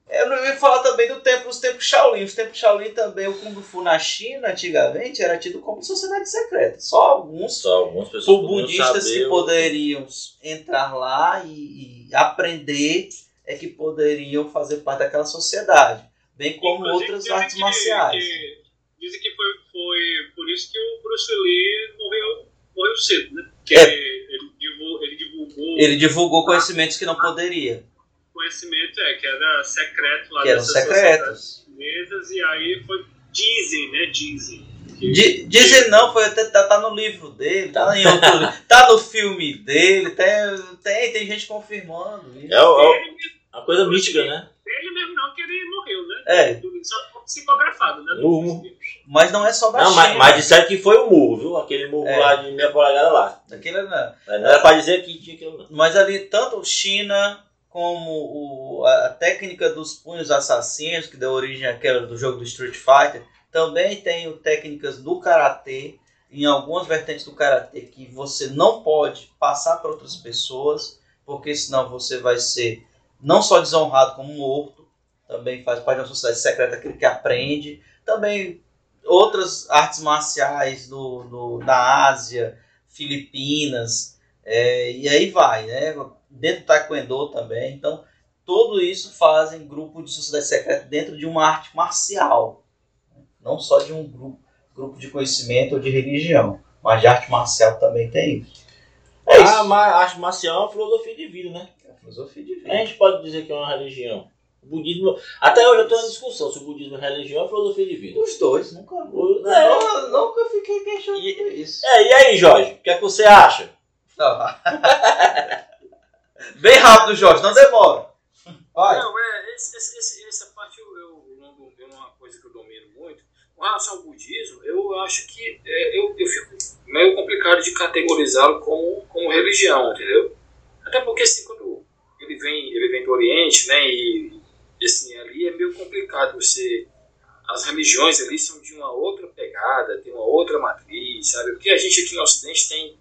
Eu não ia falar também do tempo, dos tempos Shaolin. Os tempos Shaolin também, o Kung Fu na China, antigamente, era tido como sociedade secreta. Só alguns Só algumas pessoas por budistas que o- poderiam entrar lá e, e aprender é que poderiam fazer parte daquela sociedade, bem como Inclusive, outras artes que- marciais. que- dizem que foi, foi por isso que o Bruce Lee morreu, morreu cedo, né? Que É. ele, ele divulgou, ele divulgou Ele divulgou conhecimentos que não poderia, conhecimento, é, que era secreto lá que eram dessas secretos. chinesas, e aí foi. Dizem, né? Dizem. que- Di- Dizem não, foi até tá, tá no livro dele, tá em outro livro, tá no filme dele, tem, tem, tem gente confirmando isso. É, o- é Ele, uma coisa mítica, né? ele mesmo não, que ele morreu, né? É. Só psicografado, né? Uhum. Mas não é só da Não, mas, China. mas disseram que foi o murro, viu? Aquele murro É. lá de meia polegada lá. Aquilo não. Mas não era pra dizer que tinha aquilo, não. Mas ali, tanto China como o, a, a técnica dos punhos assassinos, que deu origem àquela do jogo do Street Fighter, também tem o técnicas do karatê, em algumas vertentes do karatê, que você não pode passar para outras pessoas, porque senão você vai ser não só desonrado como morto, também faz parte de uma sociedade secreta aquele que aprende, também outras artes marciais do, do, da Ásia, Filipinas, é, e aí vai, né? Dentro do Taekwondo também. Então, tudo isso fazem grupo de sociedade secreta dentro de uma arte marcial. Não só de um grupo, grupo de conhecimento ou de religião, mas de arte marcial também tem isso. É Ah, isso. mas acho marcial é uma filosofia de vida, né? É a filosofia de A vida. gente pode dizer que é uma religião. O budismo. Até hoje eu tenho uma discussão se o budismo é religião ou filosofia de vida. Os dois, nunca, O- não, nunca fiquei questionando isso. É, e aí, Jorge? O que é que você acha? Não. Bem rápido, Jorge, não demora. Vai. Não, é, esse- esse- esse- essa parte eu, eu, é uma coisa que eu domino muito. Com relação ao budismo, eu acho que é, eu, eu fico meio complicado de categorizá-lo como, como religião, entendeu? Até porque assim, quando ele vem, ele vem do Oriente, né, e, e, assim, ali é meio complicado você... As religiões ali são de uma outra pegada, tem uma outra matriz, sabe? Porque a gente aqui no Ocidente tem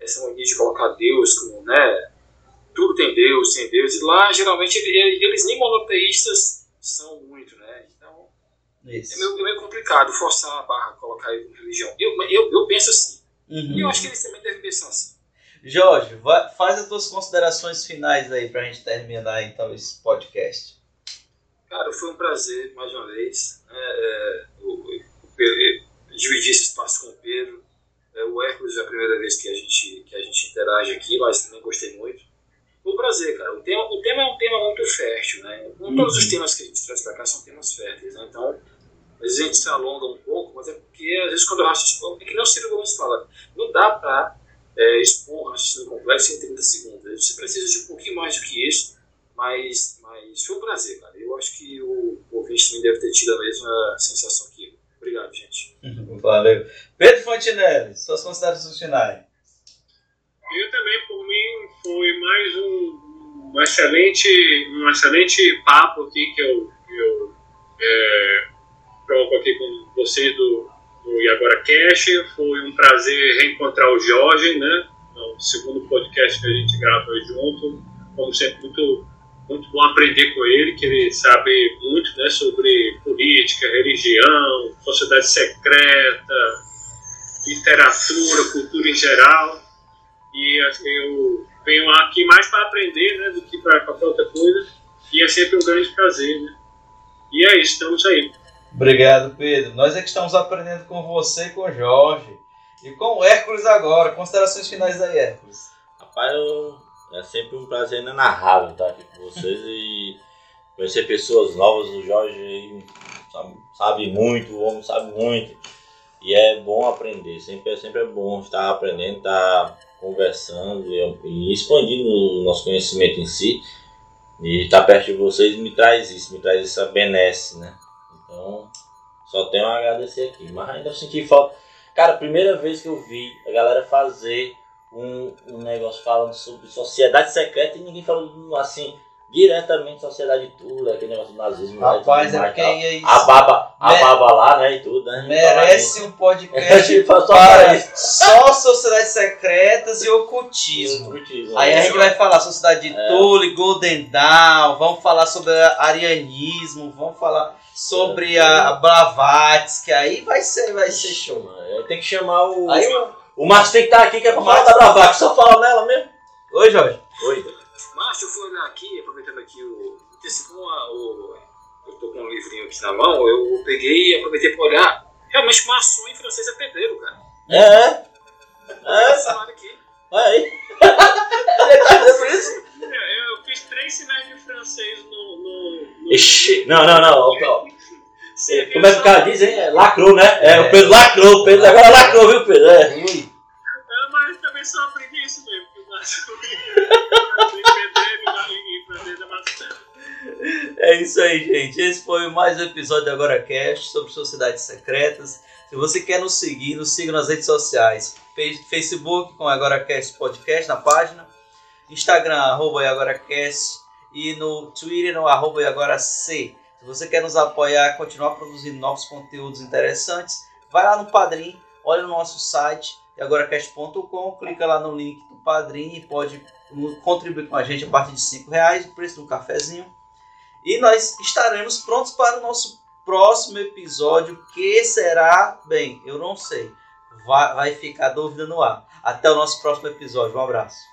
essa mania de colocar Deus como, né, tudo tem Deus, tem Deus, e lá geralmente ele- eles nem monoteístas são muito, né? Então é Isso. meio, é meio complicado forçar a barra, colocar religião. Eu, eu, eu penso assim, Uhum. E eu acho que eles também devem pensar assim. Jorge, vai- faz as tuas considerações finais aí pra gente terminar então esse podcast. Cara, foi um prazer, mais uma vez, né, é, o, o dividir esse espaço com o Pedro. É, o Hércules é a primeira vez que a, gente, que a gente interage aqui, mas também gostei muito. Foi um prazer, cara. O tema, o tema é um tema muito fértil, né? Como todos os temas que a gente traz pra cá são temas férteis, né? Então, às vezes a gente se alonga um pouco, mas é porque, às vezes, quando eu raciocino, é que nem o Ciro Gomes fala, não dá pra é, expor um raciocínio complexo em 30 segundos. Você precisa de um pouquinho mais do que isso, mas, mas foi um prazer, cara. Acho que o, ouvinte também deve ter tido a mesma sensação que eu. Obrigado, gente. Valeu. Pedro Fontinelli, suas considerações finais. Eu também, por mim, foi mais um, um excelente, um excelente papo aqui que eu, que eu é, troco aqui com vocês do, do E Agora Cash. Foi um prazer reencontrar o Jorge, né? É o segundo podcast que a gente grava junto. Como sempre, muito, muito bom aprender com ele, que ele sabe muito né, sobre política, religião, sociedade secreta, literatura, cultura em geral e assim, eu venho aqui mais para aprender né, do que para qualquer outra coisa e é sempre um grande prazer né? e é isso, estamos aí Obrigado, Pedro. Nós é que estamos aprendendo com você e com o Jorge. E com o Hércules agora. Considerações finais aí, Hércules. Rapaz, eu- é sempre um prazer inenarrável estar aqui com vocês e conhecer pessoas novas. O Jorge sabe, sabe muito, o homem sabe muito. E é bom aprender, sempre, sempre é bom estar aprendendo, estar conversando e, e expandindo o nosso conhecimento em si. E estar perto de vocês me traz isso, me traz essa benesse, né? Então, só tenho a agradecer aqui. Mas ainda senti falta. Cara, primeira vez que eu vi a galera fazer um, um negócio falando sobre sociedade secreta e ninguém falou assim, diretamente sociedade de tudo, aquele negócio do nazismo. e Rapaz, é porque tal. aí A baba, a baba lá, né, e tudo, né? merece um É, podcast só para isso. só sociedades secretas e ocultismo. Aí a gente vai falar Sociedade de É. Tule, Golden Dawn, vamos falar sobre arianismo, vamos falar sobre a, a Blavatsky, aí vai ser, vai ser show. Aí Tem que chamar o. Aí, O Márcio tem que estar aqui, que é pra falar da Bravac, só fala nela mesmo. Oi, Jorge. Oi. Márcio, eu fui olhar aqui, aproveitando aqui o. O, eu tô com um livrinho aqui na mão, eu peguei e aproveitei para olhar. Realmente, maçom em francês é pedreiro, cara. É, é. É. Lado aqui. Olha aí. Tá eu, eu fiz três sinais de francês no, no, no Ixi, não, não, não. Você Como é que o cara diz, hein? É, Lacrou, né? É, o Pedro lacrou. O Pedro agora lacrou, viu, Pedro? É. Mas também só aprendi isso mesmo que o francês é É isso aí, gente. Esse foi mais um episódio do Agora Cast sobre sociedades secretas. Se você quer nos seguir, nos siga nas redes sociais. Facebook com AgoraCast Podcast na página. Instagram, arroba AgoraCast. E no Twitter, no arroba AgoraC. Se você quer nos apoiar, continuar produzindo novos conteúdos interessantes, vai lá no Padrim, olha no nosso site, agoracast.com, clica lá no link do Padrim e pode contribuir com a gente a partir de 5 reais, o preço de um cafezinho. E nós estaremos prontos para o nosso próximo episódio, que será, bem, eu não sei. Vai, vai ficar dúvida no ar. Até o nosso próximo episódio. Um abraço.